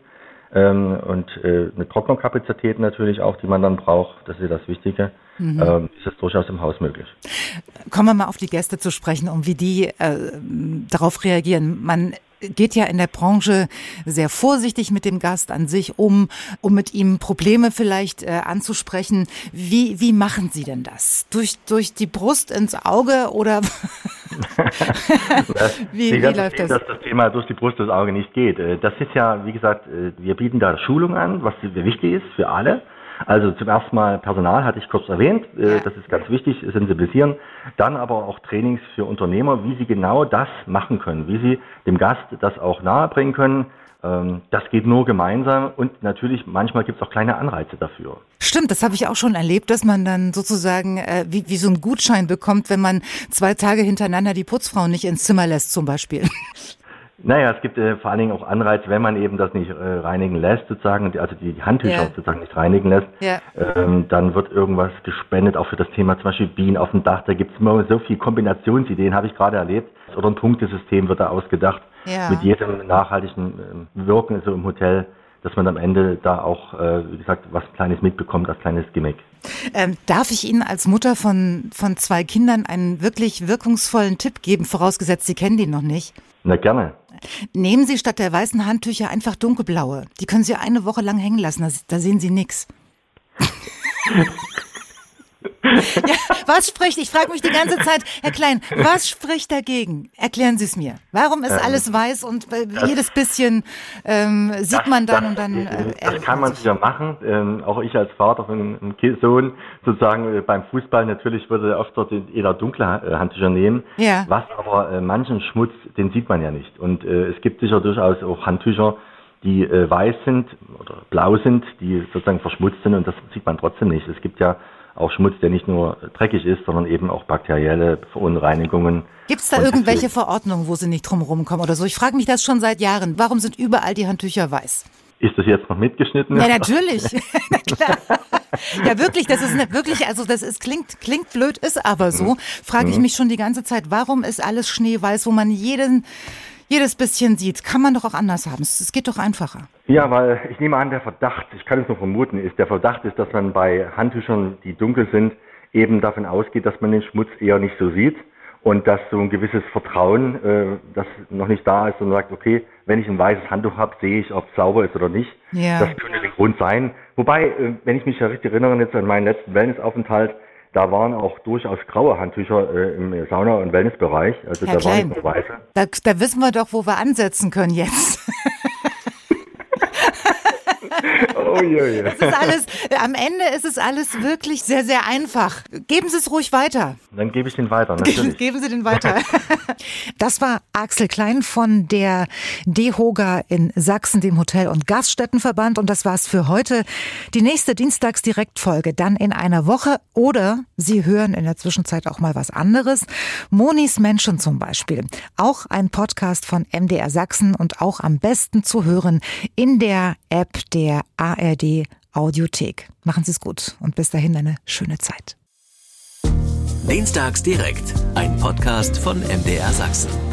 ähm, und äh, eine Trocknungskapazität natürlich auch, die man dann braucht. Das ist das Wichtige. Mhm. Ähm, ist das durchaus im Haus möglich. Kommen wir mal auf die Gäste zu sprechen und wie die äh, darauf reagieren. Man geht ja in der Branche sehr vorsichtig mit dem Gast an sich um, um mit ihm Probleme vielleicht äh, anzusprechen. Wie, wie machen Sie denn das? Durch, durch die Brust ins Auge oder wie, wie läuft das? Dass das Thema durch die Brust ins Auge nicht geht. Äh, das ist ja, wie gesagt, äh, wir bieten da Schulung an, was wichtig ist für alle. Also zum ersten Mal Personal hatte ich kurz erwähnt, äh, das ist ganz wichtig, sensibilisieren. Dann aber auch Trainings für Unternehmer, wie sie genau das machen können, wie sie dem Gast das auch nahebringen können. Ähm, das geht nur gemeinsam und natürlich manchmal gibt es auch kleine Anreize dafür. Stimmt, das habe ich auch schon erlebt, dass man dann sozusagen äh, wie, wie so einen Gutschein bekommt, wenn man zwei Tage hintereinander die Putzfrau nicht ins Zimmer lässt zum Beispiel. Naja, es gibt äh, vor allen Dingen auch Anreiz, wenn man eben das nicht äh, reinigen lässt, sozusagen, also die, Handtücher ja. sozusagen nicht reinigen lässt, ja. ähm, dann wird irgendwas gespendet, auch für das Thema zum Beispiel Bienen auf dem Dach. Da gibt es immer so viele Kombinationsideen, habe ich gerade erlebt. Oder ein Punktesystem wird da ausgedacht, ja. mit jedem nachhaltigen äh, Wirken so im Hotel dass man am Ende da auch, äh, wie gesagt, was Kleines mitbekommt als kleines Gimmick. Ähm, darf ich Ihnen als Mutter von, von zwei Kindern einen wirklich wirkungsvollen Tipp geben, vorausgesetzt Sie kennen den noch nicht? Na gerne. Nehmen Sie statt der weißen Handtücher einfach dunkelblaue. Die können Sie eine Woche lang hängen lassen, da, sehen Sie nichts. Ja, was spricht, ich frage mich die ganze Zeit, Herr Klein, was spricht dagegen? Erklären Sie es mir. Warum ist ähm, alles weiß und äh, jedes bisschen ähm, sieht das, man dann das, und dann. Äh, das kann man sicher machen. Ähm, auch ich als Vater von einem Sohn, sozusagen äh, beim Fußball natürlich würde oft dort jeder dunkle äh, Handtücher nehmen. Ja. Was aber äh, manchen Schmutz, den sieht man ja nicht. Und äh, es gibt sicher durchaus auch Handtücher, die äh, weiß sind oder blau sind, die sozusagen verschmutzt sind und das sieht man trotzdem nicht. Es gibt ja auch Schmutz, der nicht nur dreckig ist, sondern eben auch bakterielle Verunreinigungen. Gibt es da irgendwelche Verordnungen, wo Sie nicht drum rumkommen oder so? Ich frage mich das schon seit Jahren. Warum sind überall die Handtücher weiß? Ist das jetzt noch mitgeschnitten? Ja, natürlich. klar. Ja, wirklich, das ist nicht wirklich, also das ist, klingt, klingt blöd, ist aber so. Mhm. Frage ich mhm. mich schon die ganze Zeit, warum ist alles schneeweiß, wo man jeden, jedes bisschen sieht? Kann man doch auch anders haben. Es geht doch einfacher. Ja, weil ich nehme an, der Verdacht, ich kann es nur vermuten, ist, der Verdacht ist, dass man bei Handtüchern, die dunkel sind, eben davon ausgeht, dass man den Schmutz eher nicht so sieht und dass so ein gewisses Vertrauen, äh, das noch nicht da ist und sagt, okay, wenn ich ein weißes Handtuch habe, sehe ich, ob es sauber ist oder nicht. Ja. Das könnte der Grund sein. Wobei, äh, wenn ich mich ja richtig erinnere, jetzt an meinen letzten Wellnessaufenthalt, da waren auch durchaus graue Handtücher äh, im Sauna- und Wellnessbereich. Also Herr da Klein, waren nicht nur weiße. Da, da wissen wir doch, wo wir ansetzen können jetzt. oh je, je. Das ist alles, am Ende ist es alles wirklich sehr, sehr einfach. Geben Sie es ruhig weiter. Dann gebe ich den weiter, natürlich. Geben Sie den weiter. Das war Axel Klein von der DEHOGA in Sachsen, dem Hotel- und Gaststättenverband. Und das war's für heute. Die nächste Dienstagsdirektfolge dann in einer Woche. Oder Sie hören in der Zwischenzeit auch mal was anderes. Monis Menschen zum Beispiel. Auch ein Podcast von MDR Sachsen und auch am besten zu hören in der App der ARD Audiothek. Machen Sie es gut und bis dahin eine schöne Zeit. Dienstags direkt, ein Podcast von MDR Sachsen.